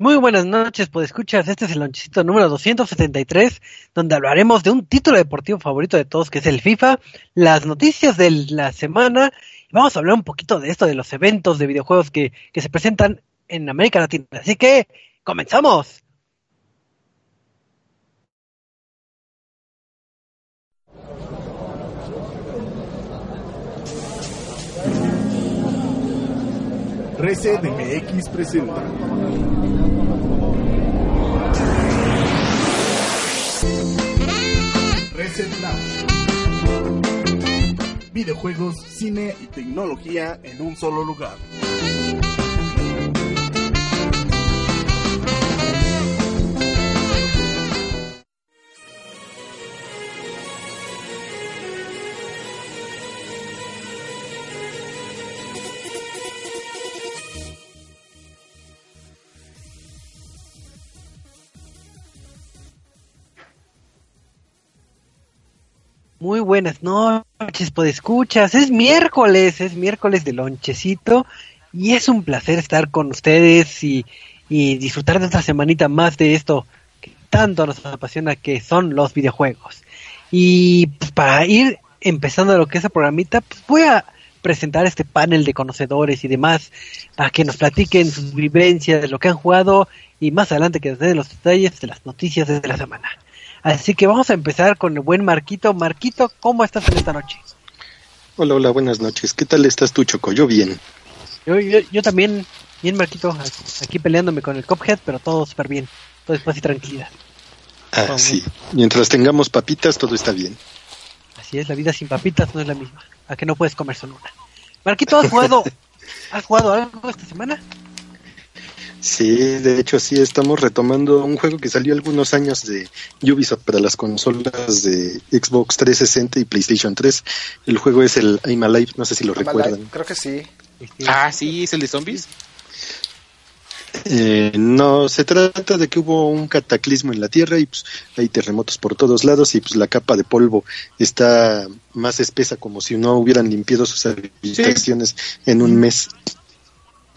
Muy buenas noches, pues escuchas, este es el lonchecito número 273, donde hablaremos de un título deportivo favorito de todos, que es el FIFA, las noticias de la semana, y vamos a hablar un poquito de esto, de los eventos de videojuegos que, que se presentan en América Latina. Así que, comenzamos. Reset MX presenta. Videojuegos, cine y tecnología en un solo lugar. Muy buenas noches, pues escuchas, es miércoles, es miércoles de lonchecito, y es un placer estar con ustedes y, y disfrutar de otra semanita más de esto que tanto nos apasiona que son los videojuegos. Y pues, para ir empezando lo que es el programita, pues voy a presentar este panel de conocedores y demás para que nos platiquen sus vivencias lo que han jugado y más adelante que nos den los detalles de las noticias de la semana. Así que vamos a empezar con el buen Marquito. Marquito, ¿cómo estás en esta noche? Hola, hola, buenas noches. ¿Qué tal estás tú, Choco? Yo bien. Yo, yo, yo también, bien Marquito, aquí peleándome con el Cophead, pero todo súper bien. Todo es paz y tranquilidad. Ah, sí. Mientras tengamos papitas, todo está bien. Así es, la vida sin papitas no es la misma. ¿A que no puedes comer solo una? Marquito, ¿has jugado, ¿has jugado algo esta semana? Sí, de hecho sí, estamos retomando un juego que salió algunos años de Ubisoft para las consolas de Xbox 360 y PlayStation 3. El juego es el I'm Alive, no sé si lo recuerdan. Creo que sí. Ah, sí, es el de zombies. Eh, no, se trata de que hubo un cataclismo en la Tierra y pues hay terremotos por todos lados y pues la capa de polvo está más espesa como si no hubieran limpiado sus habitaciones en un mes.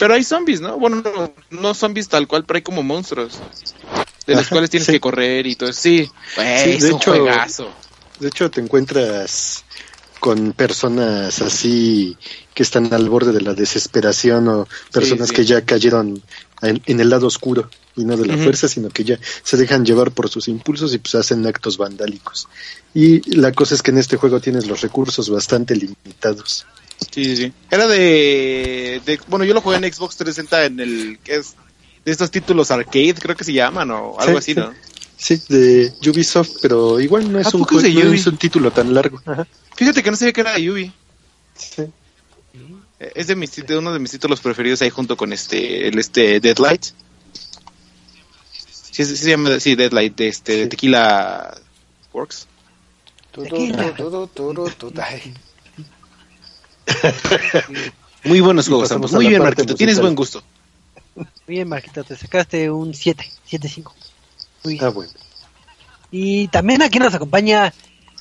Pero hay zombies, ¿no? Bueno, no, no zombies tal cual, pero hay como monstruos. De los cuales tienes sí. que correr y todo eso. Sí, Sí, es de un hecho- juegazo. De hecho, te encuentras con personas así que están al borde de la desesperación o personas sí. que ya cayeron en, en el lado oscuro y no de la fuerza, sino que ya se dejan llevar por sus impulsos y pues hacen actos vandálicos. Y la cosa es que en este juego tienes los recursos bastante limitados. Sí, sí, sí. Era de, de- Bueno, yo lo jugué en Xbox 360 en el. que es? De estos títulos arcade, creo que se llaman, o algo Sí, así, ¿no? Sí, de Ubisoft, pero igual no es, ¿A un, juego, de no Ubi? es un título tan largo. Fíjate que no sabía que era de Yubi. Sí. Eh, Es de, mis, de uno de mis títulos preferidos ahí junto con este, el este Deadlight. Sí, sí, se llama, sí, Deadlight, de este, de Sí. Tequila Works. Tequila. tu, tu, tu, tu, tu, ay. Muy buenos juegos ambos. Muy bien, Marquito, tienes buen gusto. Muy bien, Marquito, te sacaste un 7, 7-5. Muy bien. Ah, bueno. Y también aquí nos acompaña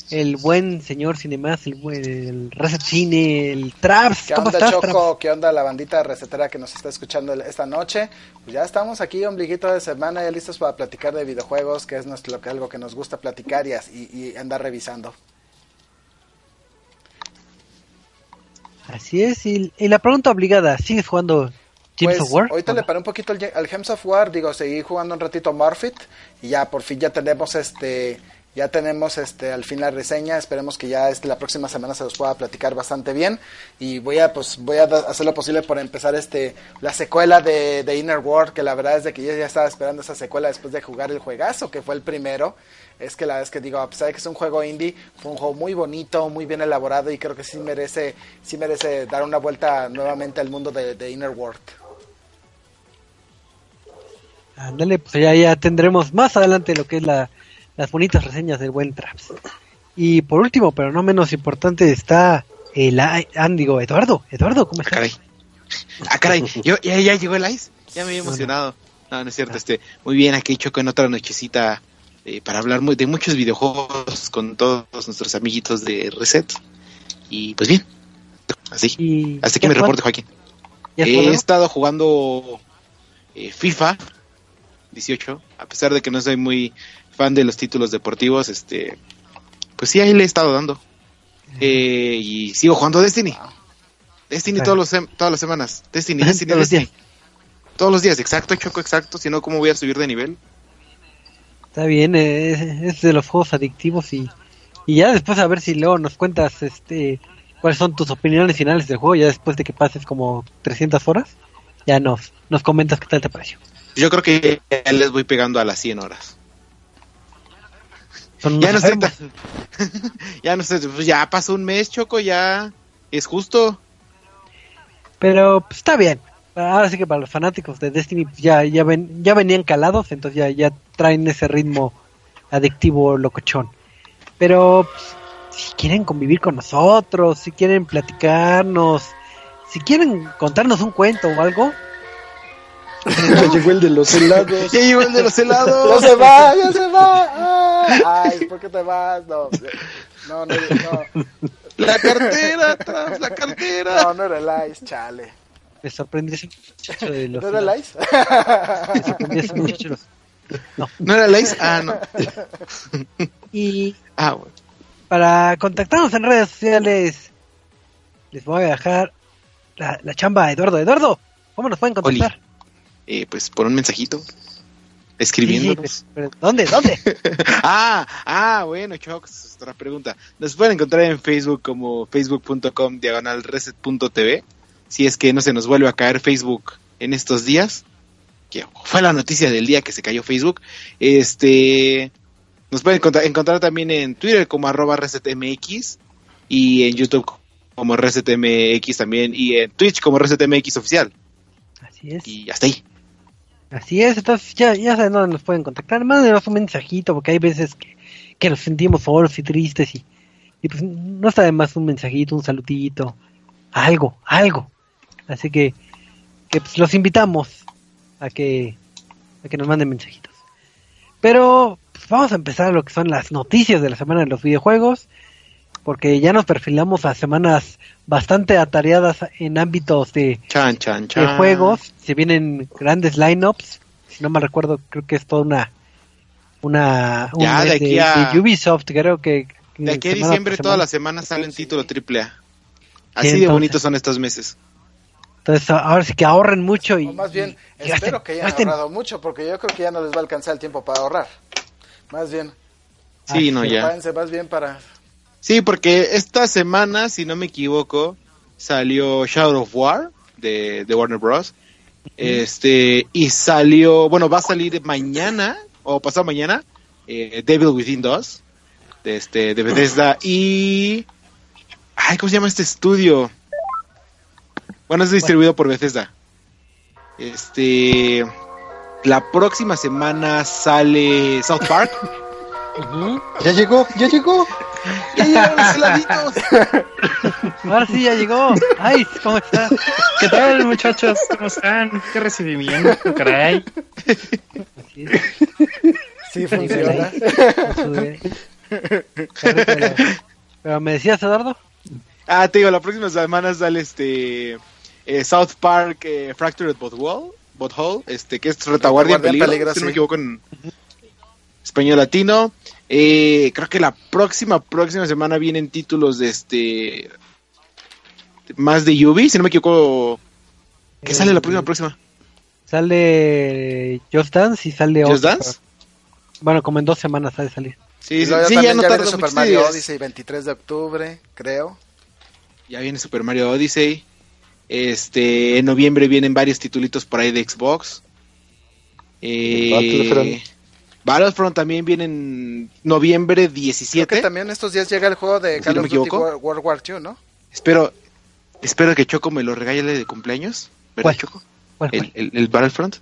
el buen señor Cinemas, el buen el Reset Cine, el Traps. ¿Qué ¿Cómo onda, estás, Choco? Traps? ¿Qué onda la bandita recetera que nos está escuchando esta noche? Pues ya estamos aquí, ombliguito de semana, ya listos para platicar de videojuegos, que es nuestro, que algo que nos gusta platicar y, y andar revisando. Así es, y, y la pregunta obligada, ¿sigues jugando Teams Pues of War? ahorita ¿O le paré un poquito al, al Gems of War, digo, seguí jugando un ratito Morphit y ya por fin ya tenemos este ya tenemos este al fin la reseña, esperemos que ya este la próxima semana se los pueda platicar bastante bien y voy a pues voy a hacer lo posible por empezar este la secuela de, de Inner World, que la verdad es de que yo ya estaba esperando esa secuela después de jugar el juegazo que fue el primero. Es que la es que digo, a pesar de que es un juego indie, fue un juego muy bonito, muy bien elaborado y creo que sí merece sí merece dar una vuelta nuevamente al mundo de, de Inner World. Ándale, pues ya, ya tendremos más adelante lo que es la, las bonitas reseñas del buen Traps. Y por último, pero no menos importante, está el A- ah, digo, Eduardo. Eduardo, ¿cómo Ah, estás? caray. Ah, caray. Yo, ya, ya llegó el ice. Ya me había No, no. emocionado. No, no es cierto. Este, muy bien, aquí Choco en otra nochecita eh, para hablar muy, de muchos videojuegos con todos nuestros amiguitos de Reset. Y pues bien. Así. Hasta ¿ya que me reporte, Joaquín. ¿Ya has He estado jugando eh, FIFA 18, a pesar de que no soy muy fan de los títulos deportivos, este, pues sí, ahí le he estado dando. Eh, y sigo jugando Destiny. Destiny Ah. todos los todas las semanas. Destiny, Destiny, Todos los días. Todos los días, exacto, Choco, exacto. Si no, ¿cómo voy a subir de nivel? Está bien, eh, es, es de los juegos adictivos y, y ya después a ver si luego nos cuentas este cuáles son tus opiniones finales del juego, ya después de que pases como 300 horas, ya nos, nos comentas qué tal te pareció. Yo creo que ya les voy pegando a las 100 horas. Son Ya no sé, ya no sé, pues ya pasó un mes, Choco, ya es justo. Pero pues, está bien. Ahora sí que para los fanáticos de Destiny pues, ya, ya, ven, ya venían calados, entonces ya, ya traen ese ritmo adictivo locochón. Pero pues, si quieren convivir con nosotros, si quieren platicarnos, si quieren contarnos un cuento o algo, Ya llegó el de los helados. Ya llegó el de los ¡Ya helados. se va! ¡Ya se va! ¡Ay, ¿por qué te vas? No, no, no, no, La cartera, atrás, la cartera. no, no era el Ice, chale. me sorprendió ese muchacho de los... ¿No era el Ice? me sorprendió ese muchacho de los- ¿No era Lace? Ah, no. Y Ah, bueno. para contactarnos en redes sociales, les voy a dejar la, la chamba a Eduardo. Eduardo, ¿cómo nos pueden contactar? Eh, pues por un mensajito. Escribiéndonos. ¿Dónde? ¿Dónde? ah, ah, bueno, es otra pregunta. Nos pueden encontrar en Facebook como facebook.com diagonal reset.tv. Si es que no se nos vuelve a caer Facebook en estos días, que fue la noticia del día que se cayó Facebook. Este, nos pueden encontrar, encontrar también en Twitter como arroba resetmx y en YouTube como resetmx también y en Twitch como resetmx oficial. Así es. Y hasta ahí. Así es, entonces ya, ya saben dónde nos pueden contactar. Mándenos un mensajito, porque hay veces que, que nos sentimos solos y tristes y, pues no está de más un mensajito, un saludito, algo, algo. Así que, que pues, los invitamos a que, a que nos manden mensajitos. Pero pues, vamos a empezar lo que son las noticias de la semana de los videojuegos, porque ya nos perfilamos a semanas bastante atareadas en ámbitos de, Chan, chan, de juegos, se vienen grandes lineups, si no me recuerdo, creo que es toda una una un Ya, de a- Ubisoft, creo que De aquí a diciembre, todas las semanas salen título triple A. Sí, Así de bonitos son estos meses. Entonces ahora sí que ahorren mucho y O más bien, y gasten- espero que hayan gasten. ahorrado mucho, porque yo creo que ya no les va a alcanzar el tiempo para ahorrar. Más bien, Sí, Ah, no, ya. más bien para... Sí, porque esta semana, si no me equivoco, salió Shadow of War de, de Warner Bros. Este, y salió, bueno, va a salir mañana, o pasado mañana, eh, Devil Within 2, de, este, de Bethesda, y... Ay, ¿cómo se llama este estudio? Bueno, es distribuido por Bethesda. Este... La próxima semana sale South Park. Ya llegó, ya llegó. ¡Ya llegaron los heladitos! Ahora sí ya llegó. Ay, ¿cómo estás? ¿Qué tal, muchachos? ¿Cómo están? ¿Qué recibimiento, caray? Así es. Sí, funciona. Pero, pero me decías, Eduardo, Ah, te digo, la próxima semana sale este eh, South Park eh, Fractured But Wall, But Hole, este, que es retaguardia en Retaguardia en peligro, peligro, si no me sí. equivoco en español latino. Eh, creo que la próxima, próxima semana vienen títulos de este más de Yubi, si no me equivoco. ¿Qué Eh, sale la próxima próxima? sale Just Dance y sale ¿Just Dance? Bueno, como en dos semanas ha de salir. Sí, ya no viene tarda Super Mario días. Odyssey 23 de octubre, creo. Ya viene Super Mario Odyssey. Este, en noviembre vienen varios titulitos por ahí de Xbox. Eh, Battlefront. Battlefront también viene en noviembre Creo 17. que también estos días llega el juego de Si Call no of Duty. World War II, ¿no? Espero, espero que Choco me lo regale de cumpleaños. ¿Verdad, ¿Cuál? Choco? ¿Cuál, El, cuál? el- el Battlefront.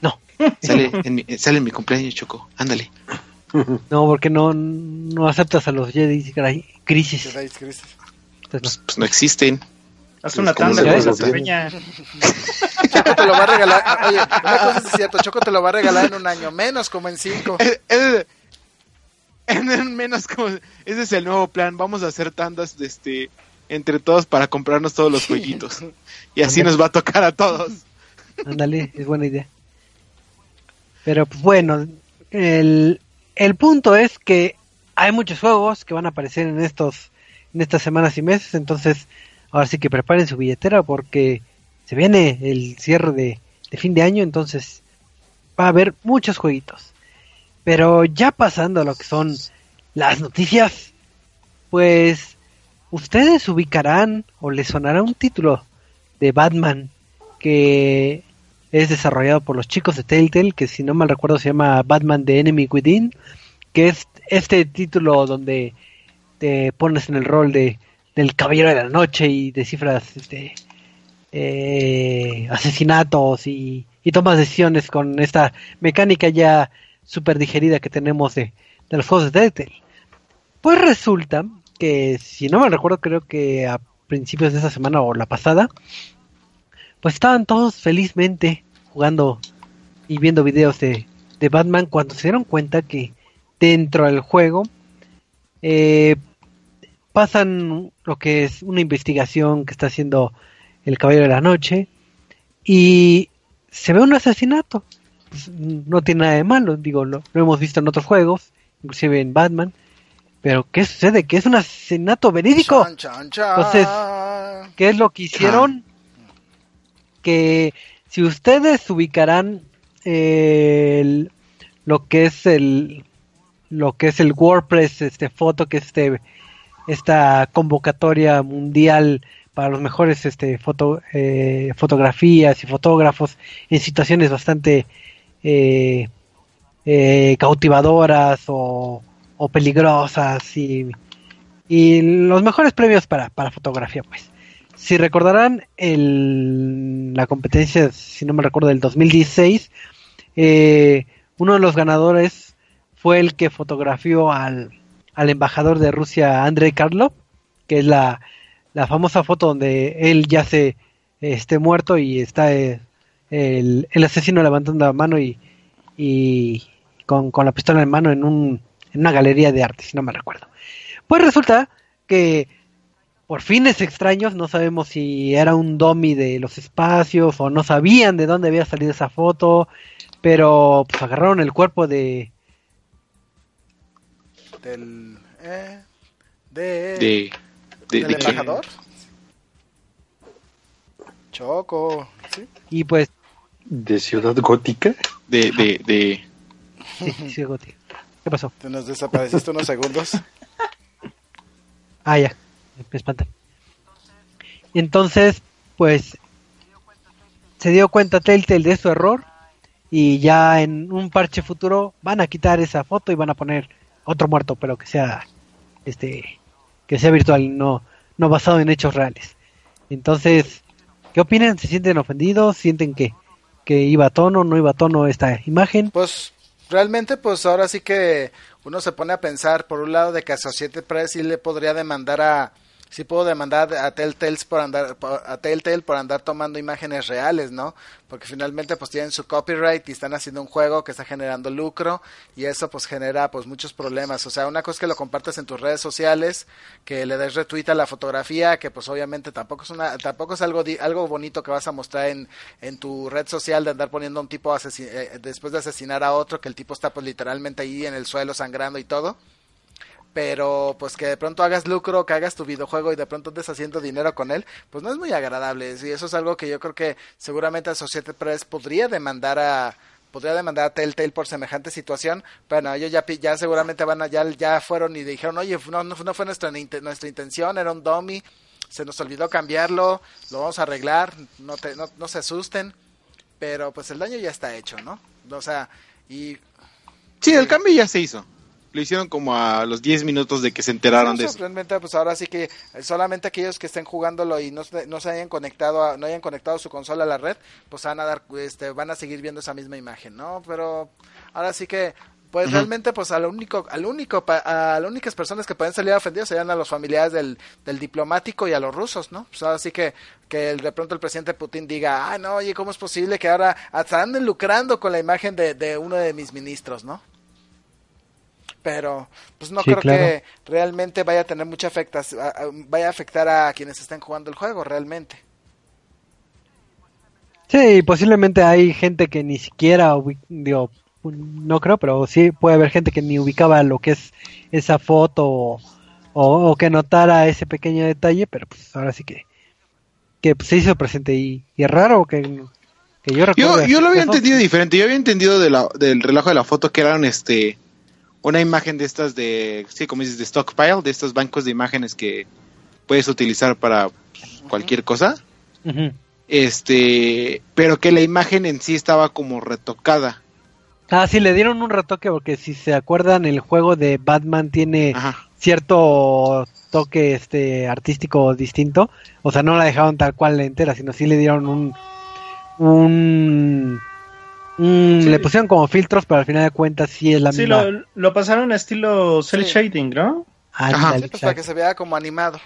No. Sale en, mi, sale en mi cumpleaños, Choco. Ándale. No, porque no, no aceptas a los Jedi Crisis. Jedi Crisis. Entonces, Pues, pues no existen. Haz una ¿Cómo tanda con esa peña. Choco te lo va a regalar. Oye, una cosa es cierto, Choco te lo va a regalar en un año, menos como en cinco. En- en menos como ese es el nuevo plan vamos a hacer tandas de este entre todos para comprarnos todos los jueguitos y así nos va a tocar a todos ándale, es buena idea. Pero pues bueno, el, el punto es que hay muchos juegos que van a aparecer en estos en estas semanas y meses, entonces ahora sí que preparen su billetera porque se viene el cierre de, fin de año, entonces va a haber muchos jueguitos. Pero ya pasando a lo que son las noticias, pues ustedes ubicarán o les sonará un título de Batman que es desarrollado por los chicos de Telltale, que si no mal recuerdo se llama Batman The Enemy Within, que es este título donde te pones en el rol de del caballero de la noche y descifras este eh, asesinatos y, y tomas decisiones con esta mecánica ya super digerida que tenemos de, de los juegos de Telltale. Pues resulta que, si no me recuerdo, creo que a principios de esa semana o la pasada, pues estaban todos felizmente jugando y viendo videos de, de Batman cuando se dieron cuenta que dentro del juego eh, pasan lo que es una investigación que está haciendo el Caballero de la Noche y se ve un asesinato. Pues, no tiene nada de malo, digo, lo, lo hemos visto en otros juegos, inclusive en Batman. Pero ¿qué sucede? Que es un asesinato verídico. Chan, chan, chan. Entonces, ¿Qué es lo que hicieron? Que si ustedes ubicarán el- lo que es el lo que es el WordPress, este foto que es este esta convocatoria mundial para los mejores este foto, eh, fotografías y fotógrafos en situaciones bastante eh, eh, cautivadoras o, o peligrosas y, y los mejores premios para, para fotografía pues. Si recordarán el, la competencia si no me recuerdo del 2016 eh, uno de los ganadores fue el que fotografió al, al embajador de Rusia Andrei Karlov que es la, la famosa foto donde él yace esté muerto y está eh, el, el asesino levantando la mano y, y con, con la pistola en mano en, un, en una galería de arte, si no me recuerdo. Pues resulta que por fines extraños, no sabemos si era un dummy de los espacios o no sabían de dónde había salido esa foto, pero pues agarraron el cuerpo de, Del. Eh, de, De, de, ¿Del de qué? embajador? Choco. ¿sí? y pues de Ciudad Gótica. De, de, de, sí, sí, Goti. ¿Qué pasó? Te nos desapareciste unos segundos. Ah, ya, me espanta. Entonces, pues se dio cuenta Telltale de su error y ya en un parche futuro van a quitar esa foto y van a poner otro muerto, pero que sea este que sea virtual, no no basado en hechos reales. Entonces, ¿qué opinan? ¿Se sienten ofendidos? ¿Sienten que que iba a tono, no iba a tono esta imagen? Pues realmente, pues ahora sí que uno se pone a pensar, por un lado, de que Associated Press sí le podría demandar a, sí puedo demandar a Telltale por andar, a Telltale por andar tomando imágenes reales, ¿no? Porque finalmente pues tienen su copyright y están haciendo un juego que está generando lucro y eso pues genera pues muchos problemas. O sea, una cosa es que lo compartes en tus redes sociales, que le des retweet a la fotografía, que pues obviamente tampoco es una, tampoco es algo algo bonito que vas a mostrar en, en tu red social de andar poniendo a un tipo asesi- eh, después de asesinar a otro, que el tipo está pues literalmente ahí en el suelo sangrando y todo pero pues que de pronto hagas lucro, que hagas tu videojuego y de pronto estés haciendo dinero con él, pues no es muy agradable. Y eso es algo que yo creo que seguramente Associated Press podría demandar a podría demandar a Telltale por semejante situación, pero no, ellos ya, ya seguramente van a, ya, ya fueron y dijeron, oye, no, no, no fue nuestra, nuestra intención, era un dummy, se nos olvidó cambiarlo, lo vamos a arreglar, no, te, no, no se asusten, pero pues el daño ya está hecho, ¿no? O sea, y Sí, el cambio ya se hizo. Lo hicieron como a los 10 minutos de que se enteraron de eso. Pues ahora sí que solamente aquellos que estén jugándolo y no, se- no se hayan conectado, a- no hayan conectado su consola a la red, pues van a dar, este, van a seguir viendo esa misma imagen, ¿no? Pero ahora sí que, pues realmente, pues al único, al único, a las únicas personas que pueden salir ofendidos serían a los familiares del, del diplomático y a los rusos, ¿no? Pues ahora sí que, que de pronto el presidente Putin diga, ah, no, oye, ¿cómo es posible que ahora hasta anden lucrando con la imagen de, de uno de mis ministros, ¿no? Pero pues no Sí, creo claro. que realmente vaya a tener mucha afectación, vaya a afectar a quienes estén jugando el juego realmente. Sí, posiblemente hay gente que ni siquiera digo, no creo, pero sí puede haber gente que ni ubicaba lo que es esa foto o, o- o que notara ese pequeño detalle, pero pues ahora sí que, que pues, se hizo presente y, y es raro que, que yo recuerde. Yo, yo lo había entendido diferente. Yo había entendido de la, del relajo de la foto que eran este una imagen de estas de, sí, como dices, de stockpile, de estos bancos de imágenes que puedes utilizar para pues, cualquier cosa. Este, pero que la imagen en sí estaba como retocada. Ah, sí, le dieron un retoque porque si se acuerdan, el juego de Batman tiene Ajá. cierto toque este artístico distinto. O sea, no la dejaron tal cual entera, sino sí le dieron un... un, un- Sí. Le pusieron como filtros, pero al final de cuentas sí es la Sí, misma. lo, lo pasaron a estilo cel Sí. shading, ¿no? Sí, pues, para que se vea como animado.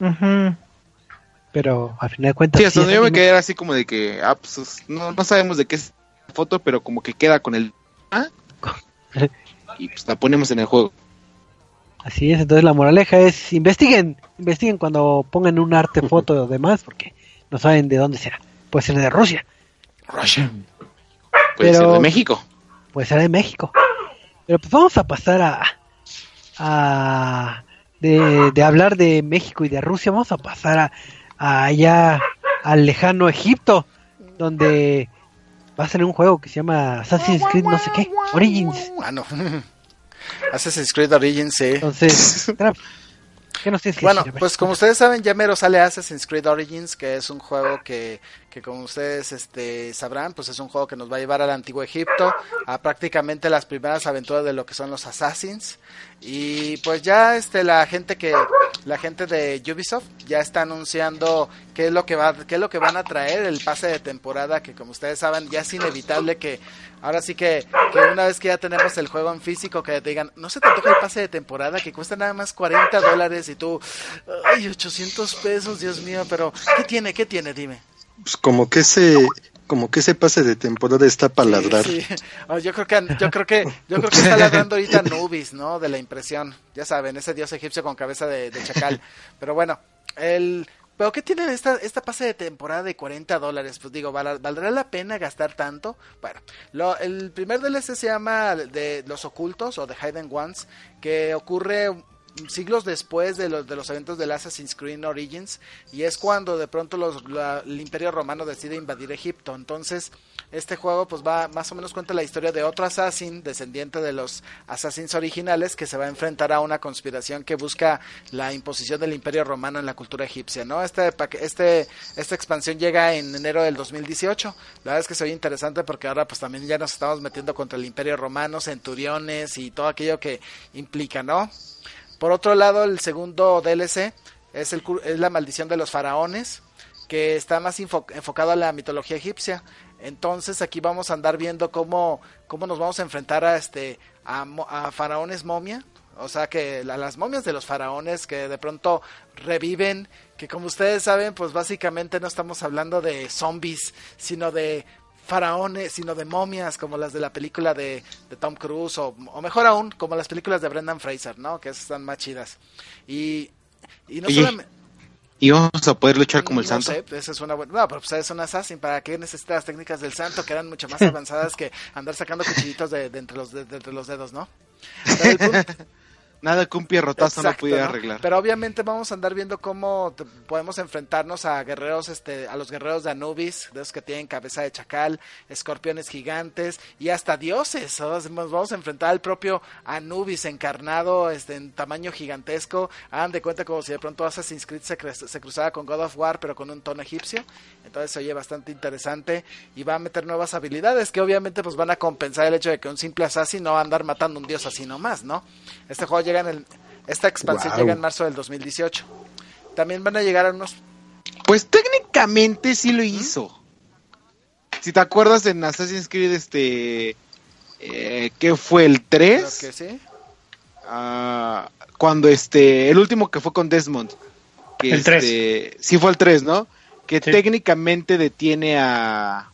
Ujú. Pero al final de cuentas Sí, hasta sí donde yo me quedé era así como de que, ah, pues no, no sabemos de qué es la foto, pero como que queda con el... ¿ah? Y pues la ponemos en el juego. Así es, entonces la moraleja es investiguen, investiguen cuando pongan un arte, foto o demás, porque no saben de dónde será. Puede ser de Rusia, Russia. Puede Pero- ser de México. puede ser de México. Pero pues vamos a pasar a, a de, de hablar de México y de Rusia, vamos a pasar a, a allá al lejano Egipto, donde va a salir un juego que se llama Assassin's Creed no sé qué, Origins. Ah, no. Assassin's Creed Origins, sí. Entonces, ¿qué nos tienes que Bueno, decir? Ver. pues como ustedes saben, ya mero sale Assassin's Creed Origins, que es un juego que, que como ustedes este, sabrán, pues es un juego que nos va a llevar al antiguo Egipto, a prácticamente las primeras aventuras de lo que son los Assassins. Y pues ya este la gente que la gente de Ubisoft ya está anunciando qué es lo que va qué es lo que van a traer el pase de temporada que como ustedes saben ya es inevitable que ahora sí que, que una vez que ya tenemos el juego en físico que te digan no se te antoja el pase de temporada que cuesta nada más 40 dólares y tú ay 800 pesos Dios mío pero qué tiene qué tiene dime Pues como que ese, como que ese pase de temporada está para ladrar. Sí, sí. Oh, yo creo que yo creo que yo creo que está ladrando ahorita Nubis, ¿no? De la impresión. Ya saben, ese dios egipcio con cabeza de, de chacal. Pero bueno, el pero qué tiene esta esta pase de temporada de 40 dólares? Pues digo, ¿val- ¿valdrá la pena gastar tanto? Bueno, lo, el primer DLC se llama de los ocultos o The Hidden Ones, que ocurre siglos después de los, de los eventos del Assassin's Creed Origins y es cuando de pronto los, la- el Imperio Romano decide invadir Egipto. Entonces, este juego pues va más o menos cuenta la historia de otro assassin descendiente de los assassins originales que se va a enfrentar a una conspiración que busca la imposición del Imperio Romano en la cultura egipcia, ¿no? Este este esta expansión llega en enero del 2018. La verdad es que se oye interesante porque ahora pues también ya nos estamos metiendo contra el Imperio Romano, centuriones y todo aquello que implica, ¿no? Por otro lado, el segundo DLC es, el, es la maldición de los faraones, que está más enfocado a la mitología egipcia. Entonces aquí vamos a andar viendo cómo, cómo nos vamos a enfrentar a este a, a faraones momia. O sea que la- las momias de los faraones que de pronto reviven, que como ustedes saben, pues básicamente no estamos hablando de zombies, sino de faraones, sino de momias como las de la película de, de Tom Cruise o, o mejor aún como las películas de Brendan Fraser, ¿no? Que están más chidas. Y, y no solamente... Y vamos a poder luchar como el no santo. sé, esa es una buena... No, pero pues es un assassin. ¿Para qué necesitas técnicas del santo que eran mucho más avanzadas que andar sacando cuchillitos de, de entre, los, de, de entre los dedos, ¿no? Pero el punto- Nada que un pierrotazo no pudiera ¿no? arreglar. Pero obviamente vamos a andar viendo cómo podemos enfrentarnos a guerreros, este, a los guerreros de Anubis, de esos que tienen cabeza de chacal, escorpiones gigantes y hasta dioses. ¿no? Nos vamos a enfrentar al propio Anubis encarnado, este, en tamaño gigantesco. Hagan de cuenta como si de pronto Assassin's Creed se, cre- se cruzara con God of War, pero con un tono egipcio. Entonces se oye bastante interesante y va a meter nuevas habilidades que obviamente pues van a compensar el hecho de que un simple assassin no va a andar matando a un dios así nomás, ¿no? Este juego llega en el esta expansión llega en marzo del 2018. También van a llegar a unos Pues técnicamente sí lo hizo. Si te acuerdas en Assassin's Creed, este. Eh, ¿Qué fue el creo 3? que sí. Ah, cuando este. El último que fue con Desmond. Que El este, Sí fue el 3, ¿no? Que Sí. técnicamente detiene a.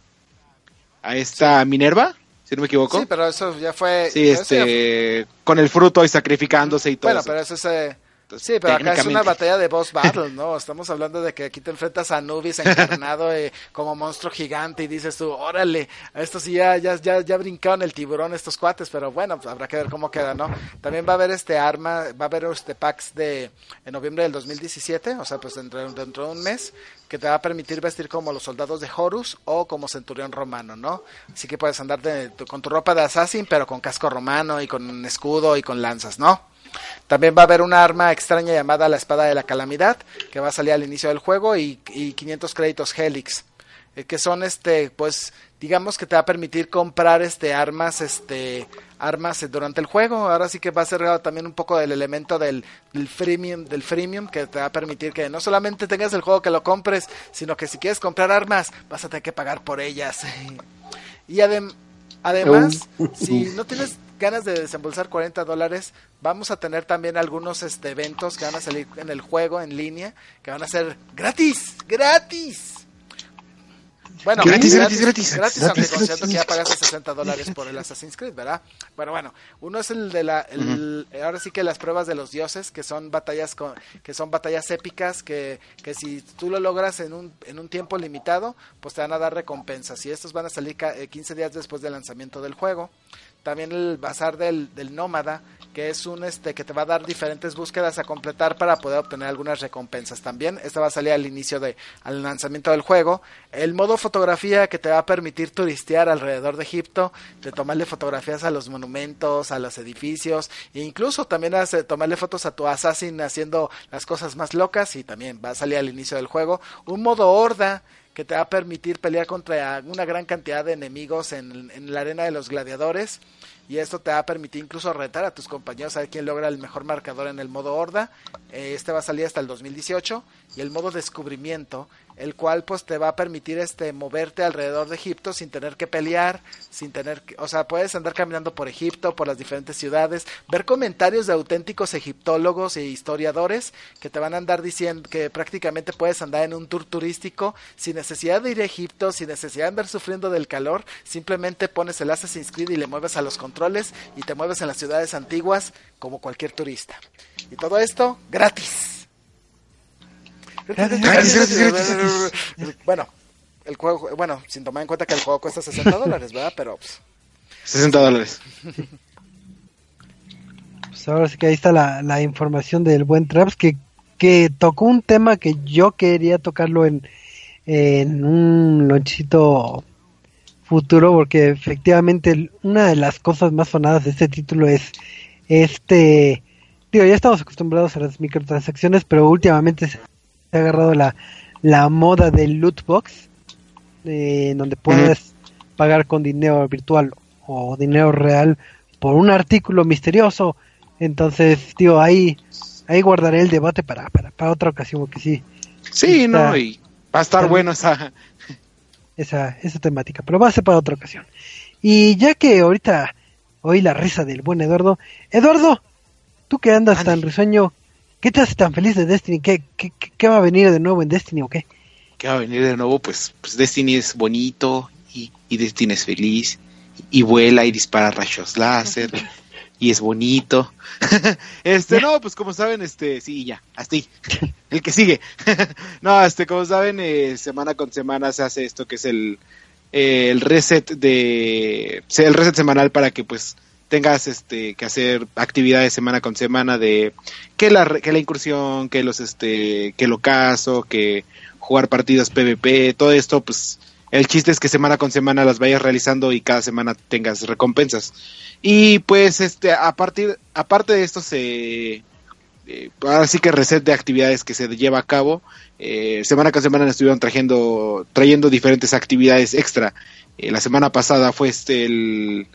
A esta Minerva, si no me equivoco. Sí, pero eso ya fue Sí, este. Con el fruto y sacrificándose y todo Bueno, eso. pero eso es eh, Entonces, Sí, pero acá es una batalla de boss battle, ¿no? Estamos hablando de que aquí te enfrentas a Anubis encarnado eh, como monstruo gigante y dices tú, órale, a estos sí ya, ya, ya, ya brincaron el tiburón estos cuates, pero bueno, pues habrá que ver cómo queda, ¿no? También va a haber este arma, va a haber este packs de en noviembre del 2017, o sea, pues dentro, dentro de un mes, que te va a permitir vestir como los soldados de Horus o como centurión romano, ¿no? Así que puedes andar de- con tu ropa de assassin, pero con casco romano y con un escudo y con lanzas, ¿no? También va a haber una arma extraña llamada la espada de la calamidad, que va a salir al inicio del juego, y, y 500 créditos Helix, eh, que son este, pues, digamos que te va a permitir comprar este armas, este, armas durante el juego. Ahora sí que va a ser también un poco del elemento del, del freemium, del freemium, que te va a permitir que no solamente tengas el juego que lo compres, sino que si quieres comprar armas, vas a tener que pagar por ellas. y adem- además, si no tienes ganas de desembolsar 40 dólares, vamos a tener también algunos este, eventos que van a salir en el juego en línea, que van a ser gratis, gratis. Bueno, Gratis, gratis, gratis. gratis, Gratis, aunque gratis. considerando que ya pagaste 60 dólares por el Assassin's Creed, ¿verdad? Bueno, bueno, uno es el de la, el- ahora sí que las pruebas de los dioses, que son batallas con, que son batallas épicas, que, que si tú lo logras en un, en un tiempo limitado, pues te van a dar recompensas, y estos van a salir ca- eh, 15 días después del lanzamiento del juego. También el bazar del, del nómada, que es un este que te va a dar diferentes búsquedas a completar para poder obtener algunas recompensas también. Esta va a salir al inicio de al lanzamiento del juego. El modo fotografía que te va a permitir turistear alrededor de Egipto, de tomarle fotografías a los monumentos, a los edificios, e incluso también hace- tomarle fotos a tu assassin haciendo las cosas más locas y también va a salir al inicio del juego. Un modo horda que te va a permitir pelear contra una gran cantidad de enemigos en, en la arena de los gladiadores y esto te va a permitir incluso retar a tus compañeros a ver quién logra el mejor marcador en el modo horda. Eh, Este va a salir hasta el 2018 y el modo descubrimiento, el cual pues te va a permitir este moverte alrededor de Egipto sin tener que pelear, sin tener que, o sea, puedes andar caminando por Egipto, por las diferentes ciudades, ver comentarios de auténticos egiptólogos e historiadores que te van a andar diciendo que prácticamente puedes andar en un tour turístico sin necesidad de ir a Egipto, sin necesidad de andar sufriendo del calor, simplemente pones el Assassin's Creed y le mueves a los controles y te mueves en las ciudades antiguas como cualquier turista. Y todo esto gratis. Bueno, el juego, bueno, sin tomar en cuenta que el juego cuesta 60 dólares, ¿verdad? Pero pues, 60 dólares. Pues ahora sí que ahí está la, la información del buen Traps que, que tocó un tema que yo quería tocarlo en, en un lonchito futuro porque efectivamente una de las cosas más sonadas de este título es este digo ya estamos acostumbrados a las microtransacciones pero últimamente se ha agarrado la, la moda del loot box eh, donde puedes pagar con dinero virtual o dinero real por un artículo misterioso entonces digo ahí ahí guardaré el debate para para, para otra ocasión porque sí Sí, Está- ¿no? Y va a estar está- bueno esa... esa, esa temática, pero va a ser para otra ocasión. Y ya que ahorita oí la risa del buen Eduardo, Eduardo, tú que andas tan risueño, ¿qué te hace tan feliz de Destiny? ¿Qué, qué, qué- qué va a venir de nuevo en Destiny o qué? que va a venir de nuevo, pues, pues Destiny es bonito y, y Destiny es feliz y vuela y dispara rayos láser y es bonito. este, no, pues como saben, este, sí, ya, hasta ahí. El que sigue. no, este, como saben, eh, semana con semana se hace esto que es el, eh, el reset de, el reset semanal para que pues tengas este que hacer actividades semana con semana de que la que la incursión, que los este que el ocaso, que jugar partidos PvP, todo esto pues el chiste es que semana con semana las vayas realizando y cada semana tengas recompensas. Y pues este a partir aparte de esto se eh, ahora sí que reset de actividades que se lleva a cabo. Eh, semana con semana estuvieron trayendo, trayendo diferentes actividades extra. Eh, la semana pasada fue este el,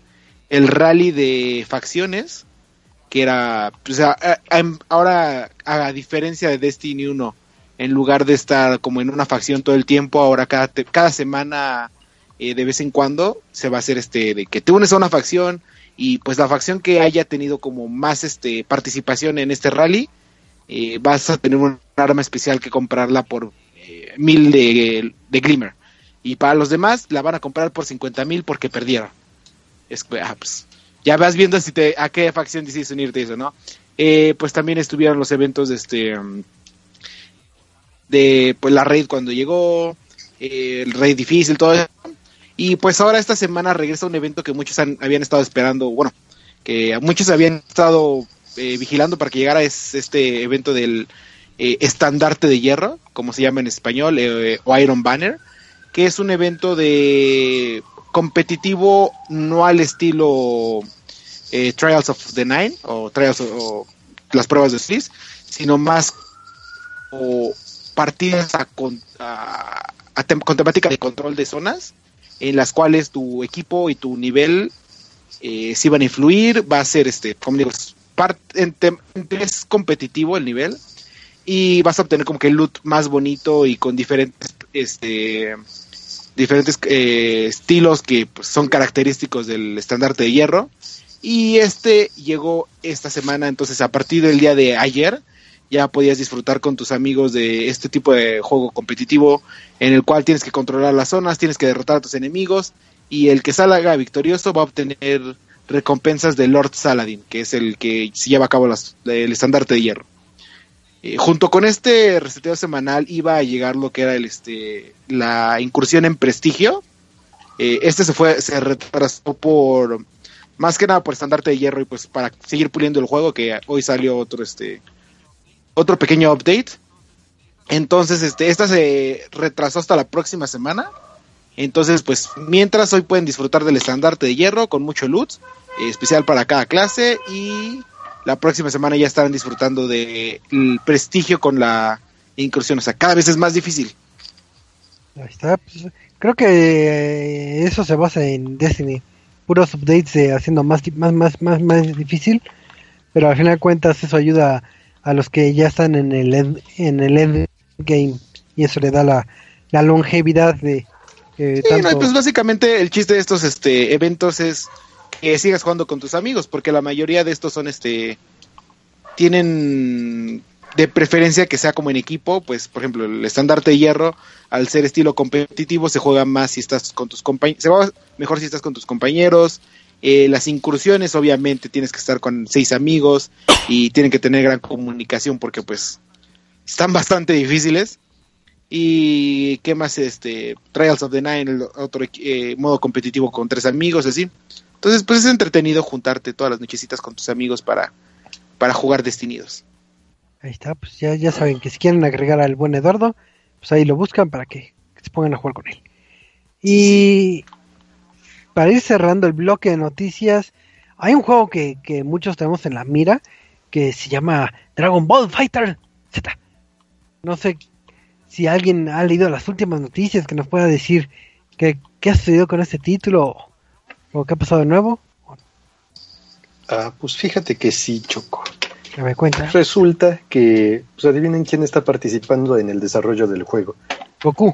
el rally de facciones, que era, ahora a diferencia de Destiny 1, en lugar de estar como en una facción todo el tiempo, ahora cada, cada semana eh, de vez en cuando se va a hacer este de que te unes a una facción y pues la facción que haya tenido como más este participación en este rally eh, vas a tener un arma especial que comprarla por eh, mil de, de Glimmer. Y para los demás la van a comprar por 50 mil porque perdieron es ah, pues, ya vas viendo si te a qué facción decides unirte eso no Eh, pues también estuvieron los eventos de este de pues la raid cuando llegó, eh, el raid difícil, todo eso. Y pues ahora esta semana regresa un evento que muchos han- habían estado esperando, bueno, que muchos habían estado eh, vigilando para que llegara es este evento del eh, estandarte de hierro, como se llama en español, o Iron Banner, que es un evento de competitivo no al estilo eh, Trials of the Nine o Trials o las pruebas de Sliss, sino más o partidas a con, a- tem- con temática de control de zonas en las cuales tu equipo y tu nivel eh, van a influir, va a ser este, como digo, es competitivo el nivel y vas a obtener como que el loot más bonito y con diferentes este diferentes eh, estilos que pues, son característicos del estandarte de hierro y este llegó esta semana entonces a partir del día de ayer ya podías disfrutar con tus amigos de este tipo de juego competitivo en el cual tienes que controlar las zonas, tienes que derrotar a tus enemigos y el que salga victorioso va a obtener recompensas de Lord Saladin, que es el que se lleva a cabo las- el estandarte de hierro. Eh, junto con este reseteo semanal iba a llegar lo que era el este la incursión en prestigio. Eh, este se fue, se retrasó por más que nada por estandarte de hierro y pues para seguir puliendo el juego, que hoy salió otro este otro pequeño update. Entonces, este, esta se retrasó hasta la próxima semana. Entonces, pues, mientras hoy pueden disfrutar del estandarte de hierro con mucho loot, eh, especial para cada clase. Y la próxima semana ya estarán disfrutando del prestigio con la incursión. O sea, cada vez es más difícil. Ahí está. pues, creo que eh, eso se basa en Destiny. Puros updates de haciendo más, más, más, más, más difícil. Pero al final de cuentas eso ayuda a los que ya están en el end, en el end game. Y eso le da la, la longevidad de eh, Sí, no, pues básicamente el chiste de estos este, eventos es que sigas jugando con tus amigos, porque la mayoría de estos son este tienen de preferencia que sea como en equipo, pues por ejemplo el estandarte de hierro, al ser estilo competitivo, se juega más si estás con tus compañeros, se va mejor si estás con tus compañeros. Eh, las incursiones, obviamente, tienes que estar con seis amigos y tienen que tener gran comunicación porque pues están bastante difíciles. Y qué más, este, Trials of the Nine, el otro eh, modo competitivo con tres amigos, así. Entonces, pues es entretenido juntarte todas las nochecitas con tus amigos para, para jugar Destinidos. Ahí está, pues ya, ya saben que si quieren agregar al buen Eduardo, pues ahí lo buscan para que, se pongan a jugar con él. Y para ir cerrando el bloque de noticias, hay un juego que, que muchos tenemos en la mira que se llama Dragon Ball Fighter Z. No sé si alguien ha leído las últimas noticias que nos pueda decir qué, qué ha sucedido con este título o qué ha pasado de nuevo. Ah, pues fíjate que sí, Choco. Que me cuenta. Resulta que, pues adivinen quién está participando en el desarrollo del juego. Goku.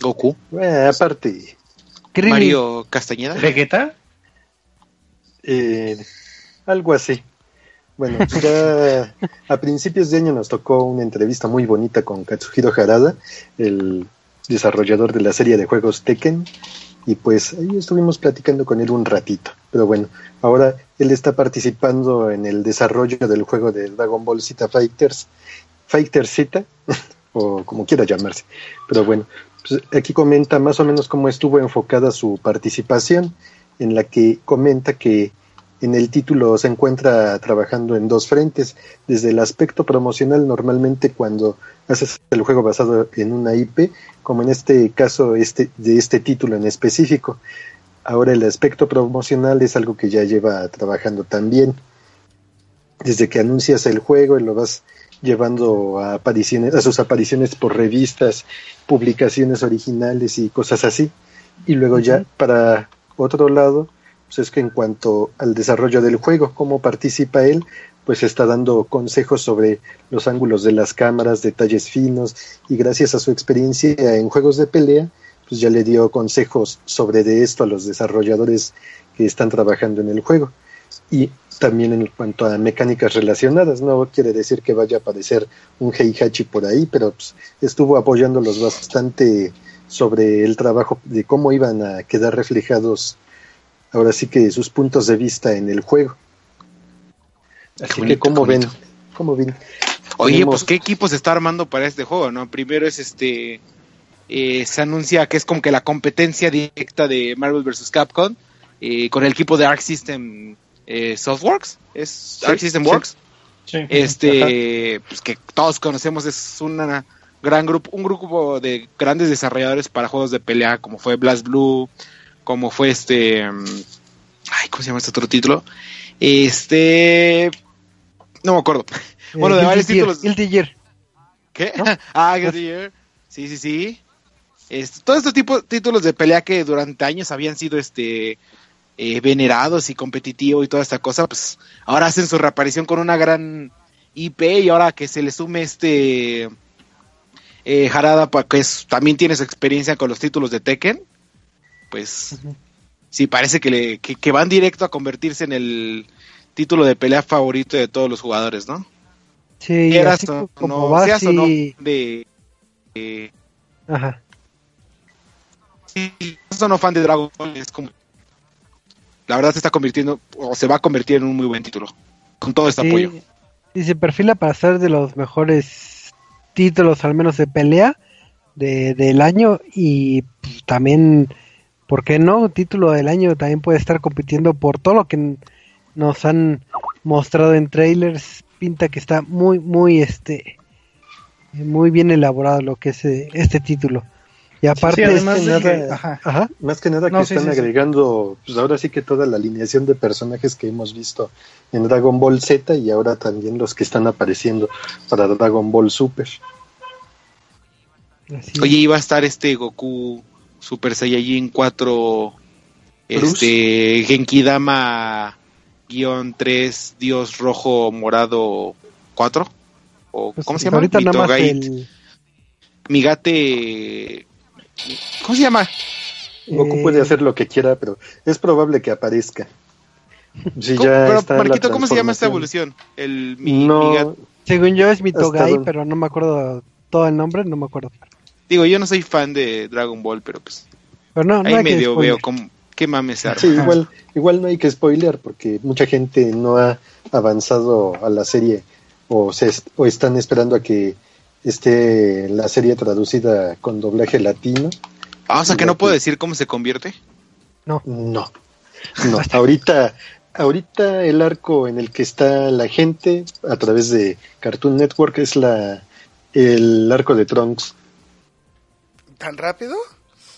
Goku, Eh, aparte. Mario Castañeda. ¿Vegeta? eh, algo así. Bueno, pues ya a principios de año nos tocó una entrevista muy bonita con Katsuhiro Harada, el desarrollador de la serie de juegos Tekken, y pues ahí estuvimos platicando con él un ratito. Pero bueno, ahora él está participando en el desarrollo del juego de Dragon Ball Z Fighters, Fighter Z, o como quiera llamarse. Pero bueno, pues aquí comenta más o menos cómo estuvo enfocada su participación, en la que comenta que en el título se encuentra trabajando en dos frentes, desde el aspecto promocional normalmente cuando haces el juego basado en una IP, como en este caso este, de este título en específico. Ahora el aspecto promocional es algo que ya lleva trabajando también. Desde que anuncias el juego y lo vas llevando a apariciones, a sus apariciones por revistas, publicaciones originales y cosas así. Y luego ya para otro lado, pues es que en cuanto al desarrollo del juego, cómo participa él, pues está dando consejos sobre los ángulos de las cámaras, detalles finos, y gracias a su experiencia en juegos de pelea, pues ya le dio consejos sobre de esto a los desarrolladores que están trabajando en el juego. Y también en cuanto a mecánicas relacionadas, no quiere decir que vaya a aparecer un Heihachi por ahí, pero pues, estuvo apoyándolos bastante sobre el trabajo de cómo iban a quedar reflejados ahora sí que sus puntos de vista en el juego. Así bonito, que, ¿cómo ven? ¿Cómo ven? Oye, Tenemos- pues qué equipo se está armando para este juego, ¿no? Primero es este, eh, se anuncia que es como que la competencia directa de Marvel vs. Capcom eh, con el equipo de Arc System eh, Softworks, es Arc System sí. Works, Sí. este, pues que todos conocemos es una gran grupo, un grupo de grandes desarrolladores para juegos de pelea como fue Blast Blue, como fue este, mm, ay, ¿cómo se llama este otro título? Este, no me acuerdo. Bueno, de varios títulos. Guilty Gear. ¿Qué? ah, Guilty Gear. Sí, sí, sí. Este, todos estos tipos títulos de pelea que durante años habían sido este eh, venerados y competitivos y toda esta cosa, pues ahora hacen su reaparición con una gran IP y ahora que se le sume este eh, Harada, pa- que es- también tiene su experiencia con los títulos de Tekken, pues sí parece que, le, que, que van directo a convertirse en el título de pelea favorito de todos los jugadores, ¿no? Sí, Quieras así o como no, va, seas o no de eh, Ajá. sí, no fan de Dragon Ball es como la verdad se está convirtiendo o se va a convertir en un muy buen título con todo este Sí, apoyo Y se perfila para ser de los mejores títulos, al menos de pelea, de, del año. Y pues, también, ¿por qué no? Título del año también puede estar compitiendo por todo lo que nos han mostrado en trailers. Pinta que está muy, muy, este, muy bien elaborado lo que es eh, este título. Y aparte, además este, de que- nada- ajá. ajá, Más que nada que No, sí, están sí, sí. agregando, pues ahora sí que toda la alineación de personajes que hemos visto en Dragon Ball Z y ahora también los que están apareciendo para Dragon Ball Super. así oye iba a estar este Goku Super Saiyajin 4 este Genkidama guion 3 Dios rojo morado 4 o Pues, cómo se llama Ahorita nada más el, Migate ¿cómo se llama? Goku Eh, puede hacer lo que quiera, pero es probable que aparezca. Si ¿Cómo- ya pero está la Marquito ¿cómo se llama esta evolución? el mi- No, Miga- según yo es Mitogai, pero no me acuerdo todo el nombre, no me acuerdo. Digo yo no soy fan de Dragon Ball pero pues Pero no, no ahí medio spoiler. veo cómo qué mames se arma. Sí, igual, igual no hay que spoilear porque mucha gente no ha avanzado a la serie o, se est- o están esperando a que esté la serie traducida con doblaje latino. Ah, o sea que no puedo decir cómo se convierte. No, no. Ahorita, ahorita el arco en el que está la gente a través de Cartoon Network es la el arco de Trunks. ¿Tan rápido?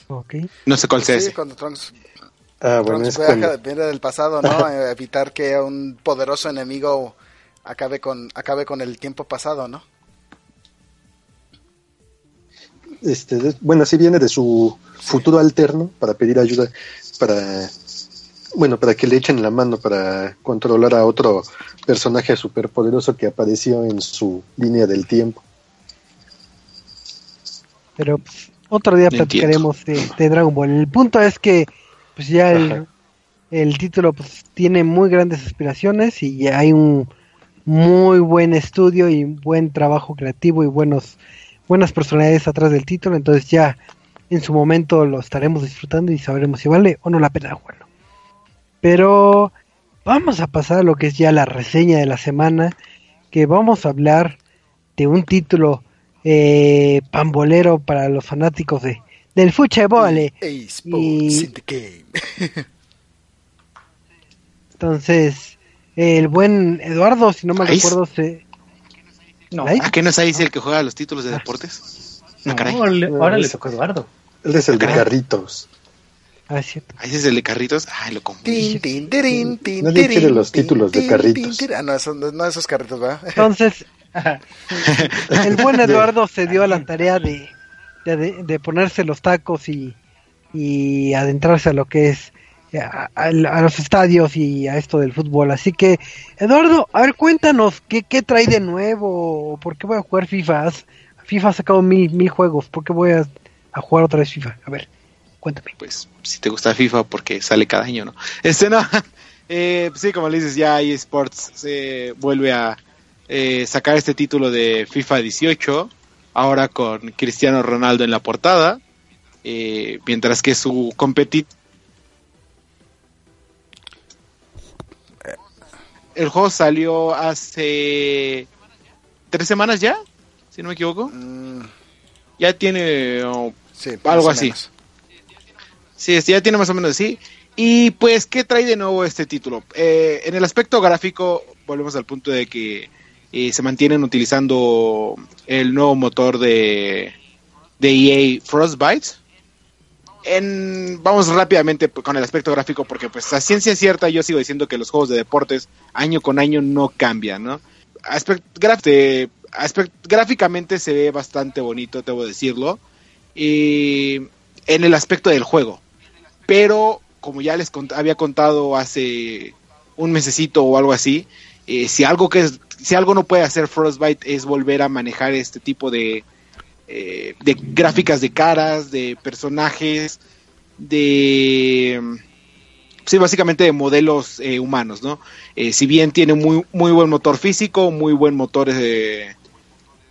Ok. No sé cuál sea Sí, ese. cuando Trunks, Ah, bueno, Trunks es viaja, cuando, viene del pasado, ¿no? Eh, Evitar que un poderoso enemigo acabe con, acabe con el tiempo pasado, ¿no? este, de- bueno, sí viene de su futuro alterno para pedir ayuda para, bueno, para que le echen la mano para controlar a otro personaje superpoderoso que apareció en su línea del tiempo. Pero pues, otro día platicaremos de, de Dragon Ball. El punto es que pues ya el, el título pues tiene muy grandes aspiraciones y hay un muy buen estudio y buen trabajo creativo y buenos buenas personalidades atrás del título, entonces ya en su momento lo estaremos disfrutando y sabremos si vale o no la pena jugarlo. Pero vamos a pasar a lo que es ya la reseña de la semana, que vamos a hablar de un título eh, pambolero para los fanáticos de del fútbol. Y-. Entonces, el buen Eduardo, si no me recuerdo, se... No. ¿A qué no es ahí el que juega los títulos de deportes? no, Ah, caray. le- No, ahora le tocó Eduardo. Él es el de. Carritos. Ah, es cierto. Ahí es el de carritos. Ay, lo confundí. Tirin, quiere los títulos de carritos. Ah, no, esos, no esos carritos, ¿verdad? Entonces, el buen Eduardo se dio a la tarea de, de, de ponerse los tacos y, y adentrarse a lo que es a, a- a los estadios y a esto del fútbol. Así que, Eduardo, a ver, cuéntanos, ¿qué, qué trae de nuevo? ¿Por qué voy a jugar FIFA? FIFA ha sacado mil, mil juegos, ¿por qué voy a, a jugar otra vez FIFA? A ver, cuéntame. Pues si te gusta FIFA porque sale cada año, ¿no? Este no. Eh, pues sí, como le dices, ya eSports se vuelve a eh, sacar este título de FIFA 18. Ahora con Cristiano Ronaldo en la portada. eh, mientras que su competidor el juego salió hace tres semanas ya, si no me equivoco. Mm, Ya tiene oh, sí, Algo así. Sí, ya tiene más o menos así. Y pues, ¿qué trae de nuevo este título? Eh, en el aspecto gráfico, volvemos al punto de que eh, se mantienen utilizando el nuevo motor de, de EA Frostbite. Vamos rápidamente con el aspecto gráfico porque pues a ciencia cierta yo sigo diciendo que los juegos de deportes año con año no cambian, ¿no? Aspect- graf- gráficamente se ve bastante bonito, debo decirlo. Y en el aspecto del juego. Pero, como ya les había contado hace un mesecito o algo así, eh, si algo que es- si algo no puede hacer Frostbite es volver a manejar este tipo de, eh, de gráficas de caras, de personajes, de sí, básicamente de modelos eh, humanos, ¿no? Eh, si bien tiene muy, muy buen motor físico, muy buen motor eh,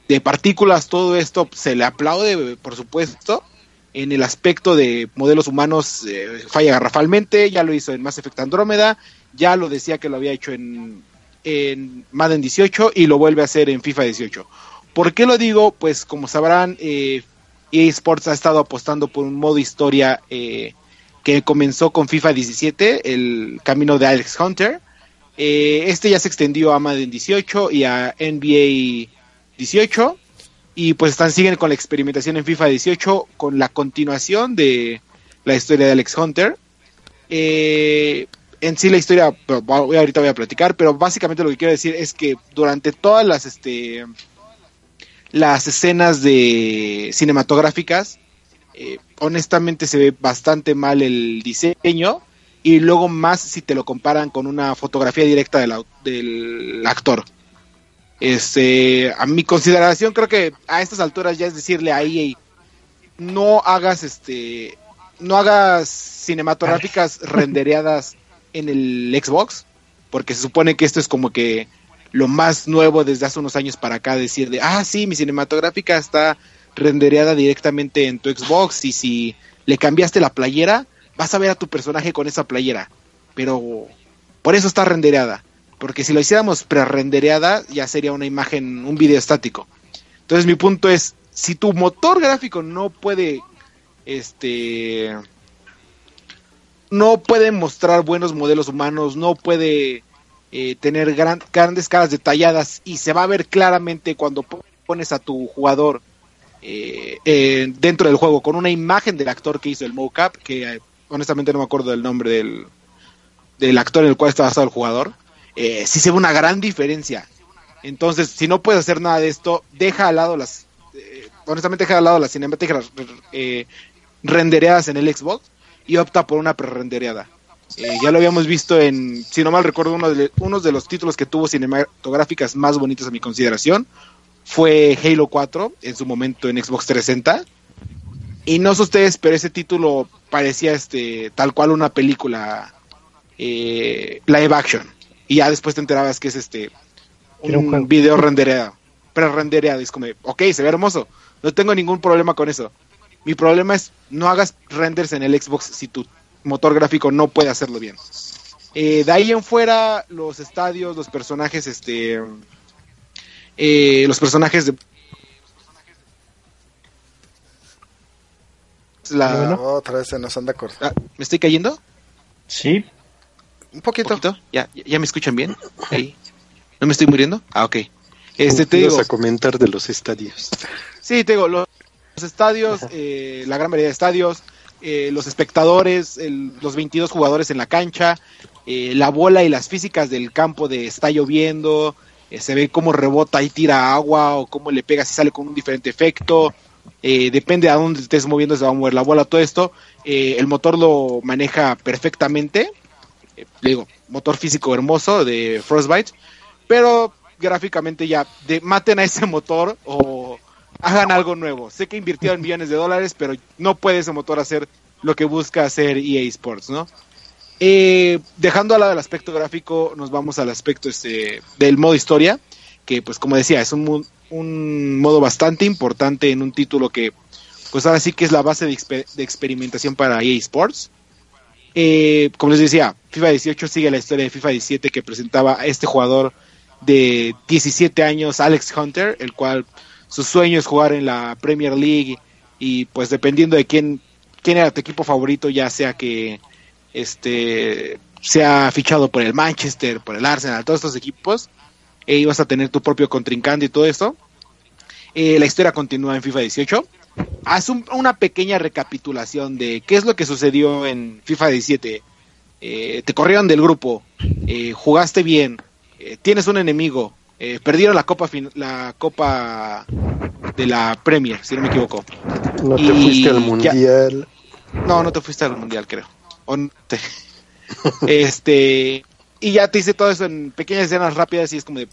de partículas, todo esto se le aplaude, por supuesto. En el aspecto de modelos humanos eh, falla garrafalmente, ya lo hizo en Mass Effect Andrómeda, ya lo decía que lo había hecho en, en Madden 18 y lo vuelve a hacer en FIFA 18. ¿Por qué lo digo? Pues como sabrán, eh, EA Sports ha estado apostando por un modo historia eh, que comenzó con FIFA 17, el camino de Alex Hunter. Eh, este ya se extendió a Madden 18 y a NBA 18 y pues están siguen con la experimentación en FIFA 18 con la continuación de la historia de Alex Hunter. Eh, en sí la historia voy- ahorita voy a platicar, pero básicamente lo que quiero decir es que durante todas las este las escenas de cinematográficas eh, honestamente se ve bastante mal el diseño y luego más si te lo comparan con una fotografía directa del, del actor. Este, a mi consideración creo que a estas alturas ya es decirle a EA no hagas este no hagas cinematográficas rendereadas en el Xbox porque se supone que esto es como que lo más nuevo desde hace unos años para acá decir de ah sí mi cinematográfica está rendereada directamente en tu Xbox y si le cambiaste la playera vas a ver a tu personaje con esa playera pero por eso está rendereada porque si lo hiciéramos pre-rendereada ya sería una imagen un video estático. Entonces mi punto es si tu motor gráfico no puede este no puede mostrar buenos modelos humanos, no puede eh, tener gran- grandes caras detalladas y se va a ver claramente cuando po- pones a tu jugador eh, dentro del juego con una imagen del actor que hizo el mocap, que eh, honestamente no me acuerdo del nombre del, del actor en el cual está basado el jugador, eh, sí se ve una gran diferencia. Entonces, si no puedes hacer nada de esto, deja al lado las, honestamente deja al lado las cinemáticas rendereadas en el Xbox y opta por una pre-rendereada. Eh, ya lo habíamos visto en, si no mal recuerdo, uno de, uno de los títulos que tuvo cinematográficas más bonitos a mi consideración fue Halo 4 en su momento en Xbox 360. Y no sé ustedes, pero ese título parecía este tal cual una película eh, live action. Y ya después te enterabas que es este un video rendereado, pre-rendereado. Es como, ok, se ve hermoso. No tengo ningún problema con eso. Mi problema es no hagas renders en el Xbox si tu motor gráfico no puede hacerlo bien. Eh, de ahí en fuera, los estadios, los personajes, este, eh, los personajes de la, Bueno. Otra vez se nos anda cortando. Ah, ¿Me estoy cayendo? Sí, Un poquito. ¿Poquito? ¿Ya, ¿Ya me escuchan bien? Ahí. ¿No me estoy muriendo? Ah, ok. Este, te digo, a comentar de los estadios. Sí, te digo, los, los estadios, eh, la gran variedad de estadios, eh, los espectadores, el- los 22 jugadores en la cancha, eh, la bola y las físicas del campo de está lloviendo, se ve cómo rebota y tira agua o cómo le pega si sale con un diferente efecto, depende a dónde estés moviendo se va a mover la bola, todo esto, el motor lo maneja perfectamente, le digo, motor físico hermoso de Frostbite, pero gráficamente ya de, maten a ese motor o hagan algo nuevo. Sé que invirtieron millones de dólares, pero no puede ese motor hacer lo que busca hacer EA Sports, ¿no? Eh, dejando al lado el aspecto gráfico, nos vamos al aspecto este del modo historia, que pues como decía, es un, un modo bastante importante en un título que pues ahora sí que es la base de, exper- de experimentación para EA Sports. Eh, como les decía, FIFA 18 sigue la historia de FIFA 17 que presentaba a este jugador de 17 años, Alex Hunter, el cual su sueño es jugar en la Premier League y pues dependiendo de quién, quién era tu equipo favorito, ya sea que este sea fichado por el Manchester, por el Arsenal, todos estos equipos, e ibas a tener tu propio contrincante y todo esto. Eh, la historia continúa en FIFA 18. Haz un- una pequeña recapitulación de qué es lo que sucedió en FIFA 17. Eh, te corrieron del grupo, eh, jugaste bien, eh, tienes un enemigo, eh, perdieron la copa fin- la copa de la Premier, si no me equivoco. No te Y fuiste al ya- mundial. No, no te fuiste al mundial, creo. O no te- este y ya te hice todo eso en pequeñas escenas rápidas y es como de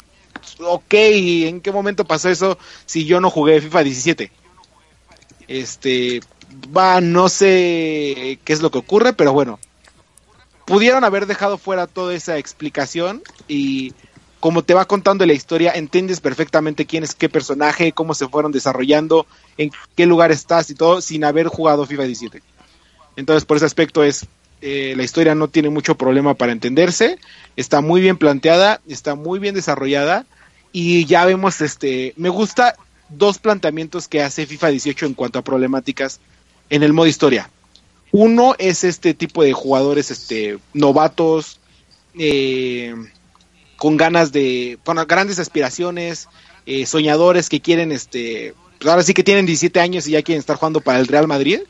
ok, ¿en qué momento pasó eso si yo no jugué FIFA 17? Este va, no sé qué es lo que ocurre, pero bueno. Pudieron haber dejado fuera toda esa explicación y como te va contando la historia, entiendes perfectamente quién es qué personaje, cómo se fueron desarrollando, en qué lugar estás y todo, sin haber jugado FIFA 17. Entonces, por ese aspecto es, eh, la historia no tiene mucho problema para entenderse, está muy bien planteada, está muy bien desarrollada y ya vemos, este, me gusta dos planteamientos que hace FIFA 18 en cuanto a problemáticas en el modo historia. Uno es este tipo de jugadores, este, novatos, eh, con ganas de, con grandes aspiraciones, eh, soñadores que quieren, este, pues ahora sí que tienen 17 años y ya quieren estar jugando para el Real Madrid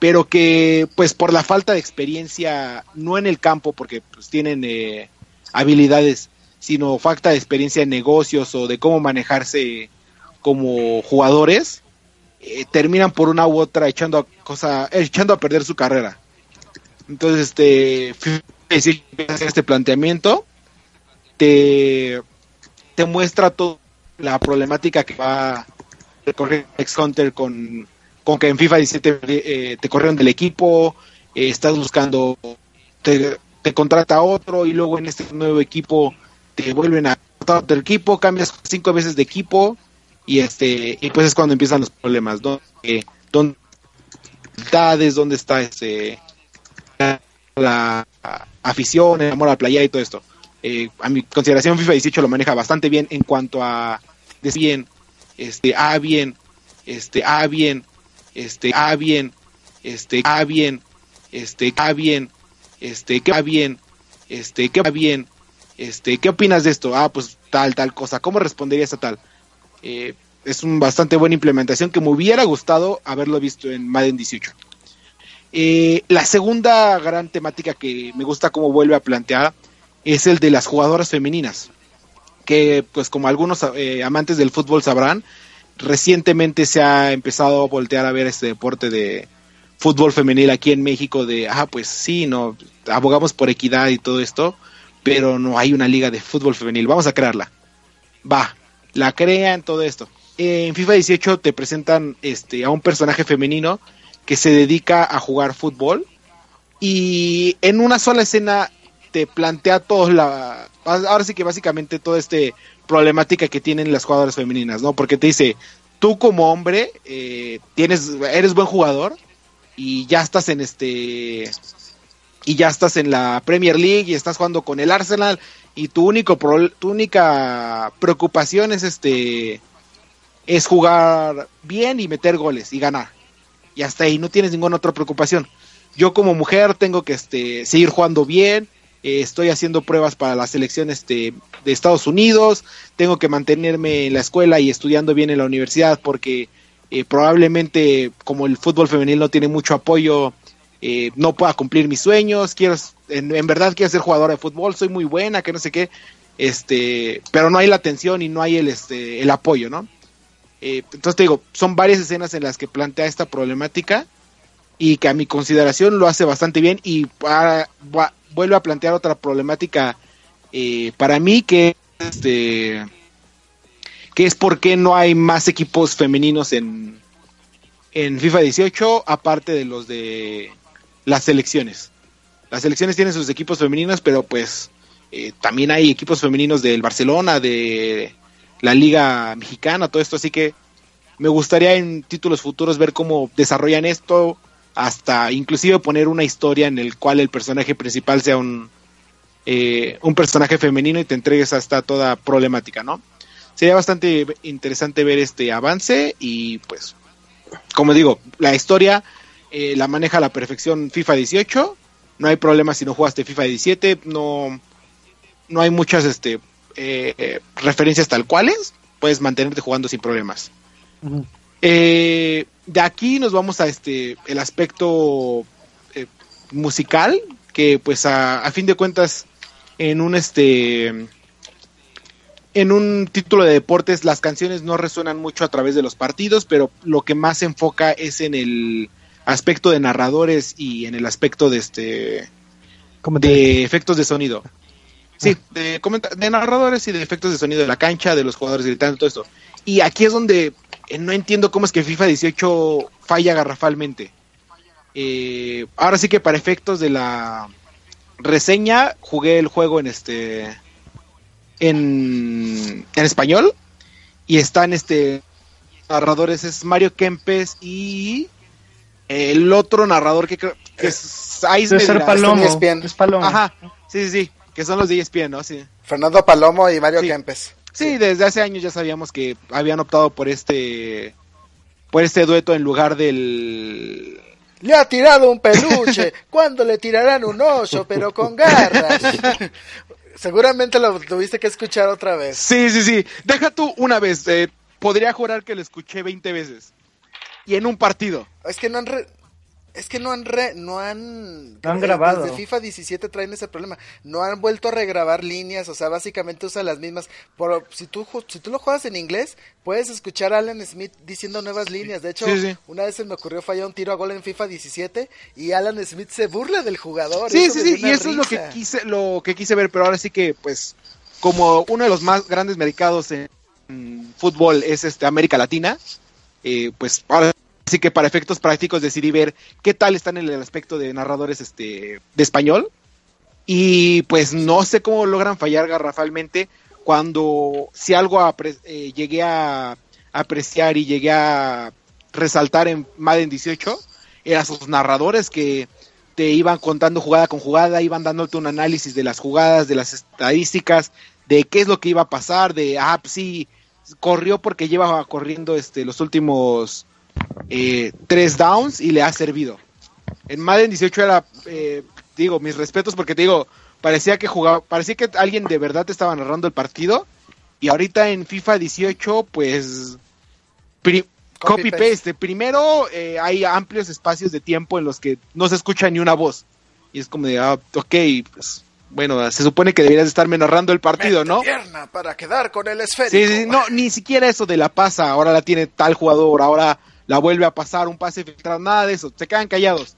pero que pues por la falta de experiencia, no en el campo, porque pues tienen eh, habilidades, sino falta de experiencia en negocios o de cómo manejarse como jugadores, eh, terminan por una u otra echando a, cosa, echando a perder su carrera. Entonces, este, este planteamiento te, muestra toda la problemática que va a recorrer Ex Hunter con con que en FIFA 17 eh, te corrieron del equipo, eh, estás buscando, te, te, contrata otro y luego en este nuevo equipo te vuelven a contratar del equipo, cambias cinco veces de equipo y este y pues es cuando empiezan los problemas, ¿no? Eh, ¿Dónde dónde está ese la afición, el amor a la playa y todo esto? Eh, a mi consideración FIFA 18 lo maneja bastante bien en cuanto a bien, este, ah bien, este, ah bien, este, ah, bien, este, ah, bien, este, ah, bien, este, va bien, este, va bien, este, ¿qué opinas de esto? Ah, pues tal, tal cosa, ¿cómo responderías a tal? Eh, es una bastante buena implementación que me hubiera gustado haberlo visto en Madden 18. Eh, la segunda gran temática que me gusta cómo vuelve a plantear es el de las jugadoras femeninas, que pues como algunos eh, amantes del fútbol sabrán, recientemente se ha empezado a voltear a ver este deporte de fútbol femenil aquí en México de, ah, pues sí, no, abogamos por equidad y todo esto, pero no hay una liga de fútbol femenil, vamos a crearla. Va, la crean todo esto. En FIFA 18 te presentan este a un personaje femenino que se dedica a jugar fútbol y en una sola escena te plantea todo la ahora sí que básicamente toda este problemática que tienen las jugadoras femeninas, ¿no? Porque te dice, tú como hombre eh, tienes, eres buen jugador y ya estás en este y ya estás en la Premier League y estás jugando con el Arsenal y tu único pro, tu única preocupación es este es jugar bien y meter goles y ganar y hasta ahí no tienes ninguna otra preocupación. Yo como mujer tengo que este seguir jugando bien, eh, estoy haciendo pruebas para la selección este, de Estados Unidos, tengo que mantenerme en la escuela y estudiando bien en la universidad porque eh, probablemente como el fútbol femenil no tiene mucho apoyo, eh, no pueda cumplir mis sueños, quiero, en, verdad quiero ser jugadora de fútbol, soy muy buena, que no sé qué, este, pero no hay la atención y no hay el, este, el apoyo, ¿no? Eh, entonces te digo, son varias escenas en las que plantea esta problemática y que a mi consideración lo hace bastante bien y vuelve a plantear otra problemática eh, para mí que es este, que es por qué no hay más equipos femeninos en, en FIFA 18 aparte de los de las selecciones. Las selecciones tienen sus equipos femeninos, pero pues eh, también hay equipos femeninos del Barcelona, de la Liga Mexicana, todo esto, así que me gustaría en títulos futuros ver cómo desarrollan esto, hasta inclusive poner una historia en el cual el personaje principal sea un, eh, un personaje femenino y te entregues hasta toda problemática, ¿no? Sería bastante interesante ver este avance y pues, como digo, la historia eh, la maneja a la perfección FIFA 18, no hay problema si no jugaste FIFA 17, no, no hay muchas este, eh, referencias tal cuales, puedes mantenerte jugando sin problemas. Eh, de aquí nos vamos a este el aspecto eh, musical, que pues a, a, fin de cuentas en un este en un título de deportes las canciones no resuenan mucho a través de los partidos, pero lo que más se enfoca es en el aspecto de narradores y en el aspecto de este de efectos de sonido. Sí, de, de narradores y de efectos de sonido de la cancha, de los jugadores gritando, todo esto. Y aquí es donde no entiendo cómo es que FIFA 18 falla garrafalmente. Eh, ahora sí que para efectos de la reseña jugué el juego en este en, en español y están este narradores es Mario Kempes y el otro narrador que creo que es Ice ser Palomo. Es Palomo. Ajá, sí, sí, sí, que son los de ESPN, ¿no? Sí. Fernando Palomo y Mario Sí. Kempes. Sí, desde hace años ya sabíamos que habían optado por este por este dueto en lugar del Le ha tirado un peluche. ¿Cuándo le tirarán un oso? Pero con garras. Seguramente lo tuviste que escuchar otra vez. Sí, sí, sí. Deja tú una vez. eh, podría jurar que lo escuché 20 veces. Y en un partido. Es que no han re- es que no han re- no han No han grabado. Desde FIFA 17 traen ese problema. No han vuelto a regrabar líneas, o sea, básicamente usan las mismas. Por, si tú ju- si tú lo juegas en inglés, puedes escuchar a Alan Smith diciendo nuevas líneas. De hecho, Sí, sí. una vez se me ocurrió fallar un tiro a gol en FIFA 17 y Alan Smith se burla del jugador. Sí, Eso sí, sí. Y eso es lo que quise, lo que quise ver, pero ahora sí que, pues, como uno de los más grandes mercados en en fútbol es este América Latina, eh, pues ahora sí que para efectos prácticos decidí ver qué tal están en el aspecto de narradores este de español. Y pues no sé cómo logran fallar garrafalmente cuando si algo eh, llegué a apreciar y llegué a resaltar en Madden 18 eran sus narradores que te iban contando jugada con jugada, iban dándote un análisis de las jugadas, de las estadísticas, de qué es lo que iba a pasar, de ah, pues sí, corrió porque lleva corriendo este los últimos eh, tres downs y le ha servido. En Madden 18 era, eh, digo, mis respetos porque te digo, parecía que jugaba, parecía que alguien de verdad te estaba narrando el partido y ahorita en FIFA 18 pues pri- Copy copy paste. paste. Primero eh, hay amplios espacios de tiempo en los que no se escucha ni una voz y es como de, ah, ok, pues bueno, se supone que deberías estarme narrando el partido, ¿no? Pierna para quedar con el esférico. Sí, sí, no, ni siquiera eso de la pasa, ahora la tiene tal jugador, ahora la vuelve a pasar, un pase filtrado, nada de eso, se quedan callados.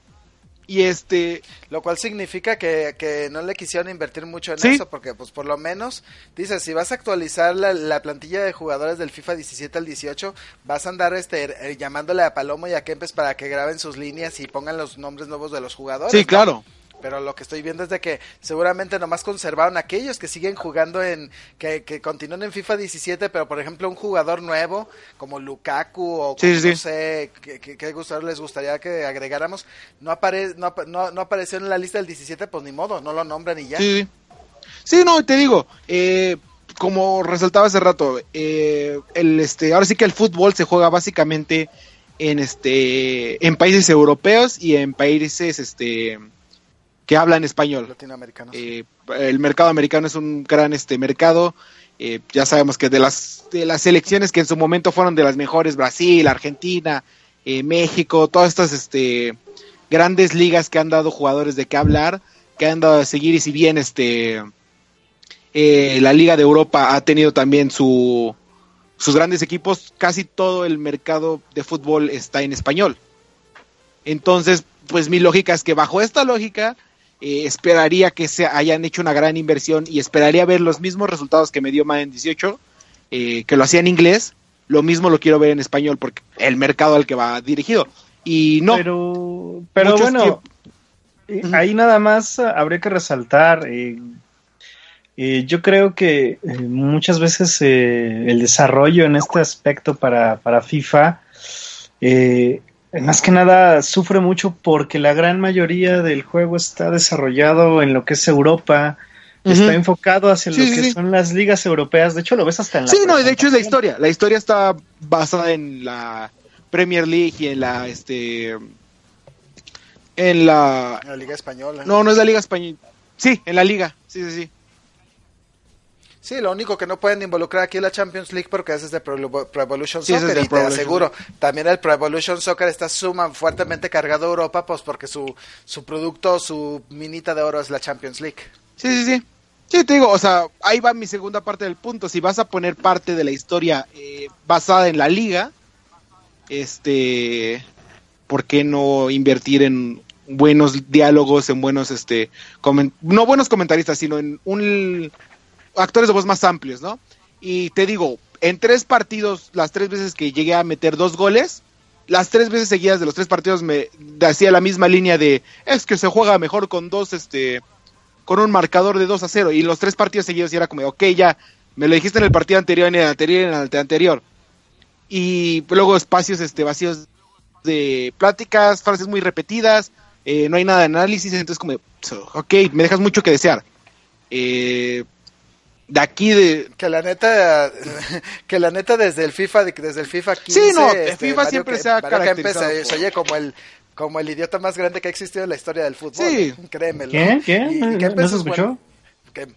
Y este, Lo cual significa que, que no le quisieron invertir mucho en Sí. eso, porque pues por lo menos, dices, si vas a actualizar la, la plantilla de jugadores del FIFA 17 al 18, vas a andar este eh, llamándole a Palomo y a Kempes para que graben sus líneas y pongan los nombres nuevos de los jugadores. sí, ¿no? claro. Pero lo que estoy viendo es de que seguramente nomás conservaron aquellos que siguen jugando en, que, que continúan en FIFA 17, pero por ejemplo un jugador nuevo como Lukaku o Sí, como, sí, no sé, ¿qué, qué, les gustaría que agregáramos, no, apare, no, no, no apareció en la lista del 17, pues ni modo, no lo nombran y ya. Sí, sí. Sí, no, te digo, eh, como resaltaba hace rato, eh, el este, ahora sí que el fútbol se juega básicamente en este, en países europeos y en países este que hablan español. Eh, el mercado americano es un gran este mercado. Eh, ya sabemos que de las de las selecciones que en su momento fueron de las mejores, Brasil, Argentina, eh, México, todas estas este grandes ligas que han dado jugadores de qué hablar, que han dado a seguir y si bien este eh, la Liga de Europa ha tenido también su sus grandes equipos, casi todo el mercado de fútbol está en español. Entonces, pues mi lógica es que bajo esta lógica eh, esperaría que se hayan hecho una gran inversión y esperaría ver los mismos resultados que me dio Madden 18, eh, que lo hacía en inglés, lo mismo lo quiero ver en español porque el mercado al que va dirigido. Y no, Pero, pero bueno, eh, ahí nada más ah, habría que resaltar. eh, eh, yo creo que eh, muchas veces el desarrollo en este aspecto para, para FIFA eh, más que nada sufre mucho porque la gran mayoría del juego está desarrollado en lo que es Europa, está enfocado hacia lo que son las ligas europeas. De hecho, lo ves hasta en la. Sí, no, de hecho es la historia. La historia está basada en la Premier League y en la este en la la Liga española. No, no es la Liga española. Sí, en la liga. Sí, sí, sí. Sí, lo único que no pueden involucrar aquí es la Champions League porque ese es de Pro, Evolution Soccer y te aseguro, también el Pro Evolution Soccer está suma fuertemente cargado a Europa pues porque su, su producto, su minita de oro es la Champions League. Sí, sí, sí. Sí, te digo, o sea, ahí va mi segunda parte del punto. Si vas a poner parte de la historia eh, basada en la liga, este, ¿por qué no invertir en buenos diálogos, en buenos, este, no buenos comentaristas, sino en un actores de voz más amplios, ¿no? Y te digo, en tres partidos, las tres veces que llegué a meter dos goles, las tres veces seguidas de los tres partidos me hacía la misma línea de es que se juega mejor con dos, este, con un marcador de 2 a 0. Y los tres partidos seguidos y era como, ok, ya, me lo dijiste en el partido anterior, en el anterior, en el anterior. Y luego espacios este, vacíos de pláticas, frases muy repetidas, eh, no hay nada de análisis, entonces como, ok, me dejas mucho que desear. Eh, de aquí de que la neta que la neta desde el FIFA desde el FIFA 15 sí no este, FIFA siempre se ha caracterizado se, oye como el como el idiota más grande que ha existido en la historia del fútbol sí créemelo ¿Qué? ¿Qué? ¿No se escuchó? que,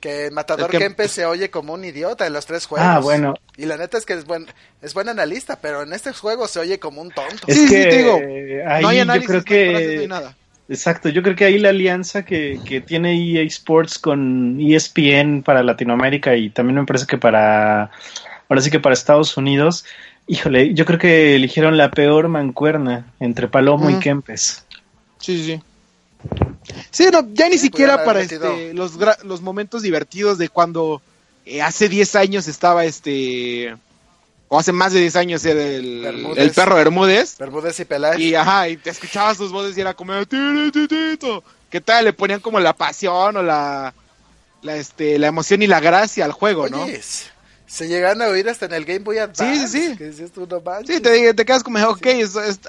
que Matador que... Se oye como un idiota en los tres juegos. Ah, bueno. Y la neta es que es buen, es buen analista, pero en este juego se oye como un tonto. Es que, digo, ahí no hay análisis, yo creo que... No hay nada. Exacto, yo creo que ahí la alianza que, que tiene EA Sports con ESPN para Latinoamérica y también me parece que para, ahora sí que para Estados Unidos, híjole, yo creo que eligieron la peor mancuerna entre Palomo y Kempes. Sí, sí, sí. Sí, no, ya ni siquiera para este, los, los momentos divertidos de cuando eh, hace 10 años estaba este o hace más de 10 años era el, el perro Bermúdez. Bermúdez y Peláez. Y ajá, y te escuchabas sus voces y era como ¿Qué tal? Le ponían como la pasión o la, la este la emoción y la gracia al juego, ¿no? Se llegan a oír hasta en el Game Boy Advance. Sí, sí, sí. Que tú, no sí, te, te, quedas como, ok,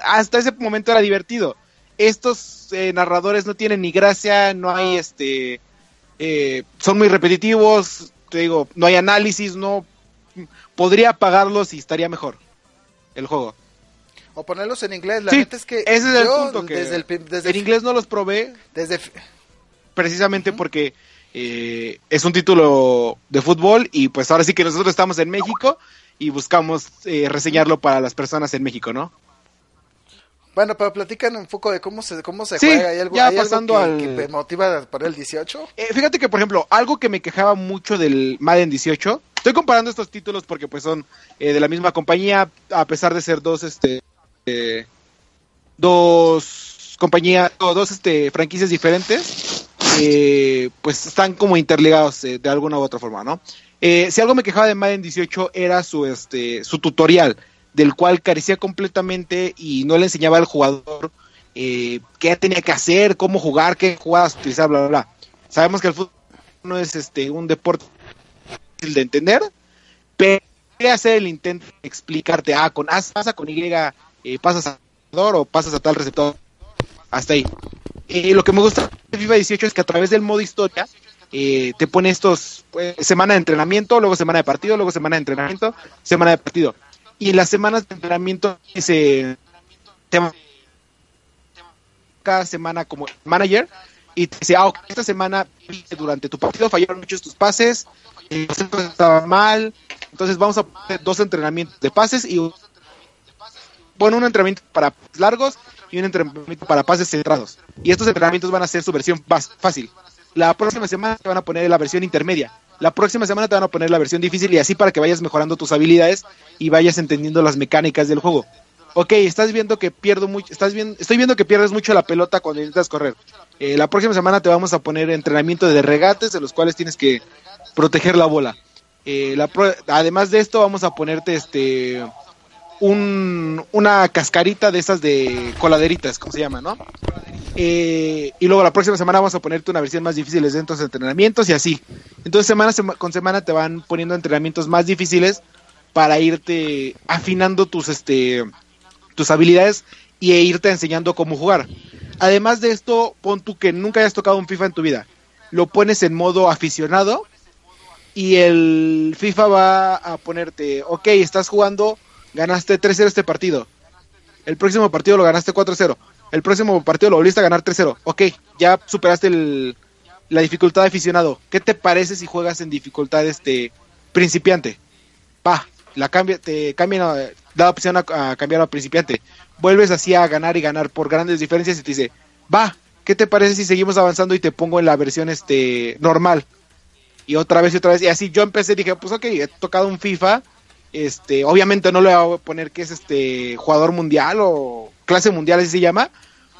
hasta ese momento era divertido. Estos eh, narradores no tienen ni gracia, no hay este... Eh, son muy repetitivos, te digo, no hay análisis, no podría pagarlos y estaría mejor el juego. O ponerlos en inglés, la sí, es que ese es el punto que desde el, desde en inglés no los probé desde precisamente porque eh, es un título de fútbol y pues ahora sí que nosotros estamos en México y buscamos eh, reseñarlo para las personas en México, ¿no? Bueno, pero platican un poco de cómo se, cómo se juega. ¿Hay algo, ya pasando al... que motiva para el 18? Eh, fíjate que, por ejemplo, algo que me quejaba mucho del Madden 18, estoy comparando estos títulos porque pues son eh, de la misma compañía, a pesar de ser dos, este, eh, dos compañías, o dos este, franquicias diferentes, pues están como interligados de alguna u otra forma, ¿no? si algo me quejaba de Madden 18 era su, este, su tutorial del cual carecía completamente y no le enseñaba al jugador eh, qué tenía que hacer, cómo jugar, qué jugadas utilizar, bla, bla, bla. Sabemos que el fútbol no es este un deporte fácil de entender, pero hacer el intento de explicarte, ah, con A pasa, con Y eh, pasas a o pasas a tal receptor, hasta ahí. Eh, lo que me gusta de FIFA 18 es que a través del modo historia eh, te pone estos pues, semana de entrenamiento, luego semana de partido, luego semana de entrenamiento, semana de partido y las semanas de entrenamiento se cada semana como manager y te dice, ah, esta semana durante tu partido fallaron muchos tus pases, eh, estaba mal, entonces vamos a poner dos entrenamientos de pases y bueno, un entrenamiento para largos y un entrenamiento para pases centrados. Y estos entrenamientos van a ser su versión fácil. La próxima semana te van a poner la versión intermedia la próxima semana te van a poner la versión difícil y así para que vayas mejorando tus habilidades y vayas entendiendo las mecánicas del juego. Ok, estás viendo que pierdo mucho, estás viendo, estoy viendo que pierdes mucho la pelota cuando intentas correr. Eh, la próxima semana te vamos a poner entrenamiento de regates de los cuales tienes que proteger la bola. Eh, además de esto vamos a ponerte este un, una cascarita de esas de coladeritas, como se llama, ¿no? Eh, y luego la próxima semana vamos a ponerte una versión más difícil de estos entrenamientos y así. Entonces semana con semana te van poniendo entrenamientos más difíciles para irte afinando tus este tus habilidades y e irte enseñando cómo jugar. Además de esto, pon tú que nunca hayas tocado un FIFA en tu vida. Lo pones en modo aficionado y el FIFA va a ponerte, ok, estás jugando, ganaste 3-0 este partido. El próximo partido lo ganaste 4-0. El próximo partido lo volviste a ganar 3-0. Ok, ya superaste el, la dificultad de aficionado. ¿Qué te parece si juegas en dificultad este principiante? Pa, la cambia, te cambian, da opción a, a cambiar a principiante. Vuelves así a ganar y ganar por grandes diferencias y te dice, va, ¿qué te parece si seguimos avanzando y te pongo en la versión este normal? Y otra vez y otra vez. Y así yo empecé, dije, pues ok, he tocado un FIFA. Este, obviamente no le voy a poner que es este jugador mundial o clase mundial, así se llama.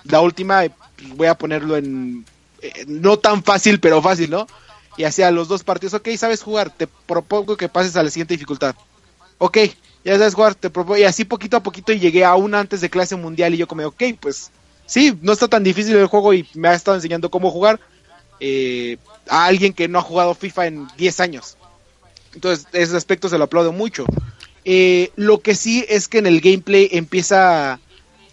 La última, pues, voy a ponerlo en eh, no tan fácil, pero fácil, ¿no? Y hacia los dos partidos, ok, sabes jugar, te propongo que pases a la siguiente dificultad. Ok, ya sabes jugar, te propongo, y así poquito a poquito y llegué aún antes de clase mundial y yo como, ok, pues sí, no está tan difícil el juego y me ha estado enseñando cómo jugar eh, a alguien que no ha jugado FIFA en 10 años. Entonces, ese aspecto se lo aplaudo mucho. Eh, lo que sí es que en el gameplay empieza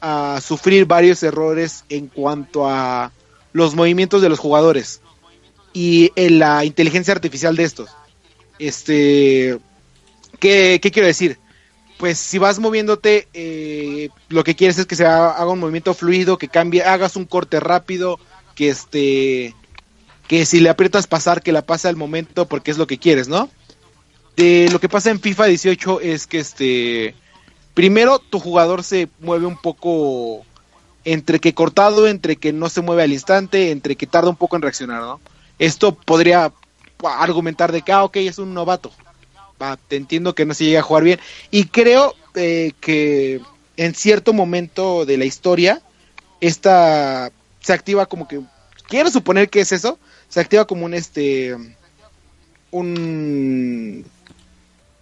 a, sufrir varios errores en cuanto a los movimientos de los jugadores y en la inteligencia artificial de estos. Este, ¿qué, quiero decir? Pues si vas moviéndote, eh, lo que quieres es que se haga un movimiento fluido, que cambie, hagas un corte rápido, que este, que si le aprietas pasar, que la pasa al momento, porque es lo que quieres, ¿no? De lo que pasa en FIFA 18 es que este, primero tu jugador se mueve un poco entre que cortado, entre que no se mueve al instante, entre que tarda un poco en reaccionar, ¿no? Esto podría argumentar de que, ah, ok, es un novato. Va, te entiendo que no se llega a jugar bien. Y creo eh, que en cierto momento de la historia, esta se activa como que, quiero suponer que es eso, se activa como un este, un,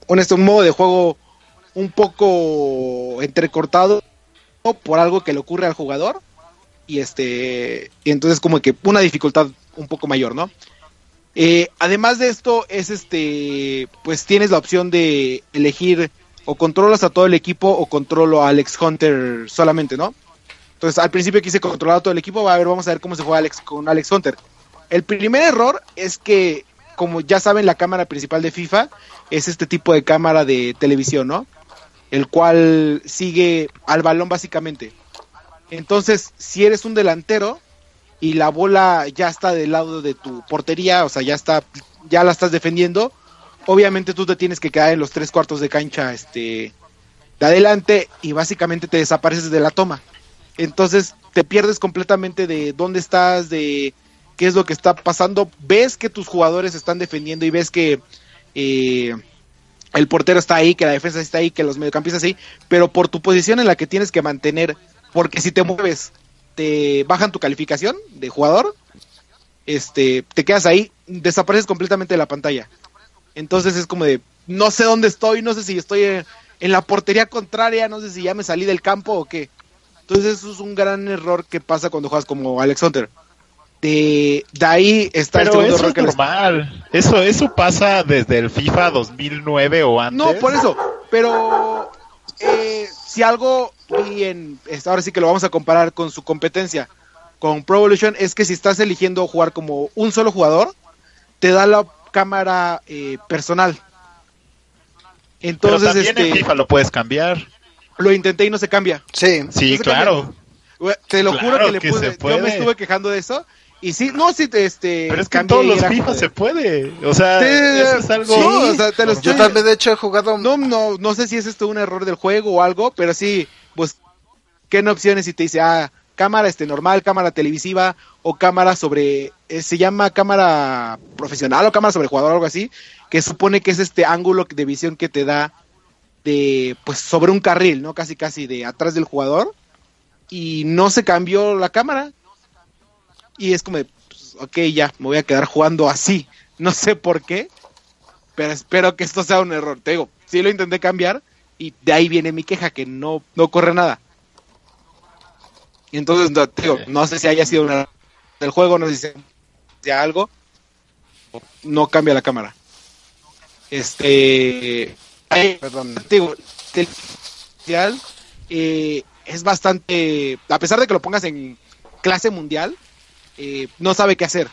un, este, un modo de juego un poco entrecortado por algo que le ocurre al jugador y este y entonces como que una dificultad un poco mayor, ¿no? Eh, además de esto es este pues tienes la opción de elegir o controlas a todo el equipo o controlo a Alex Hunter solamente, ¿no? Entonces al principio quise controlar a todo el equipo, a ver, vamos a ver cómo se juega Alex con Alex Hunter. El primer error es que como ya saben la cámara principal de FIFA es este tipo de cámara de televisión, ¿no? el cual sigue al balón básicamente. Entonces, si eres un delantero y la bola ya está del lado de tu portería, o sea, ya está, ya la estás defendiendo, obviamente tú te tienes que quedar en los tres cuartos de cancha, este, de adelante y básicamente te desapareces de la toma. Entonces, te pierdes completamente de dónde estás, de qué es lo que está pasando. Ves que tus jugadores están defendiendo y ves que eh, el portero está ahí, que la defensa está ahí, que los mediocampistas ahí, pero por tu posición en la que tienes que mantener, porque si te mueves, te bajan tu calificación de jugador, este, te quedas ahí, desapareces completamente de la pantalla. Entonces es como de, no sé dónde estoy, no sé si estoy en, en la portería contraria, no sé si ya me salí del campo o qué. Entonces eso es un gran error que pasa cuando juegas como Alex Hunter de, de ahí está Pero el segundo eso error es que normal. Eso, eso pasa desde el FIFA 2009 o antes. No, por eso. Pero eh, si algo vi en. Ahora sí que lo vamos a comparar con su competencia. Con Pro Evolution es que si estás eligiendo jugar como un solo jugador, te da la cámara eh, personal. Pero Entonces, también en este, FIFA lo puedes cambiar. lo intenté y no se cambia. Sí. Sí, No se claro. Te lo juro que le se Yo me estuve quejando de eso. Y sí, no, sí, este. Pero es que en todos los FIFA se puede. O sea, Sí, eso es algo. sí, o sea, te lo Yo estoy- también, de hecho, he jugado. No, no, no sé si es esto un error del juego o algo, pero sí, pues, ¿qué no opciones si te dice, ah, cámara este normal, cámara televisiva o cámara sobre, eh, se llama cámara profesional o cámara sobre jugador o algo así, que supone que es este ángulo de visión que te da de, pues, sobre un carril, ¿no? Casi, casi de atrás del jugador y no se cambió la cámara y es como, de, pues, ok, ya, me voy a quedar jugando así, no sé por qué, pero espero que esto sea un error. Te digo, sí lo intenté cambiar y de ahí viene mi queja, que no, no corre nada. Y entonces, no, te digo, no sé si haya sido un error del juego, no sé si sea algo, no cambia la cámara. Este, ahí, Perdón. te digo, el eh, es bastante, a pesar de que lo pongas en clase mundial, eh, no sabe qué hacer.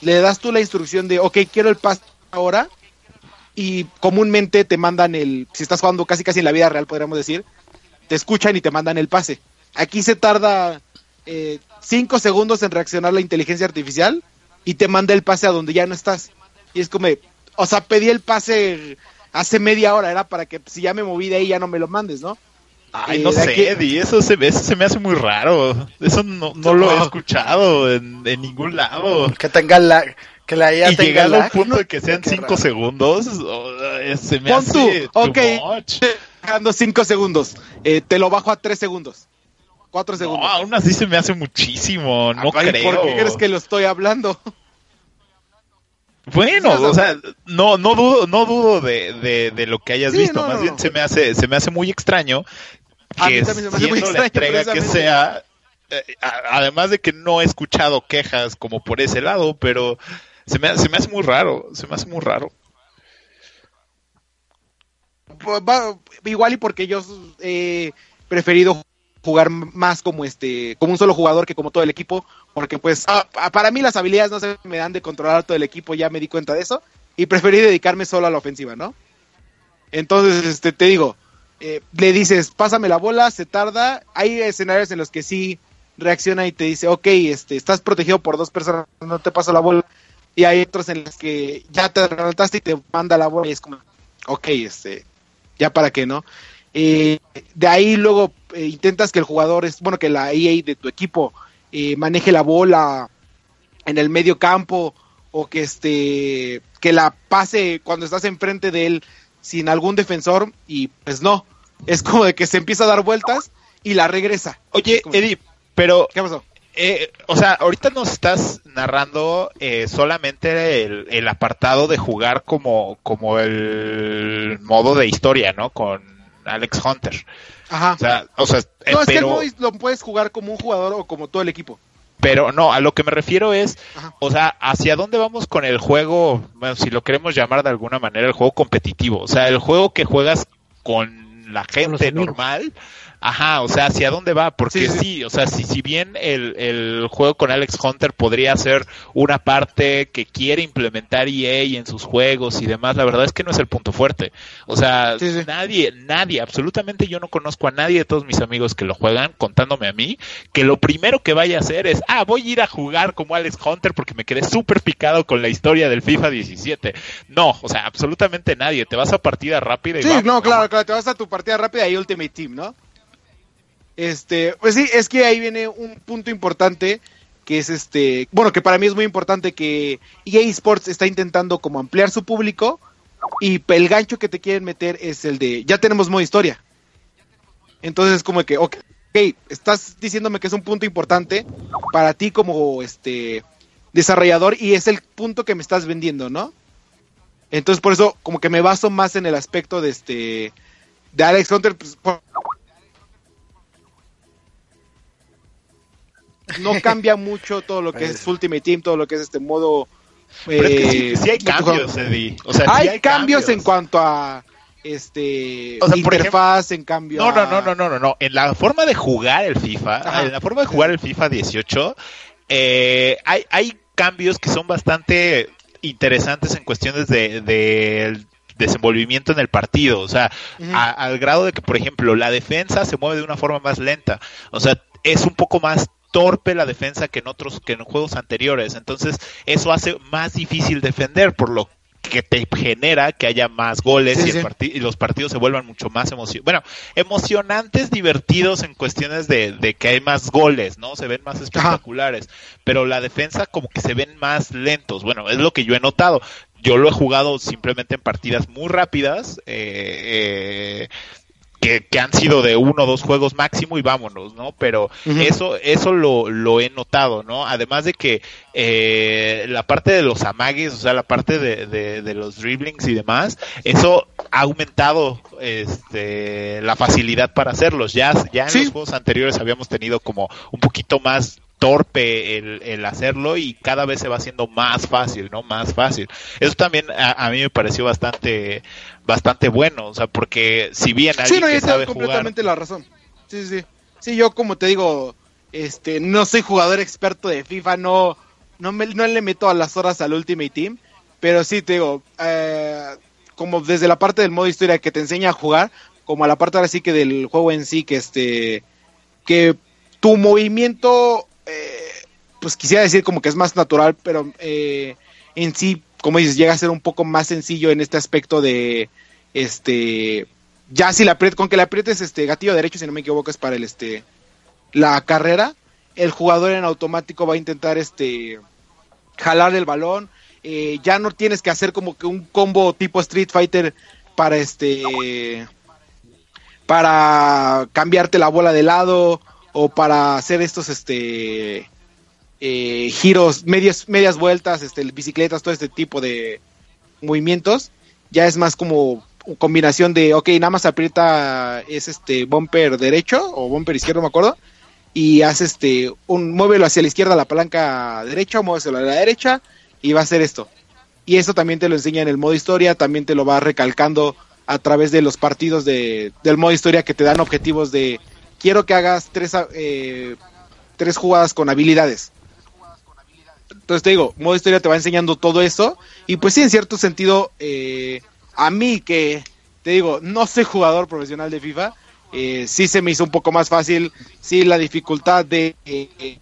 Le das tú la instrucción de, ok, quiero el pase ahora, y comúnmente te mandan el, si estás jugando casi casi en la vida real, podríamos decir, te escuchan y te mandan el pase. Aquí se tarda eh, cinco segundos en reaccionar la inteligencia artificial y te manda el pase a donde ya no estás. Y es como, o sea, pedí el pase hace media hora, era para que si ya me moví de ahí ya no me lo mandes, ¿no? Ay, no sé, aquí- Eddie, eso se, eso se me hace muy raro. Eso no, no lo he escuchado en, en ningún lado. Que tenga la, que la IA Y tenga lag. al punto de que sean Qué 5 raro. segundos, oh, eh, se me Pon hace tú, too ok. much. Dejando cinco segundos, eh, te lo bajo a tres segundos, cuatro No, segundos. aún así se me hace muchísimo, no Ay, creo. ¿Por qué crees que lo estoy hablando? Bueno, o sea, sea, no, no dudo, no dudo de, de, de lo que hayas Sí, visto. no, Más no, bien no. se me hace, se me hace muy extraño A mí que me hace muy la entrega que sea, eh, además de que no he escuchado quejas como por ese lado, pero se me, se me hace muy raro, se me hace muy raro. Pues, igual y porque yo he preferido jugar más como este como un solo jugador que como todo el equipo porque pues para mí las habilidades no se me dan de controlar todo el equipo ya me di cuenta de eso y preferí dedicarme solo a la ofensiva no entonces este te digo eh, le dices pásame la bola se tarda hay escenarios en los que sí reacciona y te dice ok este estás protegido por dos personas no te paso la bola y hay otros en los que ya te adelantaste y te manda la bola y es como ok este ya para qué, ¿no? Eh, de ahí luego eh, intentas que el jugador, es, bueno, que la EA de tu equipo eh, maneje la bola en el medio campo o que este que la pase cuando estás enfrente de él sin algún defensor y pues no, es como de que se empieza a dar vueltas y la regresa. Oye, Eddie, pero ¿Qué pasó? Eh, o sea, ahorita nos estás narrando eh, solamente el, el apartado de jugar como, como el modo de historia, ¿no? Con Alex Hunter. Ajá. O sea, o sea eh, no, es que el modo lo puedes jugar como un jugador o como todo el equipo. pero no, a lo que me refiero es, Ajá. o sea, hacia dónde vamos con el juego, bueno, si lo queremos llamar de alguna manera, el juego competitivo. O sea, el juego que juegas con la gente normal. Ajá, o sea, ¿hacia dónde va? Porque Sí, sí, sí. o sea, si, si bien el, el juego con Alex Hunter podría ser una parte que quiere implementar EA en sus juegos y demás, la verdad es que no es el punto fuerte. O sea, Sí, nadie, nadie, absolutamente yo no conozco a nadie de todos mis amigos que lo juegan, contándome a mí, que lo primero que vaya a hacer es, ah, voy a ir a jugar como Alex Hunter porque me quedé súper picado con la historia del FIFA 17. No, o sea, absolutamente nadie. Te vas a partida rápida y Sí, vamos, no, claro, claro, te vas a tu partida rápida y Ultimate Team, ¿no? Este, pues sí, es que ahí viene un punto importante que es este, bueno, que para mí es muy importante que EA Sports está intentando como ampliar su público y el gancho que te quieren meter es el de ya tenemos modo historia. Entonces es como que, ok, estás diciéndome que es un punto importante para ti como este desarrollador y es el punto que me estás vendiendo, ¿no? Entonces por eso como que me baso más en el aspecto de este de Alex Hunter pues, no cambia mucho todo lo que es Ultimate Team, todo lo que es este modo Pero es que sí, eh, sí hay cambios, Eddie. O sea, sí hay, cambios, en cuanto a este O sea, por interfaz, en cambio No, no, a- no, no, no, no, no. En la forma de jugar el FIFA, Ajá. en la forma de jugar el FIFA 18, eh, hay, hay cambios que son bastante interesantes en cuestiones de, del desenvolvimiento en el partido, o sea, a- al grado de que, por ejemplo, la defensa se mueve de una forma más lenta, o sea, es un poco más torpe la defensa que en otros que en juegos anteriores, entonces eso hace más difícil defender, por lo que te genera que haya más goles Sí, y, el sí. parti- y los partidos se vuelvan mucho más emocionantes. Bueno, emocionantes, divertidos en cuestiones de, de que hay más goles, ¿no? Se ven más espectaculares, pero la defensa como que se ven más lentos. Bueno, es lo que yo he notado. Yo lo he jugado simplemente en partidas muy rápidas, eh, eh, que, que han sido de uno o dos juegos máximo y vámonos, ¿no? Pero eso, eso lo, lo he notado, ¿no? Además de que eh, la parte de los amagues, o sea, la parte de, de, de los dribblings y demás, eso ha aumentado este, la facilidad para hacerlos. Ya, ya en Sí. los juegos anteriores habíamos tenido como un poquito más torpe el, el hacerlo y cada vez se va haciendo más fácil, ¿no? Más fácil. Eso también a, a mí me pareció bastante, bastante bueno, o sea, porque si bien Sí, alguien no, que sabe jugar completamente la razón. Sí, sí. Sí, yo como te digo, este, no soy jugador experto de FIFA, no, no, me, no le meto a las horas al Ultimate Team, pero sí te digo, eh, como desde la parte del modo historia que te enseña a jugar, como a la parte ahora sí que del juego en sí, que este, que tu movimiento, pues quisiera decir como que es más natural, pero eh, en sí, como dices, llega a ser un poco más sencillo en este aspecto de, este, ya si la con que le aprietes este gatillo derecho, si no me equivoco, es para el, este, la carrera, el jugador en automático va a intentar, este, jalar el balón, eh, ya no tienes que hacer como que un combo tipo Street Fighter para este para cambiarte la bola de lado o para hacer estos este eh, giros medias medias vueltas este bicicletas todo este tipo de movimientos ya es más como combinación de ok nada más aprieta es este bumper derecho o bumper izquierdo me acuerdo y hace este un muévelo hacia la izquierda la palanca derecha muéveselo a la derecha y va a hacer esto. Y eso también te lo enseña en el modo historia, también te lo va recalcando a través de los partidos de, del modo historia que te dan objetivos de quiero que hagas tres, eh, tres jugadas con habilidades. Entonces te digo, modo historia te va enseñando todo eso y pues sí, en cierto sentido, eh, a mí que te digo, no soy jugador profesional de FIFA, eh, sí se me hizo un poco más fácil, sí la dificultad de eh,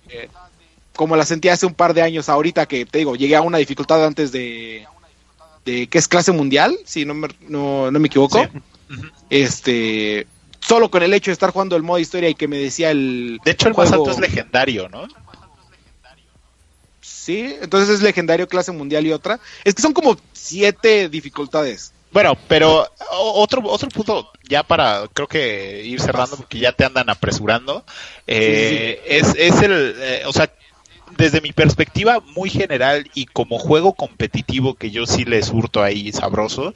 como la sentí hace un par de años ahorita que te digo, llegué a una dificultad antes de, de que es clase mundial, si no me, no, me equivoco. Este, solo con el hecho de estar jugando el modo historia y que me decía el De hecho el más alto es legendario, ¿no? Sí, entonces es legendario, clase mundial y otra. Es que son como siete dificultades. Bueno, pero otro otro punto ya para creo que ir cerrando porque ya te andan apresurando eh, es es el eh, o sea desde mi perspectiva muy general y como juego competitivo que yo sí les hurto ahí sabroso,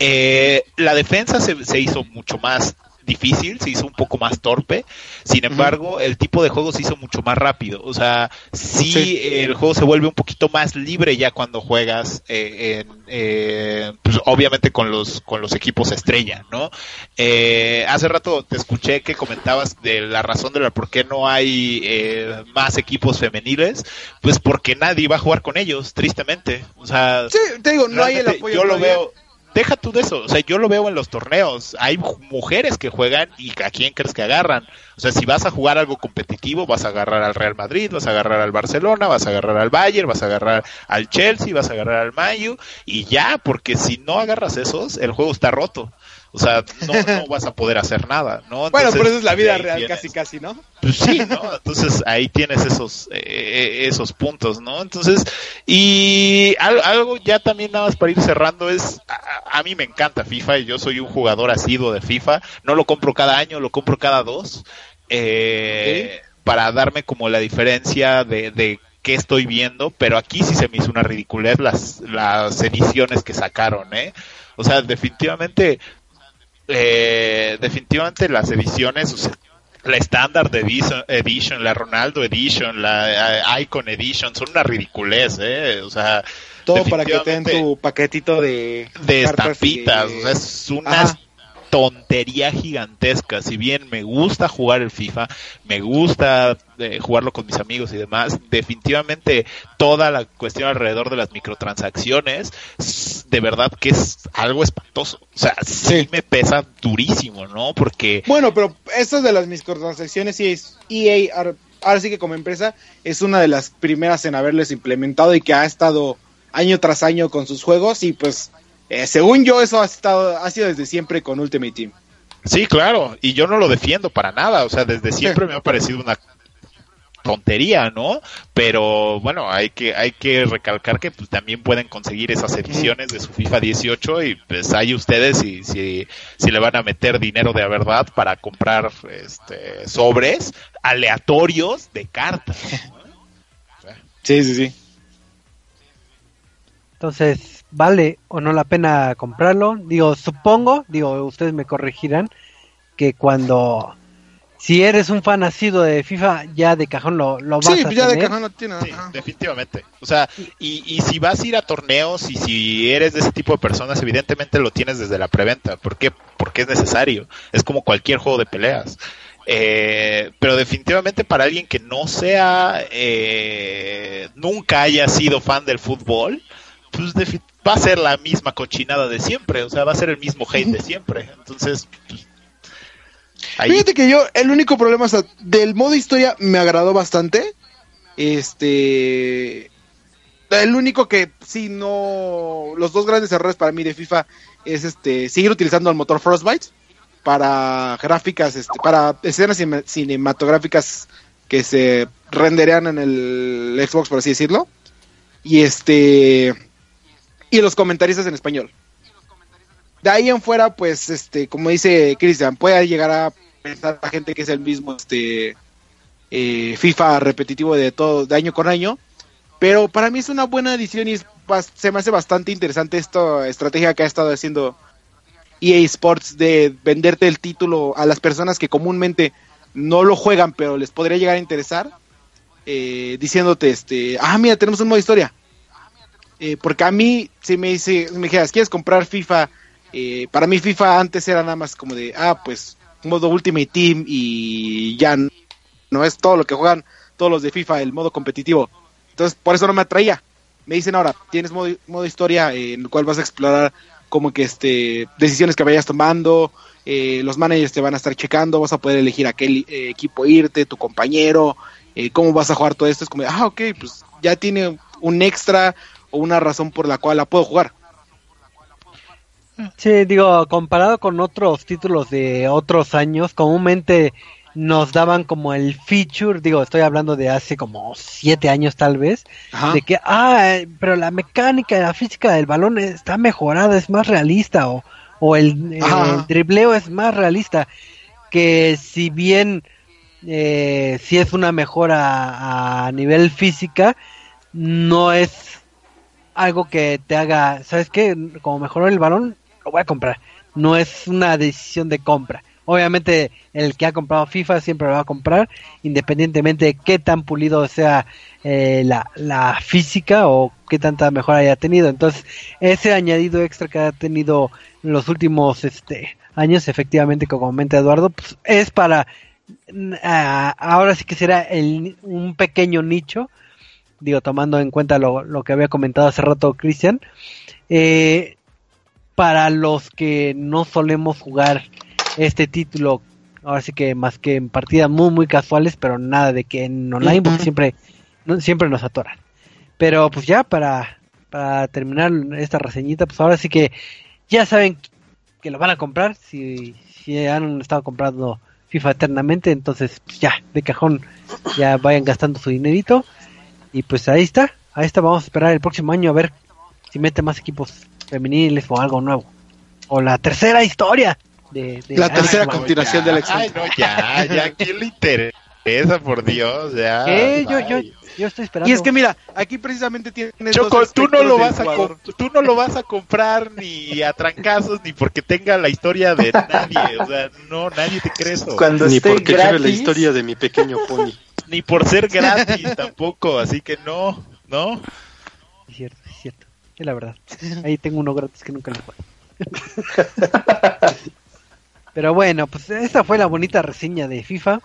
eh, la defensa se, se, hizo mucho más difícil, se hizo un poco más torpe. Sin embargo, el tipo de juego se hizo mucho más rápido. O sea, sí, el juego se vuelve un poquito más libre ya cuando juegas, eh, en, eh, pues obviamente con los con los equipos estrella, ¿no? Eh, hace rato te escuché que comentabas de la razón de la por qué no hay eh, más equipos femeniles, pues porque nadie va a jugar con ellos, tristemente. O sea, sí, te digo, no hay el apoyo. Yo lo veo deja tú de eso, o sea, yo lo veo en los torneos, hay mujeres que juegan y a quién crees que agarran. O sea, si vas a jugar algo competitivo, vas a agarrar al Real Madrid, vas a agarrar al Barcelona, vas a agarrar al Bayern, vas a agarrar al Chelsea, vas a agarrar al Mayu y ya, porque si no agarras esos, el juego está roto. O sea, no, no vas a poder hacer nada, ¿no? Entonces, bueno, pero eso es la vida real tienes, casi, casi, ¿no? Pues sí, ¿no? Entonces ahí tienes esos, eh, esos puntos, ¿no? Entonces, y algo ya también nada más para ir cerrando es, a, a, mí me encanta FIFA y yo soy un jugador asiduo de FIFA, no lo compro cada año, lo compro cada dos, eh, ¿Sí? para darme como la diferencia de, de qué estoy viendo, pero aquí sí se me hizo una ridiculez las, las ediciones que sacaron, ¿eh? O sea, definitivamente eh, definitivamente las ediciones, o sea, la Standard Edition, la Ronaldo Edition, la Icon Edition, son una ridiculez, ¿eh? O sea, todo para que te den tu paquetito de, de estampitas, de... o sea, es una Ajá tontería gigantesca. Si bien me gusta jugar el FIFA, me gusta eh, jugarlo con mis amigos y demás, definitivamente toda la cuestión alrededor de las microtransacciones, de verdad que es algo espantoso. O sea, sí, sí. me pesa durísimo, ¿no? Porque... Bueno, pero esto de las microtransacciones sí es EA, ahora sí que como empresa, es una de las primeras en haberles implementado y que ha estado año tras año con sus juegos y pues eh, según yo, eso ha, estado, ha sido desde siempre con Ultimate Team. Sí, claro, y yo no lo defiendo para nada, o sea, desde siempre me ha parecido una tontería, ¿no? Pero bueno, hay que hay que recalcar que pues, también pueden conseguir esas ediciones de su FIFA 18 y pues ahí ustedes si, si, si le van a meter dinero de verdad para comprar este, sobres aleatorios de cartas. ¿no? Sí, sí, sí. Entonces, ¿vale o no la pena comprarlo? Digo, supongo, digo, ustedes me corregirán, que cuando, si eres un fan nacido de FIFA, ya de cajón lo, lo vas sí, a ya tener. de cajón lo tiene. Sí, definitivamente. O sea, y, y si vas a ir a torneos y si eres de ese tipo de personas, evidentemente lo tienes desde la preventa. ¿Por qué? Porque es necesario. Es como cualquier juego de peleas. Eh, pero definitivamente para alguien que no sea, eh, nunca haya sido fan del fútbol, pues va a ser la misma cochinada de siempre, o sea, va a ser el mismo hate de siempre. Entonces, pues, ahí- Fíjate que yo, el único problema o sea, del modo historia me agradó bastante. Este. El único que sí no. Los dos grandes errores para mí de FIFA es este seguir utilizando el motor Frostbite para gráficas, este, para escenas cine- cinematográficas que se renderean en el Xbox, por así decirlo. Y este. Y los comentaristas en español. De ahí en fuera, pues, este, como dice Cristian, puede llegar a pensar la gente que es el mismo este eh, FIFA repetitivo de todo, de año con año. Pero para mí es una buena edición y se me hace bastante interesante esta estrategia que ha estado haciendo EA Sports de venderte el título a las personas que comúnmente no lo juegan, pero les podría llegar a interesar, eh, diciéndote, este, ah, mira, tenemos un modo historia. Eh, porque a mí, si me, dice, me dijeras, ¿quieres comprar FIFA? Eh, para mí FIFA antes era nada más como de, ah, pues, modo Ultimate Team y ya no es todo lo que juegan todos los de FIFA, el modo competitivo. Entonces, por eso no me atraía. Me dicen ahora, tienes modo, modo historia en el cual vas a explorar como que este decisiones que vayas tomando, eh, los managers te van a estar checando, vas a poder elegir a qué eh, equipo irte, tu compañero, eh, cómo vas a jugar todo esto. Es como, ah, ok, pues ya tiene un extra o una razón por la cual la puedo jugar. Sí, digo, comparado con otros títulos de otros años, comúnmente nos daban como el feature, digo, estoy hablando de hace como siete años tal vez, Ajá. de que, ah, pero la mecánica, la física del balón está mejorada, es más realista, o, o el, el dribleo es más realista, que si bien eh, si es una mejora a nivel física, no es algo que te haga, ¿sabes qué? Como mejoró el balón, lo voy a comprar. No es una decisión de compra. Obviamente el que ha comprado FIFA siempre lo va a comprar, independientemente de qué tan pulido sea eh, la, la física o qué tanta mejora haya tenido. Entonces, ese añadido extra que ha tenido en los últimos este, años, efectivamente, como comenta Eduardo, pues, es para, ah, ahora sí que será el, un pequeño nicho, digo, tomando en cuenta lo, lo que había comentado hace rato Cristian, eh, para los que no solemos jugar este título, ahora sí que más que en partidas muy muy casuales, pero nada de que en online, porque siempre, no- siempre nos atoran. Pero pues ya para, para terminar esta reseñita, pues ahora sí que ya saben que lo van a comprar, si, si han estado comprando FIFA eternamente, entonces pues ya, de cajón, ya vayan gastando su dinerito. Y pues ahí está, ahí está, vamos a esperar el próximo año a ver si mete más equipos femeniles o algo nuevo. O la tercera historia de, de La tercera continuación del Xbox. Ay, no, ya, ya, ¿a quién le interesa, por Dios? Ya. ¿Qué? Yo, yo, yo estoy esperando. Y es que mira, aquí precisamente tienes Choco, dos tú no lo vas a jugador. tú no lo vas a comprar ni a trancazos ni porque tenga la historia de nadie, o sea, no nadie te cree eso, Cuando Ni esté porque gratis, lleve la historia de mi pequeño pony. Ni por ser gratis tampoco, así que no, no. Es cierto, es cierto. Es la verdad. Ahí tengo uno gratis que nunca lo juego. Pero bueno, pues esta fue la bonita reseña de FIFA.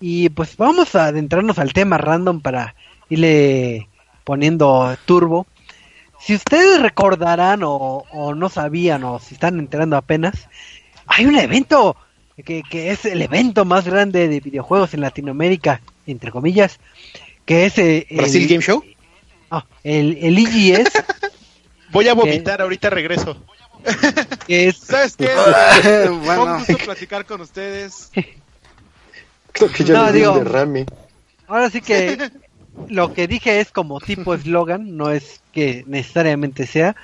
Y pues vamos a adentrarnos al tema random para irle poniendo turbo. Si ustedes recordarán o, o no sabían o si están enterando apenas, hay un evento que, que es el evento más grande de videojuegos en Latinoamérica, entre comillas, que es eh, Brasil el, Game Show. ah, el, el EGS, Voy a vomitar, ahorita regreso. que es ¿Sabes qué? Bueno. Fue un gusto platicar con ustedes. Creo que ya No, un derrame. Ahora sí que lo que dije es como tipo eslogan, no es que necesariamente sea.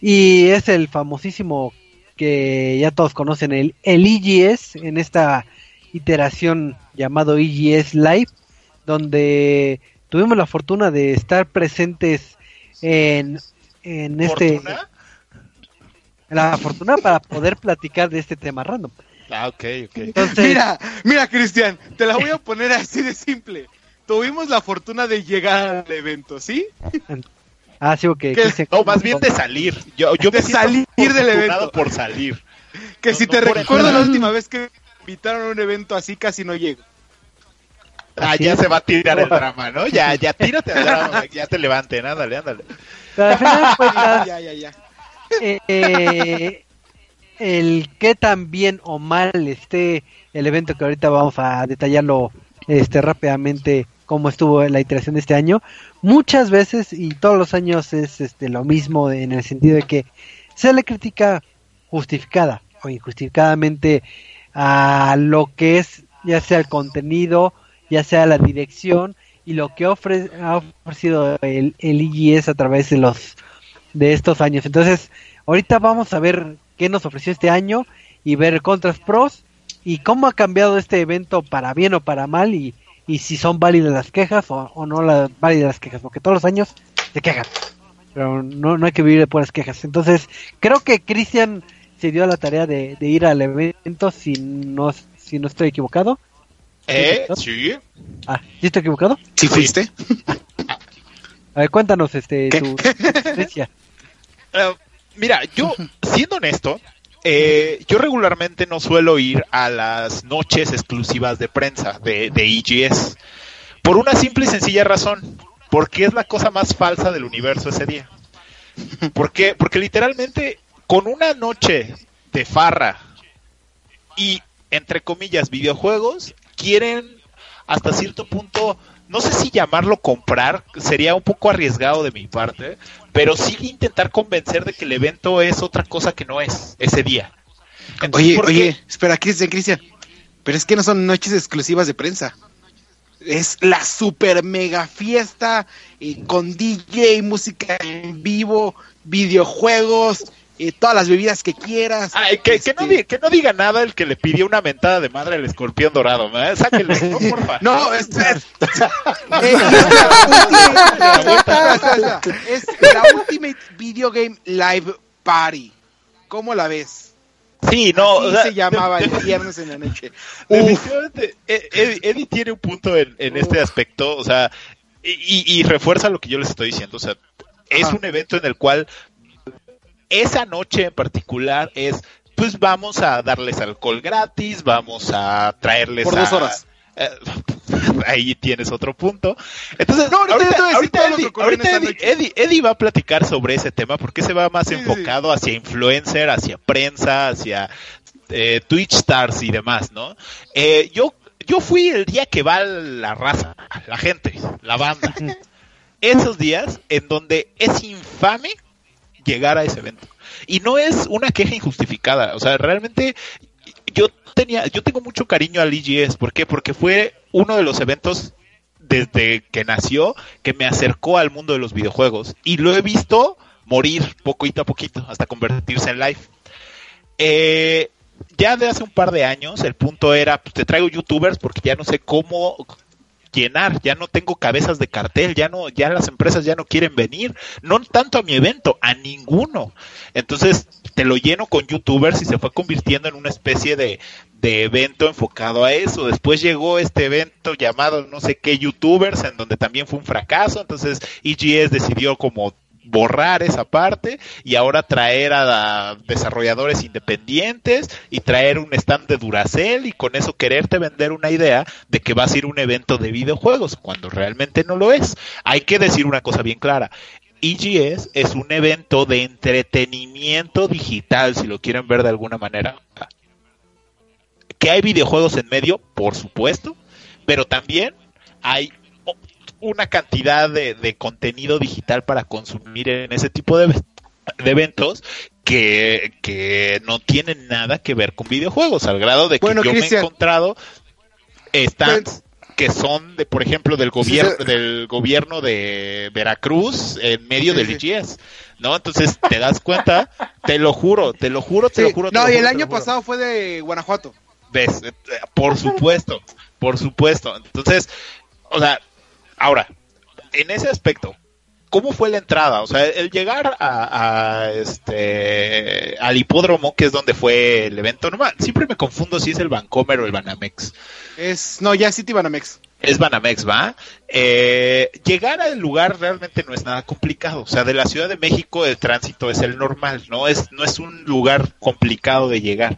Y es el famosísimo que ya todos conocen, el, el EGS, en esta iteración llamado EGS Live, donde tuvimos la fortuna de estar presentes en, en este... ¿Fortuna? La fortuna para poder platicar de este tema random. Ah, ok, ok. Entonces, Mira, mira, Cristian, te la voy a poner así de simple. Tuvimos la fortuna de llegar al evento, ¿sí? ah, sí, ok. Cristian- No, más bien de salir. Yo, yo De me salir del evento. por salir. Que No, si no te recuerdo la última vez que invitaron a un evento así, casi no llego. Ah, ya se va a tirar el drama, ¿no? Ya, ya tírate al drama, ya te levanten, ándale, ándale. Pero al final de cuentas, Ya, ya, ya. eh, el que tan bien o mal esté el evento que ahorita vamos a detallarlo este rápidamente cómo estuvo la iteración de este año muchas veces y todos los años es este lo mismo en el sentido de que se le critica justificada o injustificadamente a lo que es ya sea el contenido ya sea la dirección y lo que ha ofrecido el, el IGS a través de los de estos años. Entonces, ahorita vamos a ver qué nos ofreció este año y ver contras pros y cómo ha cambiado este evento para bien o para mal y, y si son válidas las quejas o, o no las válidas las quejas, porque todos los años se quejan, pero no, no hay que vivir de puras quejas. Entonces, creo que Cristian se dio a la tarea de, de ir al evento si no, si no estoy equivocado. ¿Eh? Sí. Ah, ¿sí equivocado? ¿Sí fuiste? A ver, cuéntanos este ¿Qué? tu experiencia. Eh, mira, yo, siendo honesto, eh, yo regularmente no suelo ir a las noches exclusivas de prensa de, de EGS. Por una simple y sencilla razón. Porque es la cosa más falsa del universo ese día. ¿Por qué? Porque literalmente, con una noche de farra y, entre comillas, videojuegos, quieren hasta cierto punto, no sé si llamarlo comprar, sería un poco arriesgado de mi parte, pero sí intentar convencer de que el evento es otra cosa que no es ese día. Entonces, Oye, oye, espera, Cristian, Cristian. Pero es que no son noches exclusivas de prensa. Es la super mega fiesta eh, con DJ, música en vivo, videojuegos, eh, todas las bebidas que quieras. Ay, que, que no Este, di- que no diga nada el que le pidió una mentada de madre al escorpión dorado, ¿eh? Sáquenlo, ¿no? porfa. No, es, es- eh, es la Ultimate Video Game Live Party. ¿Cómo la ves? Sí, no. Así o sea, se llamaba el viernes en la noche. Eh, Eddie, Eddie tiene un punto en, en este aspecto, o sea, y, y- y refuerza lo que yo les estoy diciendo, o sea, es Ajá. un evento en el cual esa noche en particular es, pues vamos a darles alcohol gratis, vamos a traerles Por a- dos horas. eh, ahí tienes otro punto. Entonces, No, ahorita ahorita Eddie, ahorita Eddie- noche. Eddie- Eddie va a platicar sobre ese tema porque se va más Sí, sí, sí. enfocado hacia influencer, hacia prensa, hacia eh, Twitch stars y demás, ¿no? Eh, yo, yo fui el día que va la raza, la gente, la banda. Esos días en donde es infame llegar a ese evento. Y no es una queja injustificada, o sea, realmente yo tenía, yo tengo mucho cariño al EGS, ¿por qué? Porque fue uno de los eventos desde que nació que me acercó al mundo de los videojuegos y lo he visto morir poquito a poquito hasta convertirse en live. Eh, ya de hace un par de años el punto era, pues, te traigo youtubers porque ya no sé cómo llenar, ya no tengo cabezas de cartel, ya no, ya las empresas ya no quieren venir, no tanto a mi evento, a ninguno. Entonces te lo lleno con youtubers y se fue convirtiendo en una especie de, de evento enfocado a eso. Después llegó este evento llamado no sé qué youtubers, en donde también fue un fracaso. Entonces EGS decidió como borrar esa parte y ahora traer a, a desarrolladores independientes y traer un stand de Duracell y con eso quererte vender una idea de que va a ser un evento de videojuegos cuando realmente no lo es. Hay que decir una cosa bien clara. EGS es un evento de entretenimiento digital, si lo quieren ver de alguna manera. Que hay videojuegos en medio, por supuesto, pero también hay una cantidad de, de contenido digital para consumir en ese tipo de, de eventos que, que no tienen nada que ver con videojuegos, al grado de que Bueno, yo me he encontrado stands que son de por ejemplo del gobierno Sí, sí. del gobierno de Veracruz en medio Sí, del. IGS, ¿no? Entonces te das cuenta, te lo juro, te lo juro, te lo juro. no, lo y el juro, año pasado fue de Guanajuato. ¿Ves? Eh, Por supuesto, por supuesto. Entonces, o sea, ahora, en ese aspecto, ¿cómo fue la entrada? O sea, el llegar a, a, este al hipódromo, que es donde fue el evento, no, siempre me confundo si es el Vancomer o el Banamex. Es, no, ya City Banamex. Es Banamex, ¿va? Eh, llegar al lugar realmente no es nada complicado. O sea, de la Ciudad de México el tránsito es el normal, no es, no es un lugar complicado de llegar.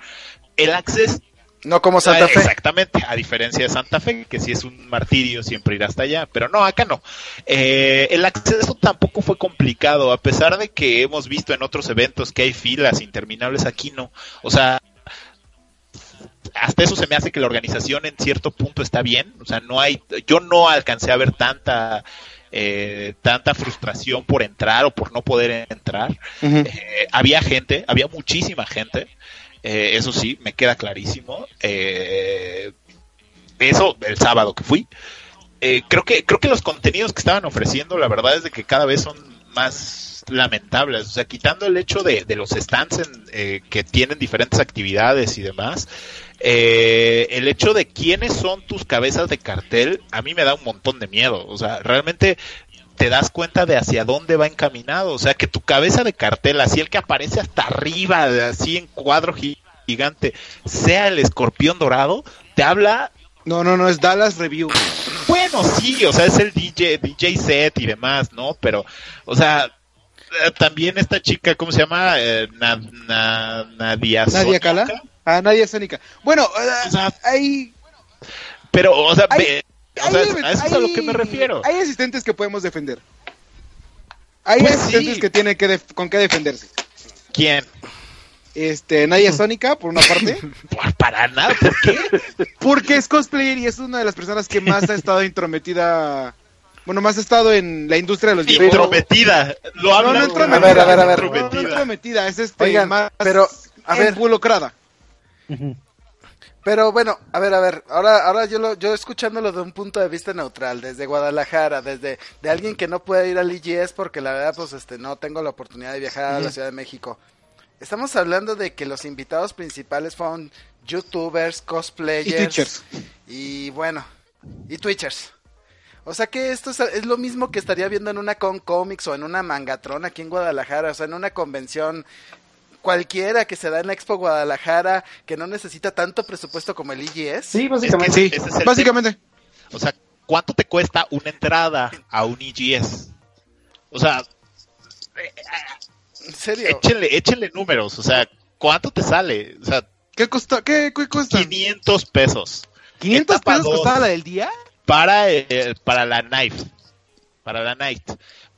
El acceso No como Santa Ah, Fe. Exactamente, a diferencia de Santa Fe, que si es un martirio siempre ir hasta allá, pero no, acá no. Eh, el acceso tampoco fue complicado, a pesar de que hemos visto en otros eventos que hay filas interminables, aquí no. O sea, hasta eso se me hace que la organización en cierto punto está bien, o sea, no hay, yo no alcancé a ver tanta... eh, tanta frustración por entrar o por no poder entrar. Eh, había gente, había muchísima gente. Eh, eso sí, me queda clarísimo. Eh, eso el sábado que fui. Eh, creo que creo que los contenidos que estaban ofreciendo, la verdad es de que cada vez son más lamentables. O sea, quitando el hecho de, de los stands en, eh, que tienen diferentes actividades y demás, eh, el hecho de quiénes son tus cabezas de cartel, a mí me da un montón de miedo. O sea, realmente te das cuenta de hacia dónde va encaminado. O sea, que tu cabeza de cartel, así el que aparece hasta arriba, así en cuadro gi- gigante, sea el escorpión dorado, te habla. No, no, no, es Dallas Review. Bueno, sí, o sea, es el DJ, DJ set y demás, ¿no? Pero, o sea, eh, también esta chica, ¿cómo se llama? Eh, Na- Na- Nadia Nadia. Cala. Ah, Nadia Sónica. Bueno, O sea, hay, Pero, o sea, Hay- ve- o sea, hay- a eso es a lo que me refiero. Hay asistentes que podemos defender. Hay Pues asistentes sí. que tienen que def- con qué defenderse. ¿Quién? Este, Nadia Sónica, por una parte, Por- para nada, ¿por qué? porque es cosplayer y es una de las personas que más ha estado intrometida, bueno, más ha estado en la industria de los videojuegos. Intrometida. Lo No, habla. no A entrometida. ver, a ver, a ver. No, no Intrometida. es este, Oigan, más pero, a ver. involucrada. Pero bueno, a ver, a ver, ahora, ahora yo lo, yo escuchándolo de un punto de vista neutral, desde Guadalajara, desde de alguien que no puede ir al IGS porque la verdad, pues, este, no tengo la oportunidad de viajar a la Ciudad de México. Estamos hablando de que los invitados principales fueron YouTubers, Y cosplayers Twitchers. y bueno, y Twitchers. O sea que esto es, es lo mismo que estaría viendo en una con comics o en una mangatron aquí en Guadalajara, o sea, en una convención cualquiera que se da en la Expo Guadalajara, que no necesita tanto presupuesto como el IGS. Sí, básicamente. Sí, Ese es el básicamente. O sea, ¿cuánto te cuesta una entrada a un EGS? O sea, En serio. échenle, échenle números. O sea, ¿cuánto te sale? O sea, ¿Qué, costa, qué, qué cuesta? 500 pesos. ¿500 etapa pesos dos. costaba la del día? Para, eh, para la Knife. Para la Night.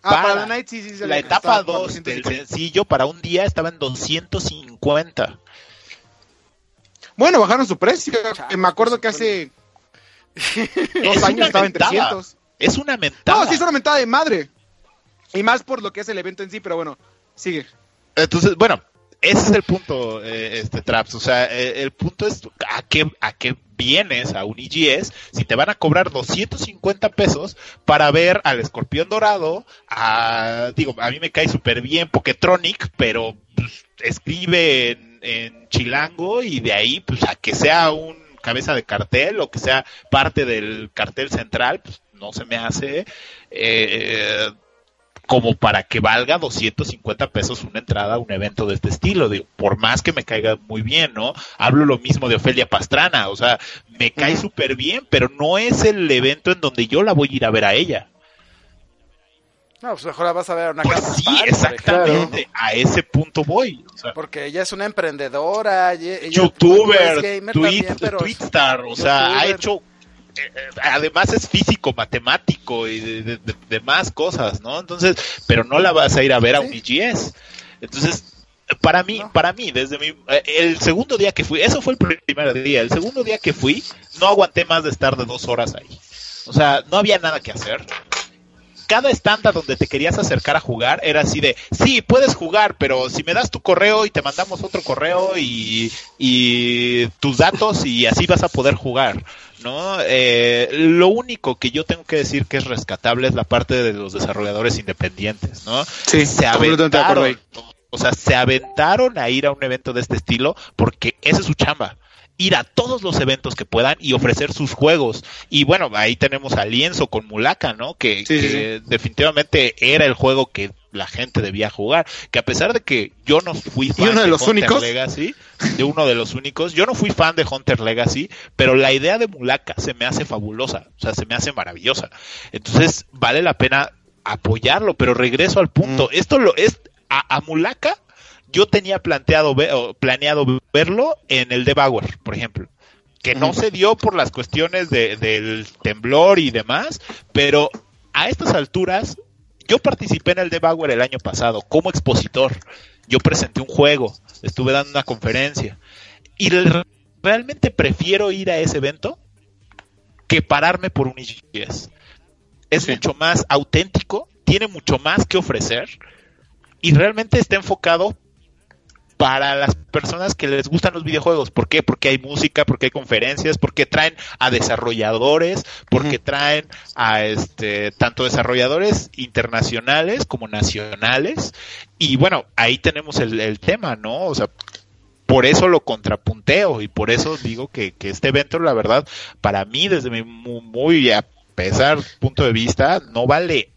Ah, Para para la Night sí, sí. se La etapa costaba 2 del 450. sencillo para un día estaba en 250. Bueno, bajaron su precio. Chale, Me acuerdo que hace Es dos años una estaba en mentada. 300. Es una mentada. No, sí es una mentada de madre. Y más por lo que es el evento en sí, pero bueno, sigue. Entonces, bueno, ese es el punto, eh, este Traps. O sea, eh, el punto es a qué, a qué vienes a un EGS si te van a cobrar 250 pesos para ver al escorpión dorado. A, digo, a mí me cae súper bien Poketronic, pero pues, escribe en, en chilango y de ahí, pues a que sea un cabeza de cartel o que sea parte del cartel central, pues no se me hace. Eh, como para que valga 250 pesos una entrada a un evento de este estilo, digo, por más que me caiga muy bien, ¿no? Hablo lo mismo de Ofelia Pastrana, o sea, me cae súper bien, pero no es el evento en donde yo la voy a ir a ver a ella. No, pues mejor la vas a ver a una Pues Campus sí, exactamente, ejemplo, a ese punto voy. O sea, Porque ella es una emprendedora, ella- ella- youtuber, es gamer tweet, también, pero- twitstar, o sea, ha youtuber. hecho además es físico, matemático y de, de- de- de más cosas, ¿no? Entonces, pero no la vas a ir a ver a un EGS. Entonces, para mí, No. para mí, desde mi, eh, el segundo día que fui, eso fue el primer día, el segundo día que fui, no aguanté más de estar de dos horas ahí. O sea, no había nada que hacer. Cada estándar donde te querías acercar a jugar era así de, sí, puedes jugar, pero si me das tu correo y te mandamos otro correo y, y tus datos y así vas a poder jugar, ¿no? Eh, lo único que yo tengo que decir que es rescatable es la parte de los desarrolladores independientes, ¿no? Sí, se aventaron, o sea, se aventaron a ir a un evento de este estilo porque esa es su chamba. Ir a todos los eventos que puedan y ofrecer sus juegos. Y bueno, ahí tenemos a Lienzo con Mulaka, ¿no? Que, Sí, sí, que definitivamente era el juego que la gente debía jugar. Que a pesar de que yo no fui fan uno de los Hunter únicos. Legacy, de uno de los únicos, yo no fui fan de Hunter Legacy, pero la idea de Mulaka se me hace fabulosa, o sea, se me hace maravillosa. Entonces, vale la pena apoyarlo, pero regreso al punto. Mm. Esto lo es a, a Mulaka yo tenía planteado ve- o planeado verlo en el Devour, por ejemplo. que no se dio por las cuestiones de, del temblor y demás, pero a estas alturas yo participé en el Debauer el año pasado como expositor. Yo presenté un juego, estuve dando una conferencia y realmente prefiero ir a ese evento que pararme por un IGS. Es mucho más auténtico, tiene mucho más que ofrecer y realmente está enfocado para las personas que les gustan los videojuegos. ¿Por qué? Porque hay música, porque hay conferencias, porque traen a desarrolladores, porque traen a este tanto desarrolladores internacionales como nacionales. Y bueno, ahí tenemos el, tema, ¿no? O sea, por eso lo contrapunteo y por eso digo que, este evento, la verdad, para mí, desde mi muy, a pesar punto de vista, no vale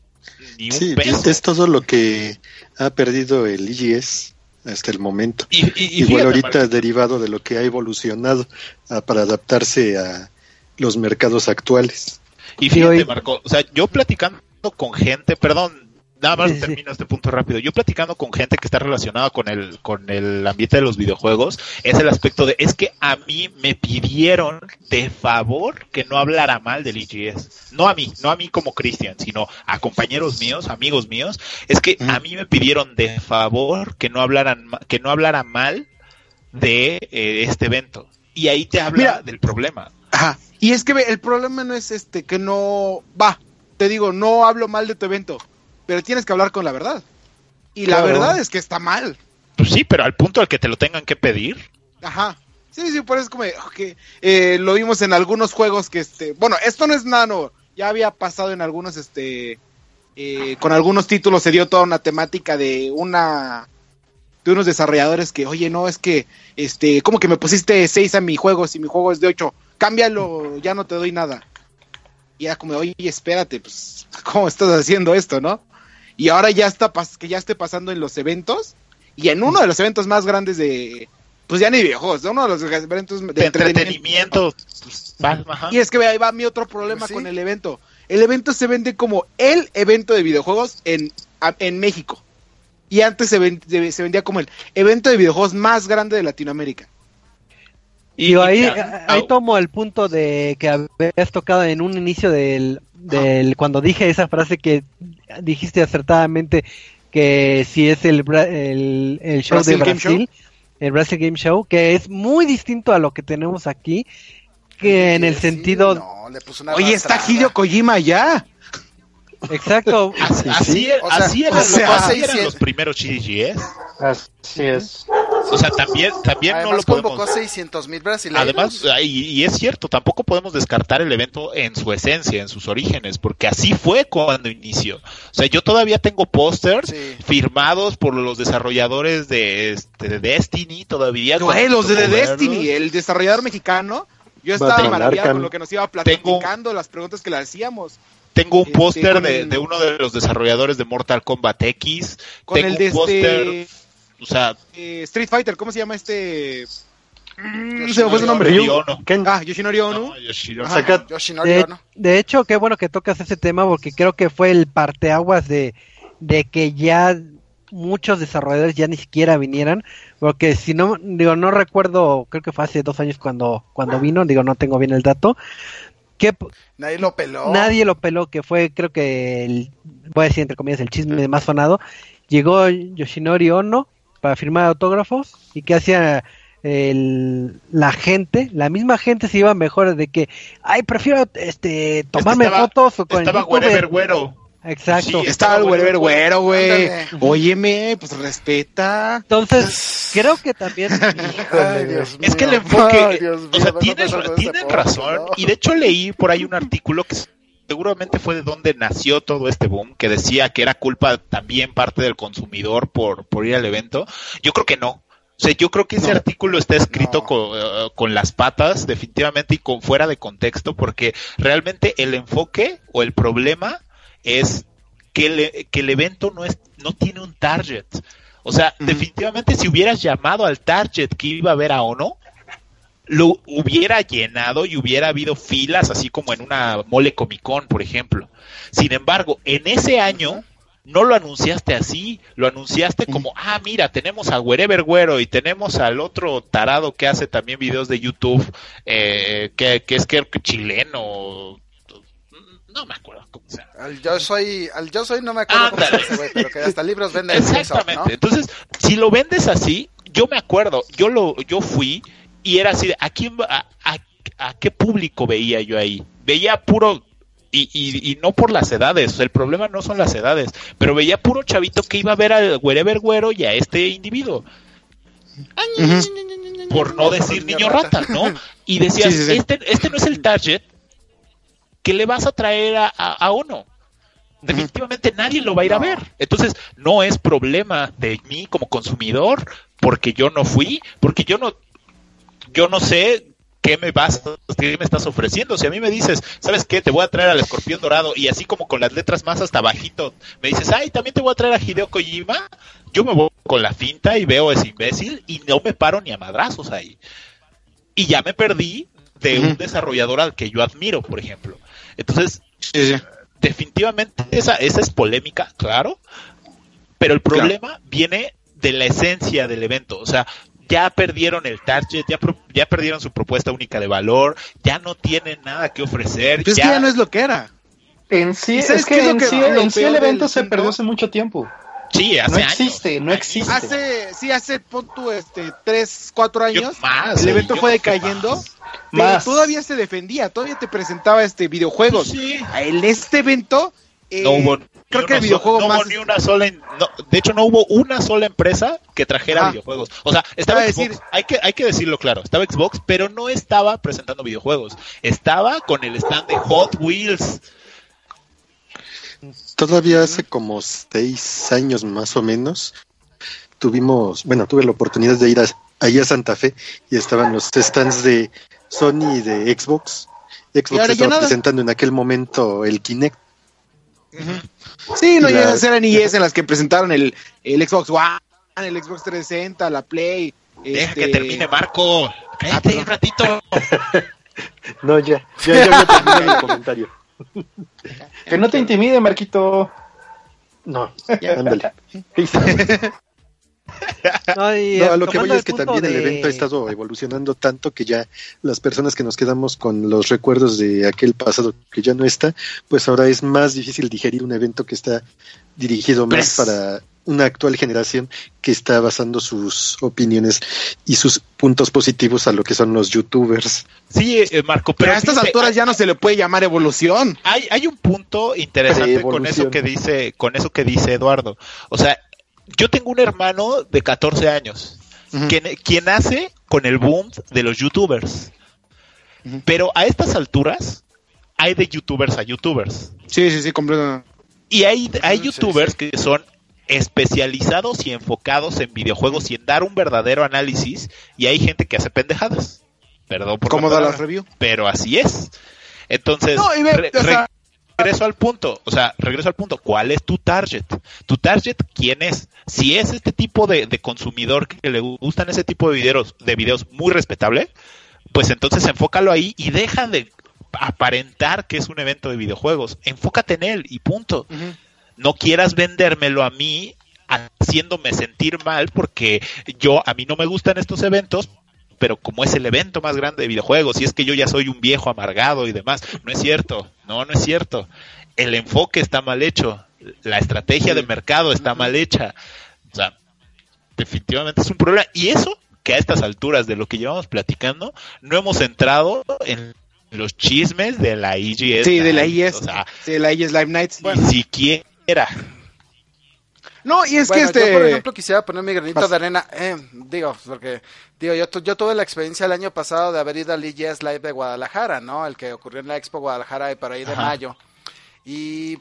ni un peso. Es todo lo que ha perdido el IGS hasta el momento. Igual ahorita derivado de lo que ha evolucionado ah, para adaptarse a los mercados actuales. Y fíjate, Marco, o sea, yo platicando con gente, perdón, nada más termino este punto rápido. Yo platicando con gente que está relacionada con el, con el ambiente de los videojuegos, es el aspecto de, es que a mí me pidieron de favor que no hablara mal del IGS. No a mí, no a mí como Cristian, sino a compañeros míos, amigos míos. Es que a mí me pidieron de favor que no hablaran, que no hablara mal de eh, este evento. Y ahí te habla del problema. Ajá. Y es que el problema no es este, que no, va, te digo, no hablo mal de tu evento pero tienes que hablar con la verdad. Y la verdad es que está mal. Pues sí, pero al punto al que te lo tengan que pedir. Ajá. Sí, sí, por eso es como que eh, lo vimos en algunos juegos que este, bueno, esto no es nada nuevo. Ya había pasado en algunos este eh, con algunos títulos se dio toda una temática de una de unos desarrolladores que, oye, no, es que, este, como que me pusiste 6 a mi juego si mi juego es de 8? Cámbialo, ya no te doy nada. Y era como, oye, espérate, pues, ¿cómo estás haciendo esto, no? Y ahora ya está que ya esté pasando en los eventos y en uno de los eventos más grandes de pues ya ni videojuegos, uno de los eventos de, entretenimiento. Y es que ahí va mi otro problema pues con el evento. El evento se vende como el evento de videojuegos en, en México. Y antes se, se vendía como el evento de videojuegos más grande de Latinoamérica. Y ahí, ahí tomo el punto de que habías tocado en un inicio del, del cuando dije esa frase que dijiste acertadamente que si es el, el, show de Brasil, el Brasil Game Show, que es muy distinto a lo que tenemos aquí, que en el sentido... Oye, está Hideo Kojima ya. Exacto. Así, así, eran, los primeros GGS. Así es. O sea, también, también no lo podemos. 600 mil brasileños. Además, y, es cierto, tampoco podemos descartar el evento en su esencia, en sus orígenes, porque así fue cuando inició. O sea, yo todavía tengo pósters firmados por los desarrolladores de, este, de Destiny, todavía. los de Destiny, el desarrollador mexicano. Yo estaba maravillado con lo que nos iba platicando, las preguntas que le hacíamos. Tengo un este, póster de, uno de los desarrolladores de Mortal Kombat X. Con el de este... O sea... Eh, Street Fighter, ¿cómo se llama este...? No mm, se me fue su nombre. Ah, Yoshinori Ono. de, hecho, qué bueno que tocas ese tema porque creo que fue el parteaguas de, de que ya muchos desarrolladores ya ni siquiera vinieran, porque si no, digo, no recuerdo, creo que fue hace dos años cuando, cuando vino, digo, no tengo bien el dato, nadie lo peló. Nadie lo peló, que fue creo que el, voy a decir entre comillas el chisme más sonado. Llegó Yoshinori Ono para firmar autógrafos y que hacía la gente, la misma gente se iba mejor de que, ay, prefiero este tomarme fotos o con estaba el güero. Exacto. Sí, estaba el güero, güero, güey. Óyeme, pues respeta. Entonces, creo que también. es que el enfoque. o sea, tienen, razón. Y de hecho, leí por ahí un artículo que seguramente fue de donde nació todo este boom, que decía que era culpa también parte del consumidor por, por ir al evento. Yo creo que no. O sea, yo creo que ese artículo está escrito con, eh, con, las patas, definitivamente, y con fuera de contexto, porque realmente el enfoque o el problema es que, que el evento no, es, no tiene un target. O sea, definitivamente si hubieras llamado al target que iba a ver a Ono, lo hubiera llenado y hubiera habido filas, así como en una mole Comic Con, por ejemplo. Sin embargo, en ese año no lo anunciaste así, lo anunciaste como, ah, mira, tenemos a Wherever Güero y tenemos al otro tarado que hace también videos de YouTube, eh, que, que es que chileno, no me acuerdo cómo se llama. Al yo soy, al yo soy no me acuerdo cómo se llama pero que hasta libros vende Exactamente. Entonces, si lo vendes así, yo me acuerdo, yo lo, yo fui y era así, ¿a quién, a, a- a qué público veía yo ahí? Veía puro y, y, y no por las edades, el problema no son las edades, pero veía puro chavito que iba a ver al Wherever Güero y a este individuo, por no decir niño rata, ¿no? Y decías, Sí, sí, sí. Este, este no es el target que le vas a traer a, a, a Ono. Definitivamente nadie lo va a ir a ver. Entonces, no es problema de mí como consumidor, porque yo no fui, porque yo no, yo no sé qué me vas, qué me estás ofreciendo. Si a mí me dices, ¿sabes qué? Te voy a traer al escorpión dorado y así como con las letras más hasta bajito, me dices, ay, también te voy a traer a Hideo Kojima, yo me voy con la finta y veo ese imbécil y no me paro ni a madrazos ahí. Y ya me perdí de un desarrollador al que yo admiro, por ejemplo. Entonces, Sí, sí. definitivamente esa, esa es polémica, claro, pero el problema viene de la esencia del evento, o sea, ya perdieron el target, ya, pro- ya perdieron su propuesta única de valor, ya no tienen nada que ofrecer, Pues es que ya no es lo que era. En sí, ¿Y sabes es que, en que- sí, lo en sí peor el evento se perdió hace mucho tiempo. sí, hace No años. existe, no existe. Hace, sí, hace, pon tú, este, tres, cuatro Yo- años, más, el evento fue decayendo, más. pero Más. todavía se defendía, todavía te presentaba este videojuegos. Sí. En este evento, eh, No hubo creo que el videojuego so- no más... hubo ni una sola no, de hecho no hubo una sola empresa que trajera Ajá. videojuegos o sea estaba Xbox decir- hay que hay que decirlo claro estaba Xbox pero no estaba presentando videojuegos estaba con el stand de Hot Wheels Todavía hace como seis años más o menos, tuvimos, bueno, tuve la oportunidad de ir a, ahí a Santa Fe y estaban los stands de Sony y de Xbox. Xbox estaba presentando en aquel momento el Kinect. Sí, no Y llegan la- a ser en IES en las que presentaron el, el Xbox One, el Xbox 360, la Play. deja este- que termine Marco cállate un ratito No, ya, ya, ya terminado mi comentario. Que no te intimide, Marquito. No, ándale. No, y, No, eh, a lo que voy es que también el evento ha estado evolucionando tanto que ya las personas que nos quedamos con los recuerdos de aquel pasado que ya no está, pues ahora es más difícil digerir un evento que está dirigido más Pues- para una actual generación que está basando sus opiniones y sus puntos positivos a lo que son los youtubers. sí eh, Marco Pero pero a estas fíjate, alturas ya no se le puede llamar evolución. hay, hay un punto interesante con eso que dice con eso que dice Eduardo o sea yo tengo un hermano de 14 años Ujú. quien, quien hace con el boom de los youtubers pero a estas alturas hay de youtubers a youtubers Sí, sí, sí, completo. y hay, hay Sí, youtubers que son especializados y enfocados en videojuegos y en dar un verdadero análisis y hay gente que hace pendejadas perdón por la ¿Cómo da la palabra, review? pero así es entonces No, y ve, re- o sea- regreso al punto, o sea, regreso al punto, ¿cuál es tu target? Tu target, ¿quién es? Si es este tipo de, de consumidor que le gustan ese tipo de videos, de videos muy respetable, pues entonces enfócalo ahí y deja de aparentar que es un evento de videojuegos. Enfócate en él y punto. No quieras vendérmelo a mí haciéndome sentir mal porque yo a mí no me gustan estos eventos, pero como es el evento más grande de videojuegos, y es que yo ya soy un viejo amargado y demás, no es cierto, no, no es cierto. El enfoque está mal hecho, la estrategia de mercado está mal hecha. O sea, definitivamente es un problema. Y eso que a estas alturas de lo que llevamos platicando, no hemos entrado en los chismes de la EGS. Sí, de la. IES. O sea, sí, de la IES Live Nights. ni siquiera. No, y es bueno, que este. yo por ejemplo quisiera poner mi granito Vas. de arena, eh, digo, porque, digo, yo, tu- yo tuve la experiencia el año pasado de haber ido al EGS Live de Guadalajara, ¿no? El que ocurrió en la Expo Guadalajara y por ahí de Ajá. mayo. Y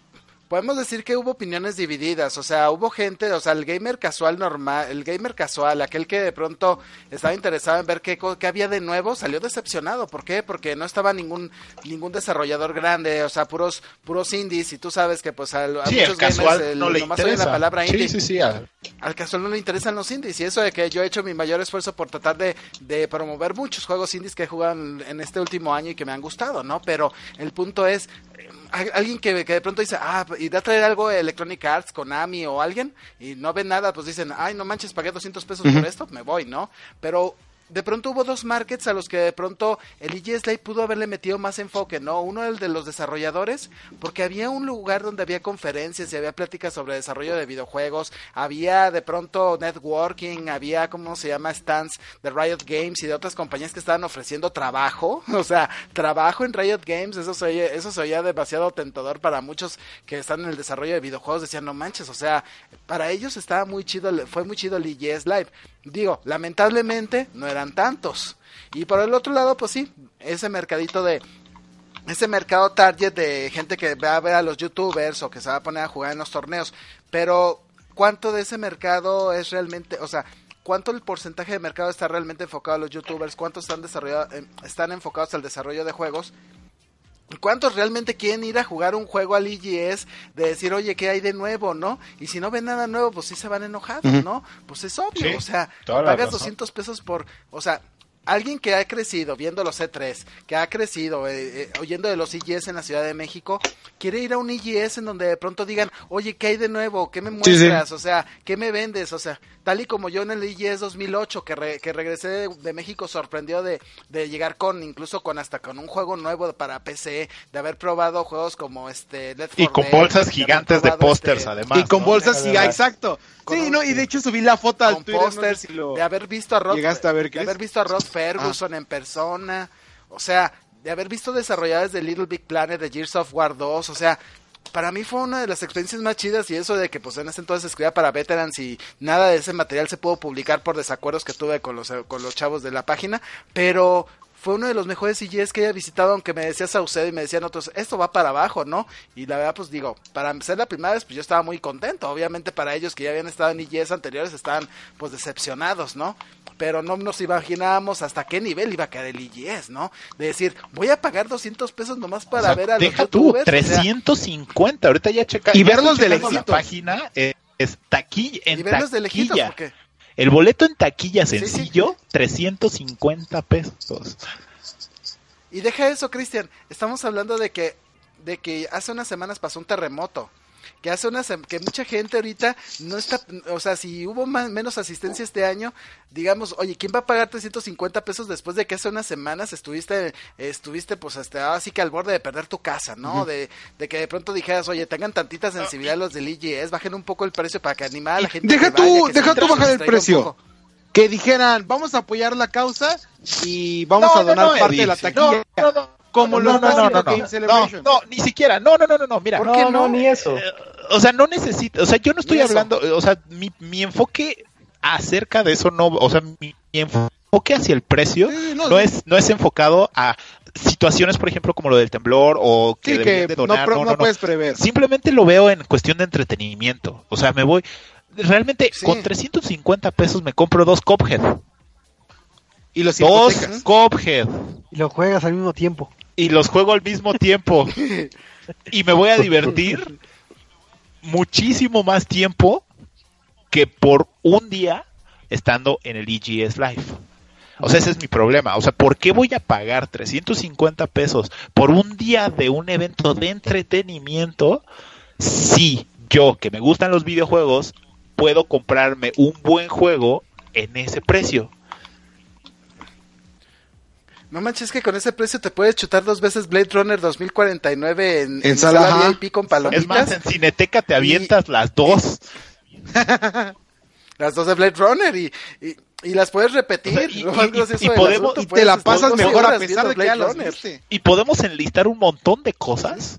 podemos decir que hubo opiniones divididas, o sea, hubo gente, o sea, el gamer casual normal, el gamer casual, aquel que de pronto estaba interesado en ver qué, qué había de nuevo, salió decepcionado. ¿Por qué? Porque no estaba ningún ningún desarrollador grande, o sea, puros puros indies y tú sabes que pues a, a Sí, el muchos gamers casual el- no le nomás interesa. la palabra indie Sí, sí, sí. a- al casual no le interesan los indies y eso de que yo he hecho mi mayor esfuerzo por tratar de, de promover muchos juegos indies que he jugado en, este último año y que me han gustado, ¿no? Pero el punto es, alguien que, que de pronto dice, ah, irá a traer algo de Electronic Arts, Konami o alguien, y no ven nada, pues dicen, ay, no manches, pagué 200 pesos por esto, me voy, ¿no? Pero de pronto hubo dos markets a los que de pronto el EGS Live pudo haberle metido más enfoque, ¿no? Uno el de los desarrolladores, porque había un lugar donde había conferencias y había pláticas sobre desarrollo de videojuegos, había de pronto networking, había, ¿cómo se llama? Stands de Riot Games y de otras compañías que estaban ofreciendo trabajo, o sea, trabajo en Riot Games, eso se oye, eso se oía demasiado tentador para muchos que están en el desarrollo de videojuegos, decían, no manches, o sea, para ellos estaba muy chido, fue muy chido el EGS Live. Digo, lamentablemente no eran tantos. Y por el otro lado, pues sí, ese mercadito de ese mercado target de gente que va a ver a los youtubers o que se va a poner a jugar en los torneos. Pero, ¿cuánto de ese mercado es realmente, o sea, cuánto el porcentaje de mercado está realmente enfocado a los youtubers? ¿Cuántos están, desarrollado- eh, están enfocados al desarrollo de juegos? ¿Y ¿Cuántos realmente quieren ir a jugar un juego al EGS de decir, oye, ¿qué hay de nuevo, no? Y si no ven nada nuevo, pues sí se van enojados, ¿no? Pues es obvio, Sí, o sea, pagas razón. 200 pesos por, o sea, alguien que ha crecido viendo los C3, que ha crecido eh, eh, oyendo de los EGS en la Ciudad de México, quiere ir a un EGS en donde de pronto digan, oye, ¿qué hay de nuevo? ¿Qué me Sí, sí. muestras? O sea, ¿qué me vendes? O sea, tal y como yo en el EGS 2008, que, re- que regresé de, de México, sorprendió de, de llegar con, incluso con hasta con un juego nuevo para PC, de haber probado juegos como este Y 4 con bolsas gigantes de probado, pósters, este, además. y con ¿no? bolsas, Es sí, verdad. exacto. Con Sí, un- no, y de hecho subí la foto al Twitter. no sé pósters, si lo- de haber visto a Rod, ¿Llegaste a ver, de Chris? haber visto a Rod Ferguson en persona, o sea, de haber visto desarrolladores de Little Big Planet, de Gears of War 2, o sea, para mí fue una de las experiencias más chidas y eso de que pues en ese entonces escribía para veterans y nada de ese material se pudo publicar por desacuerdos que tuve con los con los chavos de la página, pero fue uno de los mejores CGs que haya visitado, aunque me decía Saucedo y me decían otros, esto va para abajo, ¿no? Y la verdad, pues digo, para ser la primera vez, pues yo estaba muy contento. Obviamente para ellos que ya habían estado en IGs anteriores estaban pues decepcionados, ¿no? Pero no nos imaginábamos hasta qué nivel iba a quedar el IGS, ¿no? De decir, voy a pagar 200 pesos nomás para O sea, ver a los deja tú, youtubers. o sea, 350. Ahorita ya checa. Y verlos de la página eh, es taquilla, en y verlos de lejitos, taquilla. porque El boleto en taquilla Sí, sí. sencillo, 350 pesos. Y deja eso, Cristian. Estamos hablando de que, de que hace unas semanas pasó un terremoto. Que hace unas que mucha gente ahorita no está, o sea, si hubo más, menos asistencia este año, digamos, oye, ¿quién va a pagar 350 pesos después de que hace unas semanas estuviste, estuviste pues hasta así que al borde de perder tu casa, ¿no? de, de que de pronto dijeras, oye, tengan tantita sensibilidad los del IGS, bajen un poco el precio para que animar a la gente. Deja que vaya, tú- que deja tú bajar se el precio. Que dijeran, vamos a apoyar la causa y vamos No, a donar no, no, parte Eddie, de la taquilla. No, no, no. Como no, lo no, no, no, Game no, Celebration. no, no, ni siquiera. No, no, no, no, no, mira. ¿Por No, qué no, no? ni eso. Eh, o sea, no necesito, o sea, yo no estoy Ni eso. hablando, o sea, mi, mi enfoque acerca de eso no, o sea, mi, mi enfoque hacia el precio Sí, no, no, es no es enfocado a situaciones, por ejemplo, como lo del temblor o que Sí, deberían que de donar, no, pro- no, no no, no. puedes prever. Simplemente lo veo en cuestión de entretenimiento. O sea, me voy realmente Sí. con 350 pesos me compro dos Cophead. Y los Dos hipotecas. Cophead. Y lo juegas al mismo tiempo. y los juego al mismo tiempo y me voy a divertir muchísimo más tiempo que por un día estando en el EGS Live. O sea, ese es mi problema. O sea, ¿por qué voy a pagar 350 pesos por un día de un evento de entretenimiento si yo, que me gustan los videojuegos, puedo comprarme un buen juego en ese precio? No manches que con ese precio te puedes chutar dos veces Blade Runner 2049 en, En sala, ajá. VIP con Es más, palomitas. en Cineteca te avientas las dos. Las dos de Blade Runner y, y, y las puedes repetir. O sea, y- y- podemos- asunto, Y te puedes la pasas 12 mejor a pesar de que Blade ya las Runner. viste. y podemos enlistar un montón de cosas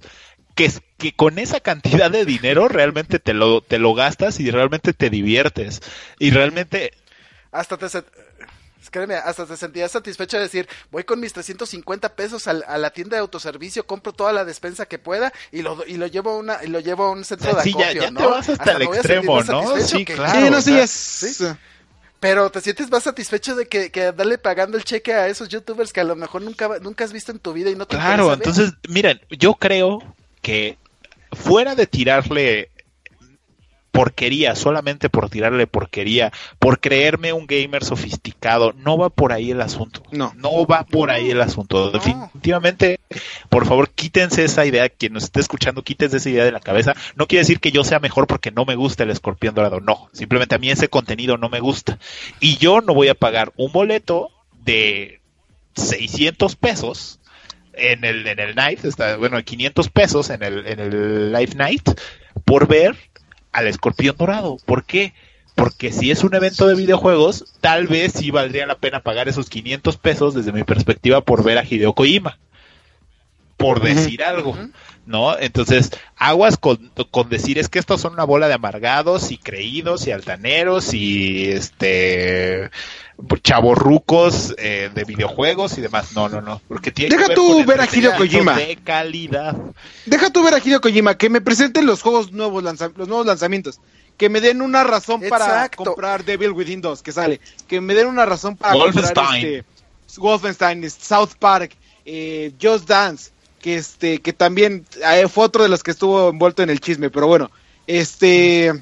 que, que con esa cantidad de dinero realmente te lo, te lo gastas y realmente te diviertes. Y realmente, Hasta te, créeme, hasta te sentías satisfecho de decir, voy con mis 350 pesos al- a, la tienda de autoservicio, compro toda la despensa que pueda y lo, y lo llevo a una, y lo llevo a un centro de sí, ya, acopio, ya ¿no? te vas hasta, el extremo, ¿no? Sí, que- claro. sí, no, sí, es. ¿sí? Pero te sientes más satisfecho de que, que darle pagando el cheque a esos youtubers que a lo mejor nunca, nunca has visto en tu vida y no te Claro, entonces, miren, yo creo que fuera de tirarle porquería, solamente por tirarle porquería, por creerme un gamer sofisticado. No va por ahí el asunto. No. No va por ahí el asunto. Definitivamente, por favor, quítense esa idea. Quien nos esté escuchando, quítense esa idea de la cabeza. No quiere decir que yo sea mejor porque no me gusta el escorpión dorado. No. Simplemente a mí ese contenido no me gusta. Y yo no voy a pagar un boleto de 600 pesos en el, en el night, está, bueno, 500 pesos en el, en el live night por ver al escorpión dorado. ¿Por qué? Porque si es un evento de videojuegos, tal vez sí valdría la pena pagar esos 500 pesos desde mi perspectiva por ver a Hideo Kojima. Por decir algo, ¿no? Entonces, aguas con, con decir es que estos son una bola de amargados y creídos y altaneros y este chavorrucos eh, de videojuegos y demás. No, no, no. Porque tiene Deja que ver tú ver a Hideo Kojima. De calidad. Deja tú ver a Hideo Kojima, que me presenten los juegos nuevos, lanza- los nuevos lanzamientos. Que me den una razón para Exacto. comprar Devil Within 2, que sale. Que me den una razón para comprar Wolfenstein. este, Wolfenstein, South Park, eh, Just Dance, que este, que también eh, fue otro de los que estuvo envuelto en el chisme, pero bueno, este,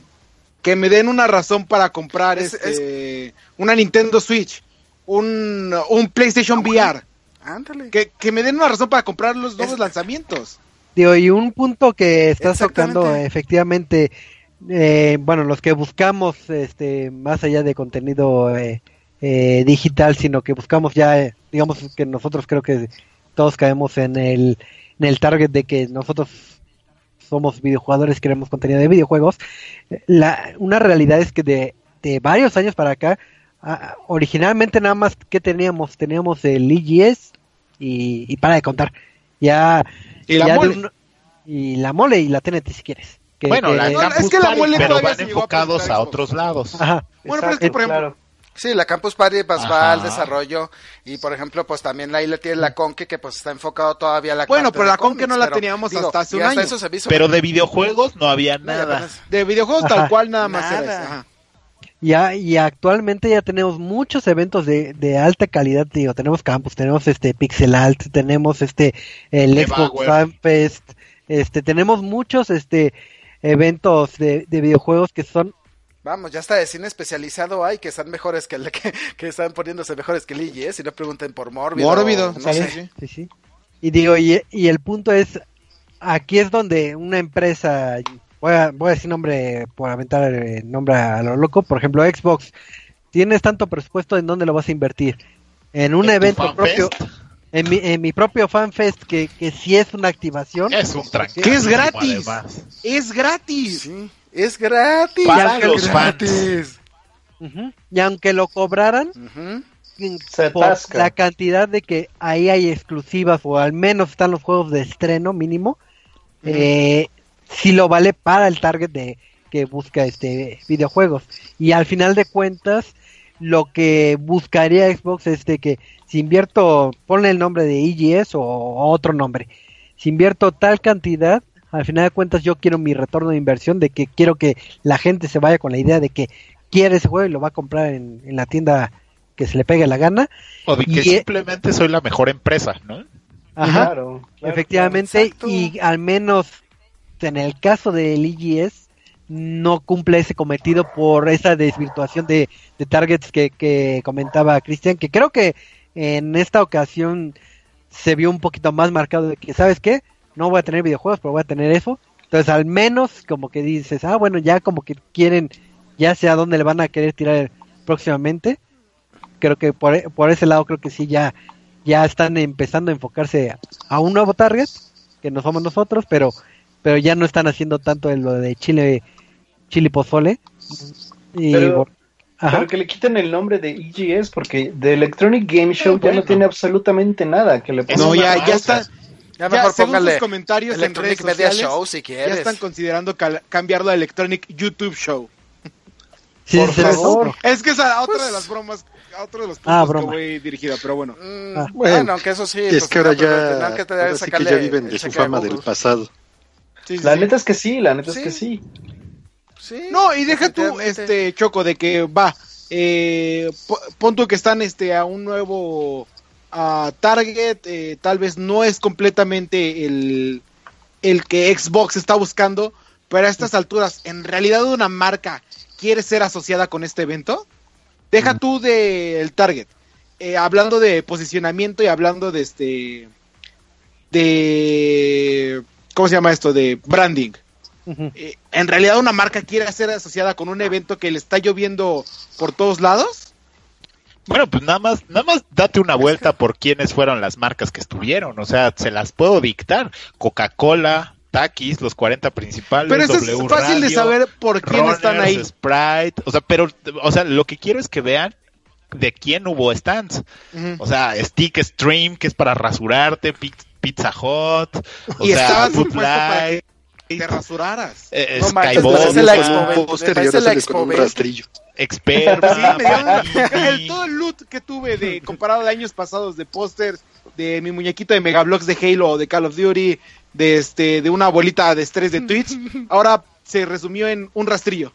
que me den una razón para comprar Es- este, una Nintendo Switch, un, un PlayStation VR, Ándale. que, que me den una razón para comprar los nuevos Es- lanzamientos. Digo, y un punto que estás tocando, efectivamente, eh, bueno, los que buscamos, este, más allá de contenido eh, eh, digital, sino que buscamos ya, eh, digamos que nosotros creo que todos caemos en el, en el target de que nosotros somos videojugadores, queremos contenido de videojuegos. La, una realidad es que de, de varios años para acá, originalmente nada más que teníamos, teníamos el EGS y, y para de contar. Ya Y la ya de mole. un- y la mole y la TNT si quieres. Que- Bueno, que- la No, es que la mole pero todavía van enfocados a otros lados. Ajá. Bueno, pero es que, por ejemplo, Claro. Sí, la Campus Party pues, va al desarrollo y por ejemplo pues también ahí le tiene la Conque que pues está enfocado todavía a la Bueno, pero la Conque no la teníamos hasta hace un hasta año. eso se hizo- Pero de videojuegos no había nada. apenas- de videojuegos Ajá. tal cual nada más era Nada. eso, ajá. Ya, y actualmente ya tenemos muchos eventos de, de alta calidad, digo, tenemos campus, tenemos este Pixel Alt, tenemos este el. Xbox Fan Fest, este tenemos muchos este eventos de, de videojuegos que son Vamos, ya está de cine especializado hay que están mejores que el que, que están poniéndose mejores que el IGS y no pregunten por Mórbido. Mórbido, no sí, sé. sí. Sí. Y digo, y, y el punto es, aquí es donde una empresa, voy a, voy a decir nombre, por aventar el nombre a lo loco, por ejemplo, Xbox, tienes tanto presupuesto, ¿en dónde lo vas a invertir? En un ¿En tu evento propio, fest? en mi, en mi propio FanFest, que, que sí es una activación. Es un tranque. Que es gratis. además. Es gratis. Sí, es gratis. Para es los gratis. Y aunque lo cobraran. Se por la cantidad de que ahí hay exclusivas o al menos están los juegos de estreno mínimo, eh, sí lo vale para el target de que busca este videojuegos y al final de cuentas lo que buscaría Xbox es de que si invierto ponle el nombre de EGS o otro nombre si invierto tal cantidad al final de cuentas yo quiero mi retorno de inversión de que quiero que la gente se vaya con la idea de que quiere ese juego y lo va a comprar en, en la tienda que se le pegue la gana O de que Y- e- simplemente soy la mejor empresa, ¿no? Ajá. Claro, claro, Efectivamente, y al menos en el caso del EGS no cumple ese cometido por esa desvirtuación de, de targets que, que comentaba Cristian, que creo que en esta ocasión se vio un poquito más marcado de que, ¿sabes qué? No voy a tener videojuegos, pero voy a tener eso. Entonces, al menos como que dices, ah, bueno, ya como que quieren, ya sé a dónde le van a querer tirar próximamente. Creo que por, por ese lado creo que sí ya ya están empezando a enfocarse a un nuevo target, que no somos nosotros, pero pero ya no están haciendo tanto en lo de Chile Chile Pozole. Y Pero- ajá. Pero que le quiten el nombre de EGS porque de Electronic Game Show ya bueno. no tiene absolutamente nada que le No, ya, ya está. Ya Ya, mejor según sus comentarios en Electronic redes Media sociales, Show si ya quieres. están considerando cambiarlo a Electronic YouTube Show. Sí, por favor. eso. Es que es a otra Pues- de las bromas, a otro de los Ah, puntos que broma. voy dirigida, pero bueno. Mm, Ah. Bueno, bueno, aunque eso sí. es pues, que ahora ya, tendrán que ahora sí que ya viven de su fama del pasado. Sí, sí, La sí. neta es que sí, la neta Sí. es que sí. Sí, No, y deja tú, este, Choco, de que va, eh, po- pon tú que están, este, a un nuevo ah, target, eh, tal vez no es completamente el, el que Xbox está buscando, pero a estas alturas, ¿en realidad una marca quiere ser asociada con este evento? Deja tú del target. Eh, hablando de posicionamiento y hablando de este. de. ¿Cómo se llama esto? De branding. Eh, ¿En realidad una marca quiere ser asociada con un evento que le está lloviendo por todos lados? Bueno, pues nada más, nada más date una vuelta por quiénes fueron las marcas que estuvieron. O sea, se las puedo dictar. Coca-Cola, Takis, los 40 principales. Pero eso W es fácil de saber por quién están ahí. Sprite, o sea, pero, o sea, lo que quiero es que vean de quién hubo stands. O sea, Stick Stream, que es para rasurarte, Pi- Pizza Hut, o Y sea, Food supuesto Te rasuraras. eh, No Skyball, parece la Expo un ahora la un Expo Ven. rastrillo. Experta, Sí, el, todo el loot que tuve de comparado de años pasados de pósters de mi muñequito de Megablocks de Halo o de Call of Duty de este de una bolita de estrés de Twitch ahora se resumió en un rastrillo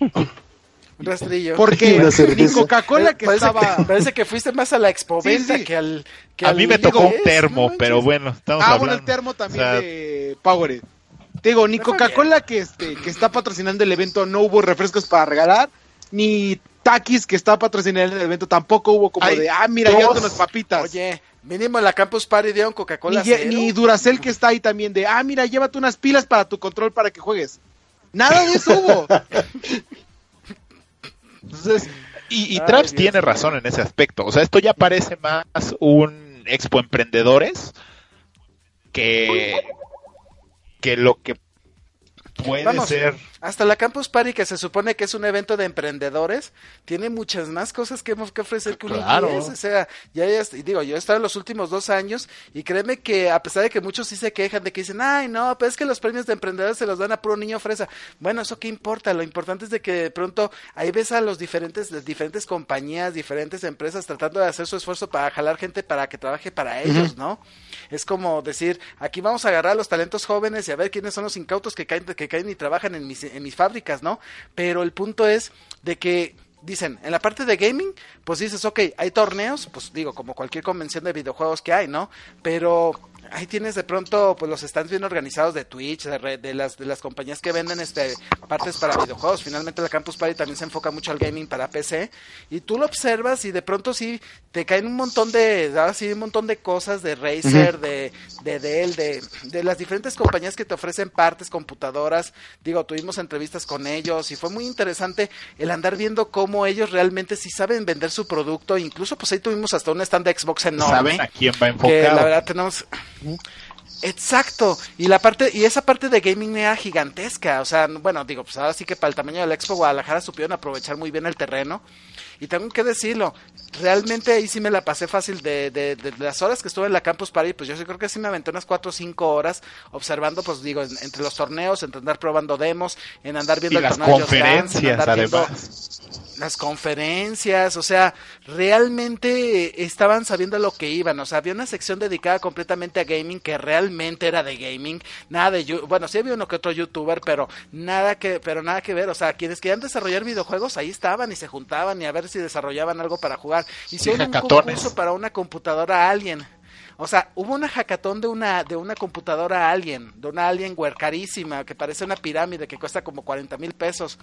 Un rastrillo. porque ni. Coca-Cola que parece, estaba que, parece que fuiste más a la Expo Sí, sí. que al. Que A al mí me tocó un termo, no pero bueno, estamos ah hablando. bueno el termo también o sea, de Powerade te digo ni Coca-Cola que este que está patrocinando el evento no hubo refrescos para regalar ni Takis que está patrocinando el evento tampoco hubo como de ah mira dos- llévate unas papitas Oye, mínimo en la Campus Party dieron Coca-Cola ni Duracell que está ahí también de, ah, mira, llévate unas pilas para tu control para que juegues. Nada de eso hubo. Entonces, y, y Ay, Traps Dios tiene razón en ese aspecto. O sea, esto ya parece más un expo emprendedores que, que lo que puede Vamos, ser. hasta la Campus Party, que se supone que es un evento de emprendedores, tiene muchas más cosas que, hemos que ofrecer que un Claro. IGS. O sea, ya, ya y digo, yo he estado en los últimos dos años y créeme que a pesar de que muchos sí se quejan de que dicen, ay, no, pero es que los premios de emprendedores se los dan a puro niño fresa. Bueno, eso qué importa, lo importante es de que de pronto ahí ves a los diferentes, las diferentes compañías, diferentes empresas tratando de hacer su esfuerzo para jalar gente para que trabaje para ellos, ¿no? Es como decir, aquí vamos a agarrar a los talentos jóvenes y a ver quiénes son los incautos que caen, que caen y trabajan en mis, en mis fábricas, ¿no? Pero el punto es de que dicen, en la parte de gaming, pues dices, ok, hay torneos, pues digo, como cualquier convención de videojuegos que hay, ¿no? Pero ahí tienes de pronto, pues los stands bien organizados de Twitch, de, re- de las de las compañías que venden este partes para videojuegos. Finalmente la Campus Party también se enfoca mucho al gaming para PC y tú lo observas y de pronto sí te caen un montón de, ahora sí, un montón de cosas de Razer, de de Dell, de, de las diferentes compañías que te ofrecen partes, computadoras. Digo, tuvimos entrevistas con ellos y fue muy interesante el andar viendo cómo ellos realmente sí saben vender su producto. Incluso pues ahí tuvimos hasta un stand de Xbox enorme Saben a quién va que enfocado. la verdad tenemos Exacto, y la parte y esa parte de gaming era gigantesca, o sea, bueno, digo, pues ahora sí que para el tamaño del Expo Guadalajara supieron aprovechar muy bien el terreno y tengo que decirlo, realmente ahí sí me la pasé fácil de, de, de las horas que estuve en la Campus Party, pues yo creo que sí me aventé unas 4 o 5 horas observando, pues digo, en- entre los torneos, entre andar probando demos, en andar viendo y el las torneo de Dance, conferencias, andar viendo- las conferencias, o sea, realmente estaban sabiendo lo que iban, o sea, había una sección dedicada completamente a gaming que realmente era de gaming, nada de, bueno, sí había uno que otro youtuber, pero nada que, pero nada que ver, o sea, quienes querían desarrollar videojuegos ahí estaban y se juntaban y a ver si desarrollaban algo para jugar, hicieron un concurso para una computadora Alien. O sea, hubo una hackatón de una, de una computadora Alien, de una Alienware carísima, que parece una pirámide que cuesta como 40 mil pesos.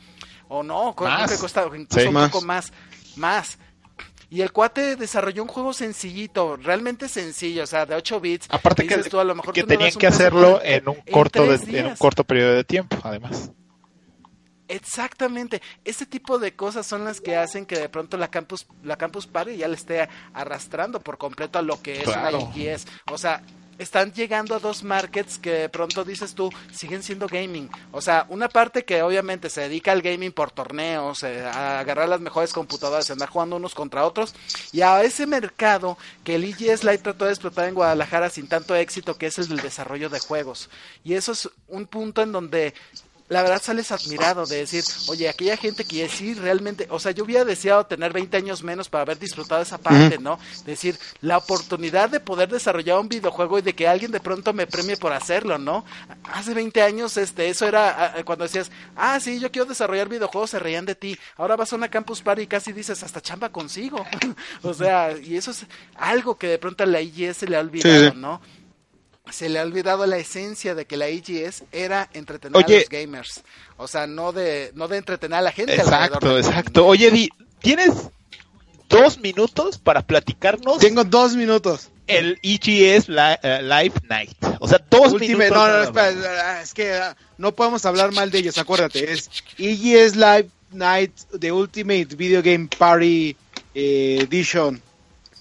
O no, Más. que cuesta incluso Sí. un Más. poco más. Más. Y el cuate desarrolló un juego sencillito, realmente sencillo, o sea, de 8 bits. Aparte Y que, tú, a lo mejor que tenían que hacerlo en un corto de- en un corto periodo de tiempo, además. Exactamente, este tipo de cosas son las que hacen que de pronto la campus la campus party ya le esté arrastrando por completo a lo que es Claro. una IGS. O sea, están llegando a dos markets que de pronto dices tú siguen siendo gaming. O sea, una parte que obviamente se dedica al gaming por torneos, eh, a agarrar las mejores computadoras, andar jugando unos contra otros, y a ese mercado que el IGS Light trató de explotar en Guadalajara sin tanto éxito, que es el del desarrollo de juegos. Y eso es un punto en donde la verdad sales admirado de decir, oye, aquella gente que sí realmente, o sea, yo hubiera deseado tener 20 años menos para haber disfrutado esa parte, ¿no? Decir, la oportunidad de poder desarrollar un videojuego y de que alguien de pronto me premie por hacerlo, ¿no? Hace 20 años, este, eso era cuando decías, ah, sí, yo quiero desarrollar videojuegos, se reían de ti. Ahora vas a una campus party y casi dices, hasta chamba consigo. o sea, y eso es algo que de pronto a la IGS le ha olvidado, sí. ¿no? Se le ha olvidado la esencia de que la EGS era entretener Oye. a los gamers. O sea, no de, no de entretener a la gente. Exacto, exacto. Oye, Di, ¿tienes dos minutos para platicarnos Tengo dos minutos. el EGS eh, Live Night? O sea, dos minutos. no, no, espera, es que ah, no podemos hablar mal de ellos, acuérdate. Es EGS Live Night The Ultimate Video Game Party eh, Edition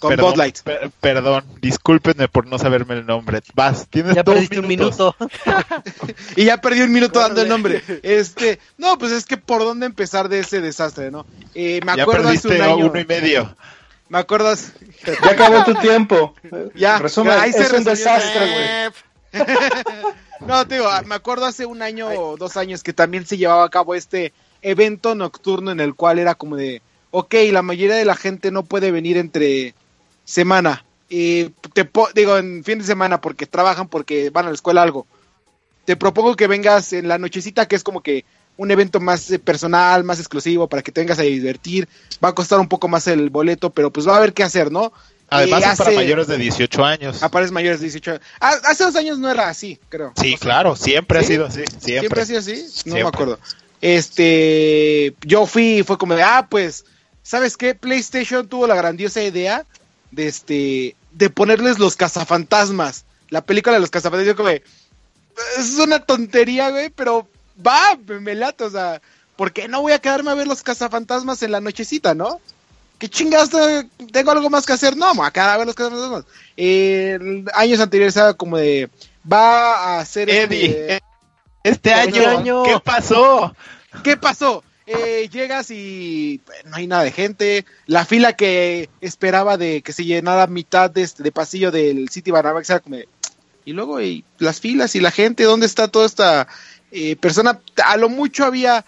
con Perdón, Bud Light. per- perdón, discúlpenme por no saberme el nombre. Vas, tienes Ya dos perdiste un minutos. minuto. Y ya perdí un minuto dando el nombre. Este, no, pues es que por dónde empezar de ese desastre, ¿no? Eh, me Ya acuerdo hace perdiste un año. uno y medio. Me acuerdo hace- Ya acabó tu tiempo. Ya, Resumen, ahí se es un desastre, güey. No, te digo, me acuerdo hace un año o dos años que también se llevaba a cabo este evento nocturno en el cual era como de, ok, la mayoría de la gente no puede venir entre semana. Y te digo, en fin de semana porque trabajan, porque van a la escuela algo. Te propongo que vengas en la nochecita, que es como que un evento más eh, personal, más exclusivo, para que te vengas a divertir. Va a costar un poco más el boleto, pero pues va a haber qué hacer, ¿no? Además Y es para hace- mayores de 18 años. Aparece mayores de 18 años. Ah, hace dos años no era así, creo. Sí, O sea, claro, siempre ha sido así. Siempre. ¿Siempre ha sido así? No Siempre. me acuerdo. Este, yo fui fue como de, ah, pues, ¿sabes qué? PlayStation tuvo la grandiosa idea de este, de ponerles los cazafantasmas. La película de los cazafantasmas, yo como de, es una tontería, güey, pero va, me, me late, o sea, ¿por qué no voy a quedarme a ver los cazafantasmas en la nochecita, no? ¿Qué chingados te- tengo algo más que hacer? No, me voy a ver los cazafantasmas. Eh, años anteriores era como de, va a hacer Eddie, este- Este Este año, año. ¿qué pasó? ¿Qué pasó? Eh, llegas y pues, no hay nada de gente. La fila que esperaba de que se llenara mitad de, este, de pasillo del City Banamex era como y luego y las filas y la gente, ¿dónde está toda esta eh, persona? A lo mucho había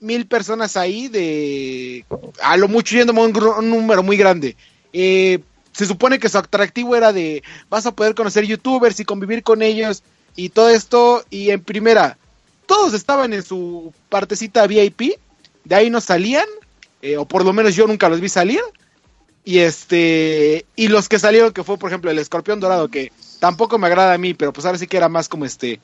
mil personas ahí de a lo mucho yendo un, un número muy grande. Eh, se supone que su atractivo era de vas a poder conocer youtubers y convivir con ellos y todo esto y en primera todos estaban en su partecita VIP, de ahí no salían, eh, o por lo menos yo nunca los vi salir. Y este, y los que salieron, que fue por ejemplo el escorpión dorado, que tampoco me agrada a mí, pero pues ahora sí que era más como este,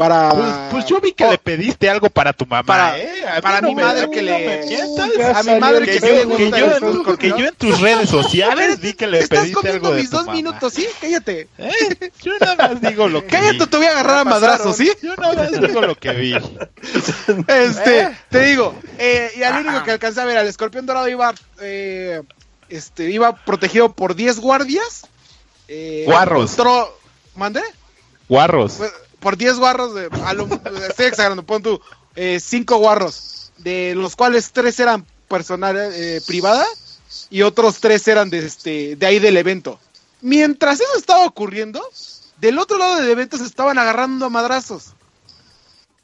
para. Pues, pues yo vi que Oh, le pediste algo para tu mamá, Para- ¿eh? A mí para no mi madre que le- mientas. A mi madre que Que yo, que, yo, en- escorpión. que yo en tus redes sociales vi que le estás pediste comiendo algo de mis tu dos mamá. minutos, ¿sí? Cállate. ¿Eh? Yo nada más digo lo que Cállate, vi. te voy a agarrar a madrazos, ¿sí? Yo nada más digo lo que vi. Este, ¿Eh? te digo, eh, y al único que alcancé a ver, al escorpión dorado iba, eh, este, iba protegido por 10 guardias. Eh, Guarros. otro- ¿Mande? Guarros. Pues, por 10 guarros, de, a lo- estoy exagerando, pon tú, 5 guarros, de los cuales 3 eran personal eh, privada y otros 3 eran de, este, de ahí del evento. Mientras eso estaba ocurriendo, del otro lado del evento se estaban agarrando a madrazos.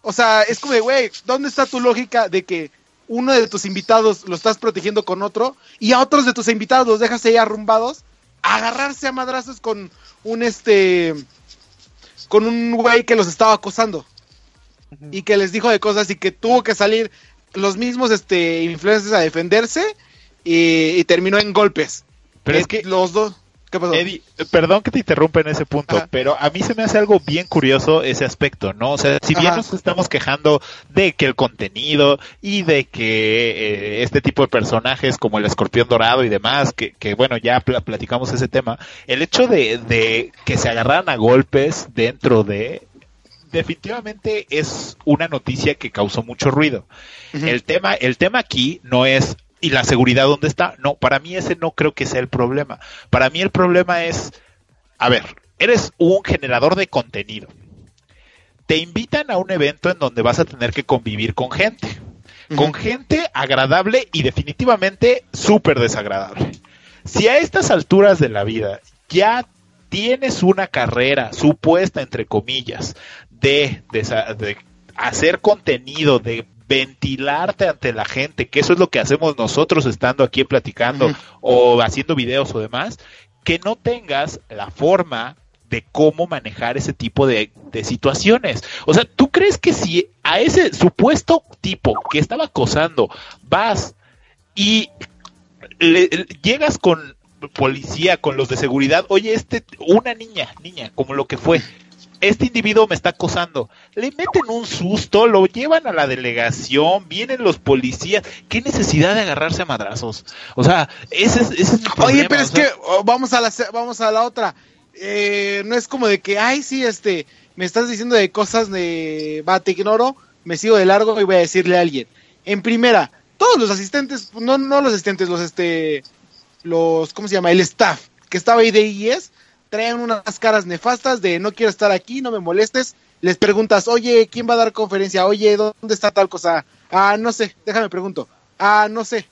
O sea, es como güey, ¿dónde está tu lógica de que uno de tus invitados lo estás protegiendo con otro y a otros de tus invitados los dejas ahí arrumbados agarrarse a madrazos con un este con un güey que los estaba acosando y que les dijo de cosas y que tuvo que salir los mismos este influencers a defenderse y, y terminó en golpes. Pero Eh, es que, los dos ¿Qué pasó? Eddie, perdón que te interrumpa en ese punto, Ajá. pero a mí se me hace algo bien curioso ese aspecto, ¿no? O sea, si bien Ajá. nos estamos quejando de que el contenido y de que eh, este tipo de personajes como el escorpión dorado y demás, que, que bueno, ya pla- platicamos ese tema, el hecho de, de que se agarraran a golpes dentro de... Definitivamente es una noticia que causó mucho ruido. El tema, el tema aquí no es y la seguridad dónde está. No, para mí ese no creo que sea el problema. Para mí el problema es, a ver, eres un generador de contenido. Te invitan a un evento en donde vas a tener que convivir con gente. Con gente agradable y definitivamente súper desagradable. Si a estas alturas de la vida ya tienes una carrera supuesta, entre comillas, de, de, de hacer contenido, de ventilarte ante la gente, que eso es lo que hacemos nosotros estando aquí platicando o haciendo videos o demás, que no tengas la forma de cómo manejar ese tipo de, de situaciones. O sea, ¿tú crees que si a ese supuesto tipo que estaba acosando vas y le- le- llegas con policía, con los de seguridad, oye, este, una niña, niña, como lo que fue, este individuo me está acosando. Le meten un susto, lo llevan a la delegación, vienen los policías. ¿Qué necesidad de agarrarse a madrazos? O sea, ese es, ese es mi Oye, problema, pero o es sea, que oh, vamos a la vamos a la otra. Eh, no es como de que, ay, sí, este, me estás diciendo de cosas de, va, te ignoro, me sigo de largo y voy a decirle a alguien. En primera, todos los asistentes, no, no los asistentes, los, este, los, ¿cómo se llama? El staff que estaba ahí de IES, traen unas caras nefastas de no quiero estar aquí, no me molestes. Les preguntas, oye, ¿quién va a dar conferencia? Oye, ¿dónde está tal cosa? Ah, no sé, déjame pregunto. Ah, no sé.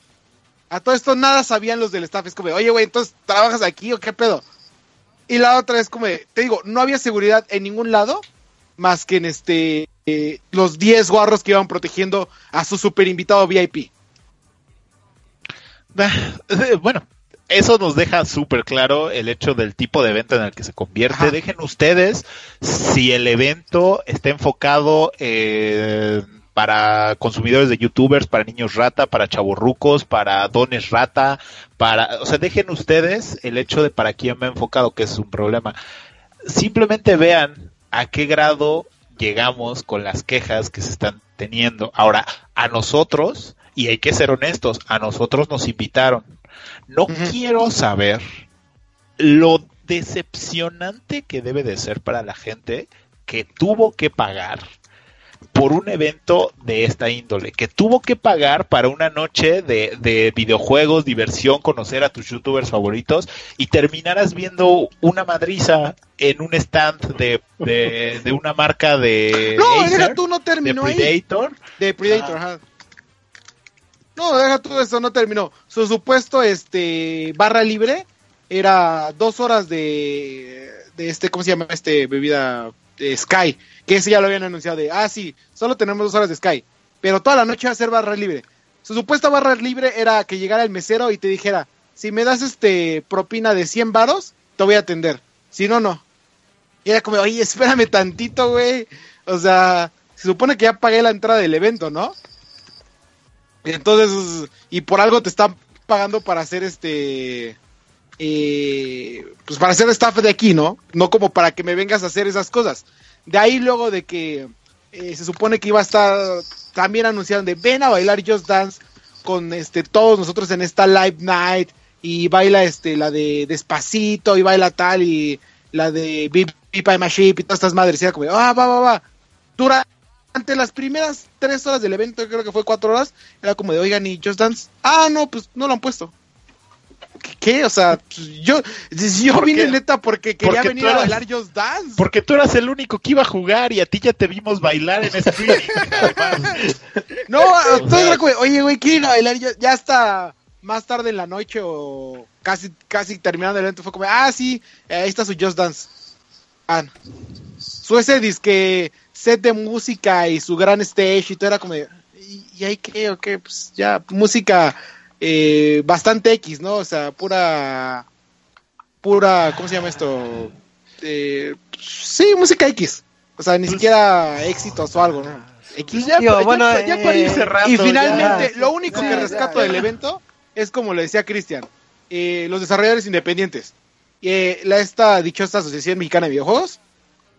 A todo esto nada sabían los del staff. Es como, oye, güey, entonces, ¿trabajas aquí o qué pedo? Y la otra es como, te digo, no había seguridad en ningún lado más que en este eh, los 10 guarros que iban protegiendo a su super invitado VIP. Bueno, eso nos deja súper claro el hecho del tipo de evento en el que se convierte. Ajá. Dejen ustedes si el evento está enfocado eh, para consumidores de youtubers, para niños rata, para chavorrucos, para dones rata, para, o sea, dejen ustedes el hecho de para quién va enfocado, que es un problema. Simplemente vean a qué grado llegamos con las quejas que se están teniendo. Ahora, a nosotros, y hay que ser honestos, a nosotros nos invitaron. No quiero saber lo decepcionante que debe de ser para la gente que tuvo que pagar por un evento de esta índole, que tuvo que pagar para una noche de, de videojuegos, diversión, conocer a tus youtubers favoritos y terminaras viendo una madriza en un stand de, de, de una marca de No, Acer, deja tú, no de terminó ahí. Predator. De Predator, ajá. No, deja todo eso, no terminó. Su supuesto este barra libre era dos horas de, de este, ¿cómo se llama? Este bebida de Sky, que ese ya lo habían anunciado de, ah, sí, solo tenemos dos horas de Sky, pero toda la noche va a ser barra libre. Su supuesta barra libre era que llegara el mesero y te dijera, si me das este propina de 100 varos, te voy a atender. Si no, no. Y era como, oye, espérame tantito, güey. O sea, se supone que ya pagué la entrada del evento, ¿no? Entonces, y por algo te están pagando para hacer este. eh, pues para ser staff de aquí, ¿no? No como para que me vengas a hacer esas cosas. De ahí luego de que eh, se supone que iba a estar. También anunciaron de ven a bailar Just Dance con este todos nosotros en esta live night. Y baila este la de Despacito y baila tal y la de Beep Beep I'm a Sheep y todas estas madres. Y era como, ah, va, va, va. Durante las primeras tres horas del evento, creo que fue cuatro horas, era como de, oigan, ¿y Just Dance? Ah, no, pues no lo han puesto. ¿Qué? O sea, pues, yo, yo ¿Por vine qué? neta porque quería Porque venir a bailar Just Dance. Porque tú eras el único que iba a jugar y a ti ya te vimos bailar en streaming. No, como, oye, güey, quiero ir a bailar. Ya, ya hasta más tarde en la noche o casi, casi terminando el evento fue como, ah, sí, ahí está su Just Dance. Ah, no. Su ese disque set de música y su gran stage y todo era como, de, ¿y, y ahí qué o qué? Pues ya, música eh, bastante X, ¿no? O sea, pura, pura, ¿cómo se llama esto? Eh, sí, música X. O sea, ni siquiera éxitos o algo, ¿no? X. Pues ya, ya- bueno, ya para ir eh, cerrando, Y finalmente, ya. lo único que ya, rescato ya. del evento es como le decía Cristian, eh, los desarrolladores independientes. Eh, la esta dichosa Asociación Mexicana de Videojuegos,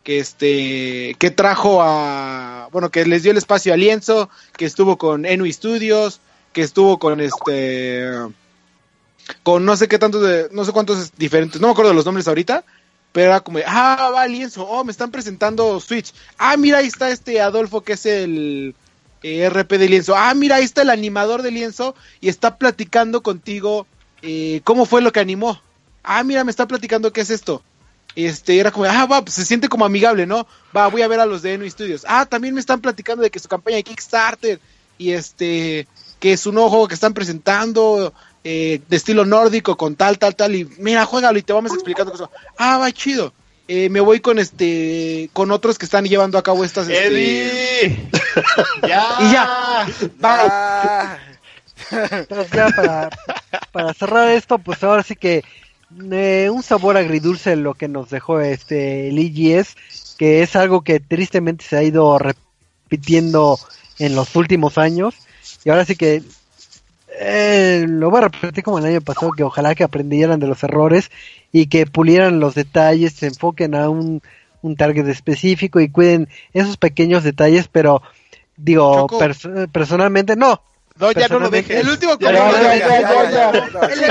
que este, que trajo a, bueno, que les dio el espacio a Lienzo, que estuvo con Enui Studios, que estuvo con este, con no sé qué tantos, de, no sé cuántos diferentes, no me acuerdo de los nombres ahorita, pero era como, ah, va Lienzo, oh, me están presentando Switch, ah, mira, ahí está este Adolfo, que es el eh, RP de Lienzo, ah, mira, ahí está el animador de Lienzo, y está platicando contigo eh, cómo fue lo que animó, ah, mira, me está platicando qué es esto, este, era como, ah, va, pues se siente como amigable, ¿no? Va, voy a ver a los de Enu Studios. Ah, también me están platicando de que su campaña de Kickstarter y este, que es un ojo que están presentando eh, de estilo nórdico con tal, tal, tal. Y mira, juégalo y te vamos explicando cosas. Ah, va, chido. Eh, me voy con este, con otros que están llevando a cabo estas. este, Eddie. ya. Y ya. Va, Ah, Entonces ya para, para cerrar esto, pues ahora sí que eh, un sabor agridulce lo que nos dejó este el EGS, que es algo que tristemente se ha ido repitiendo en los últimos años. Y ahora sí que eh, lo voy a repetir como el año pasado, que ojalá que aprendieran de los errores y que pulieran los detalles, se enfoquen a un, un target específico y cuiden esos pequeños detalles, pero digo, pers- personalmente no. No, ya no lo dejes. El último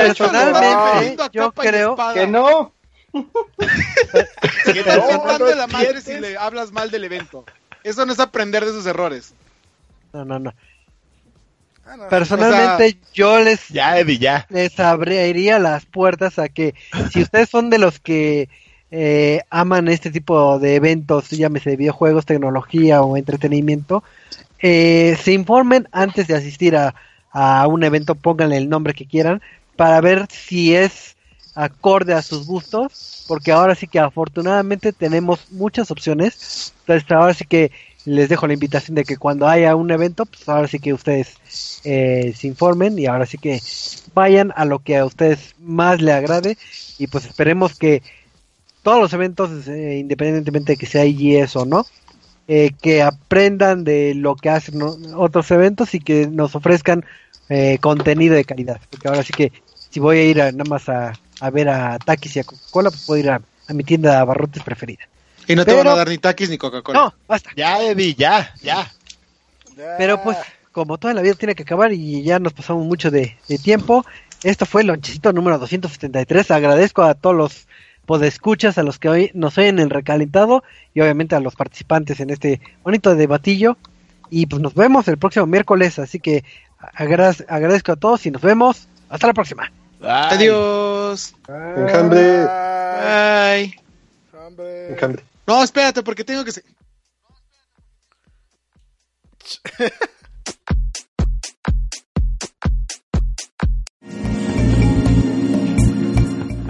Personalmente, yo creo. Que no. Que te de la madre si le hablas mal del evento. Eso no es aprender de sus errores. No, no, no. Ah, no. Personalmente yo les Ya, Eddie, ya. les abriría las puertas a que si ustedes son de los que eh, aman este tipo de eventos, llámese videojuegos, tecnología o entretenimiento, eh, se informen antes de asistir a, a un evento, pónganle el nombre que quieran, para ver si es acorde a sus gustos, porque ahora sí que afortunadamente tenemos muchas opciones, entonces ahora sí que les dejo la invitación de que cuando haya un evento, pues ahora sí que ustedes eh, se informen y ahora sí que vayan a lo que a ustedes más le agrade. Y pues esperemos que todos los eventos, eh, independientemente de que sea IGS o no, eh, que aprendan de lo que hacen ¿no? otros eventos y que nos ofrezcan eh, contenido de calidad. Porque ahora sí que si voy a ir a- nada más a, a ver a Takis y a Coca-Cola, pues puedo ir a, a mi tienda de abarrotes preferida. Y no te van a dar ni taquis ni Coca-Cola. No, basta. Ya, Eddie, ya, ya. Ya. Pero pues, como toda la vida tiene que acabar y ya nos pasamos mucho de, de tiempo, esto fue el lonchecito número 273. Agradezco a todos los podescuchas, a los que hoy nos oyen en el recalentado y obviamente a los participantes en este bonito debatillo. Y pues nos vemos el próximo miércoles, así que agra- agradezco a todos y nos vemos. Hasta la próxima. Bye. Adiós. Enjambre. Bye. Hombre. Enjambre. No, espérate, porque tengo que...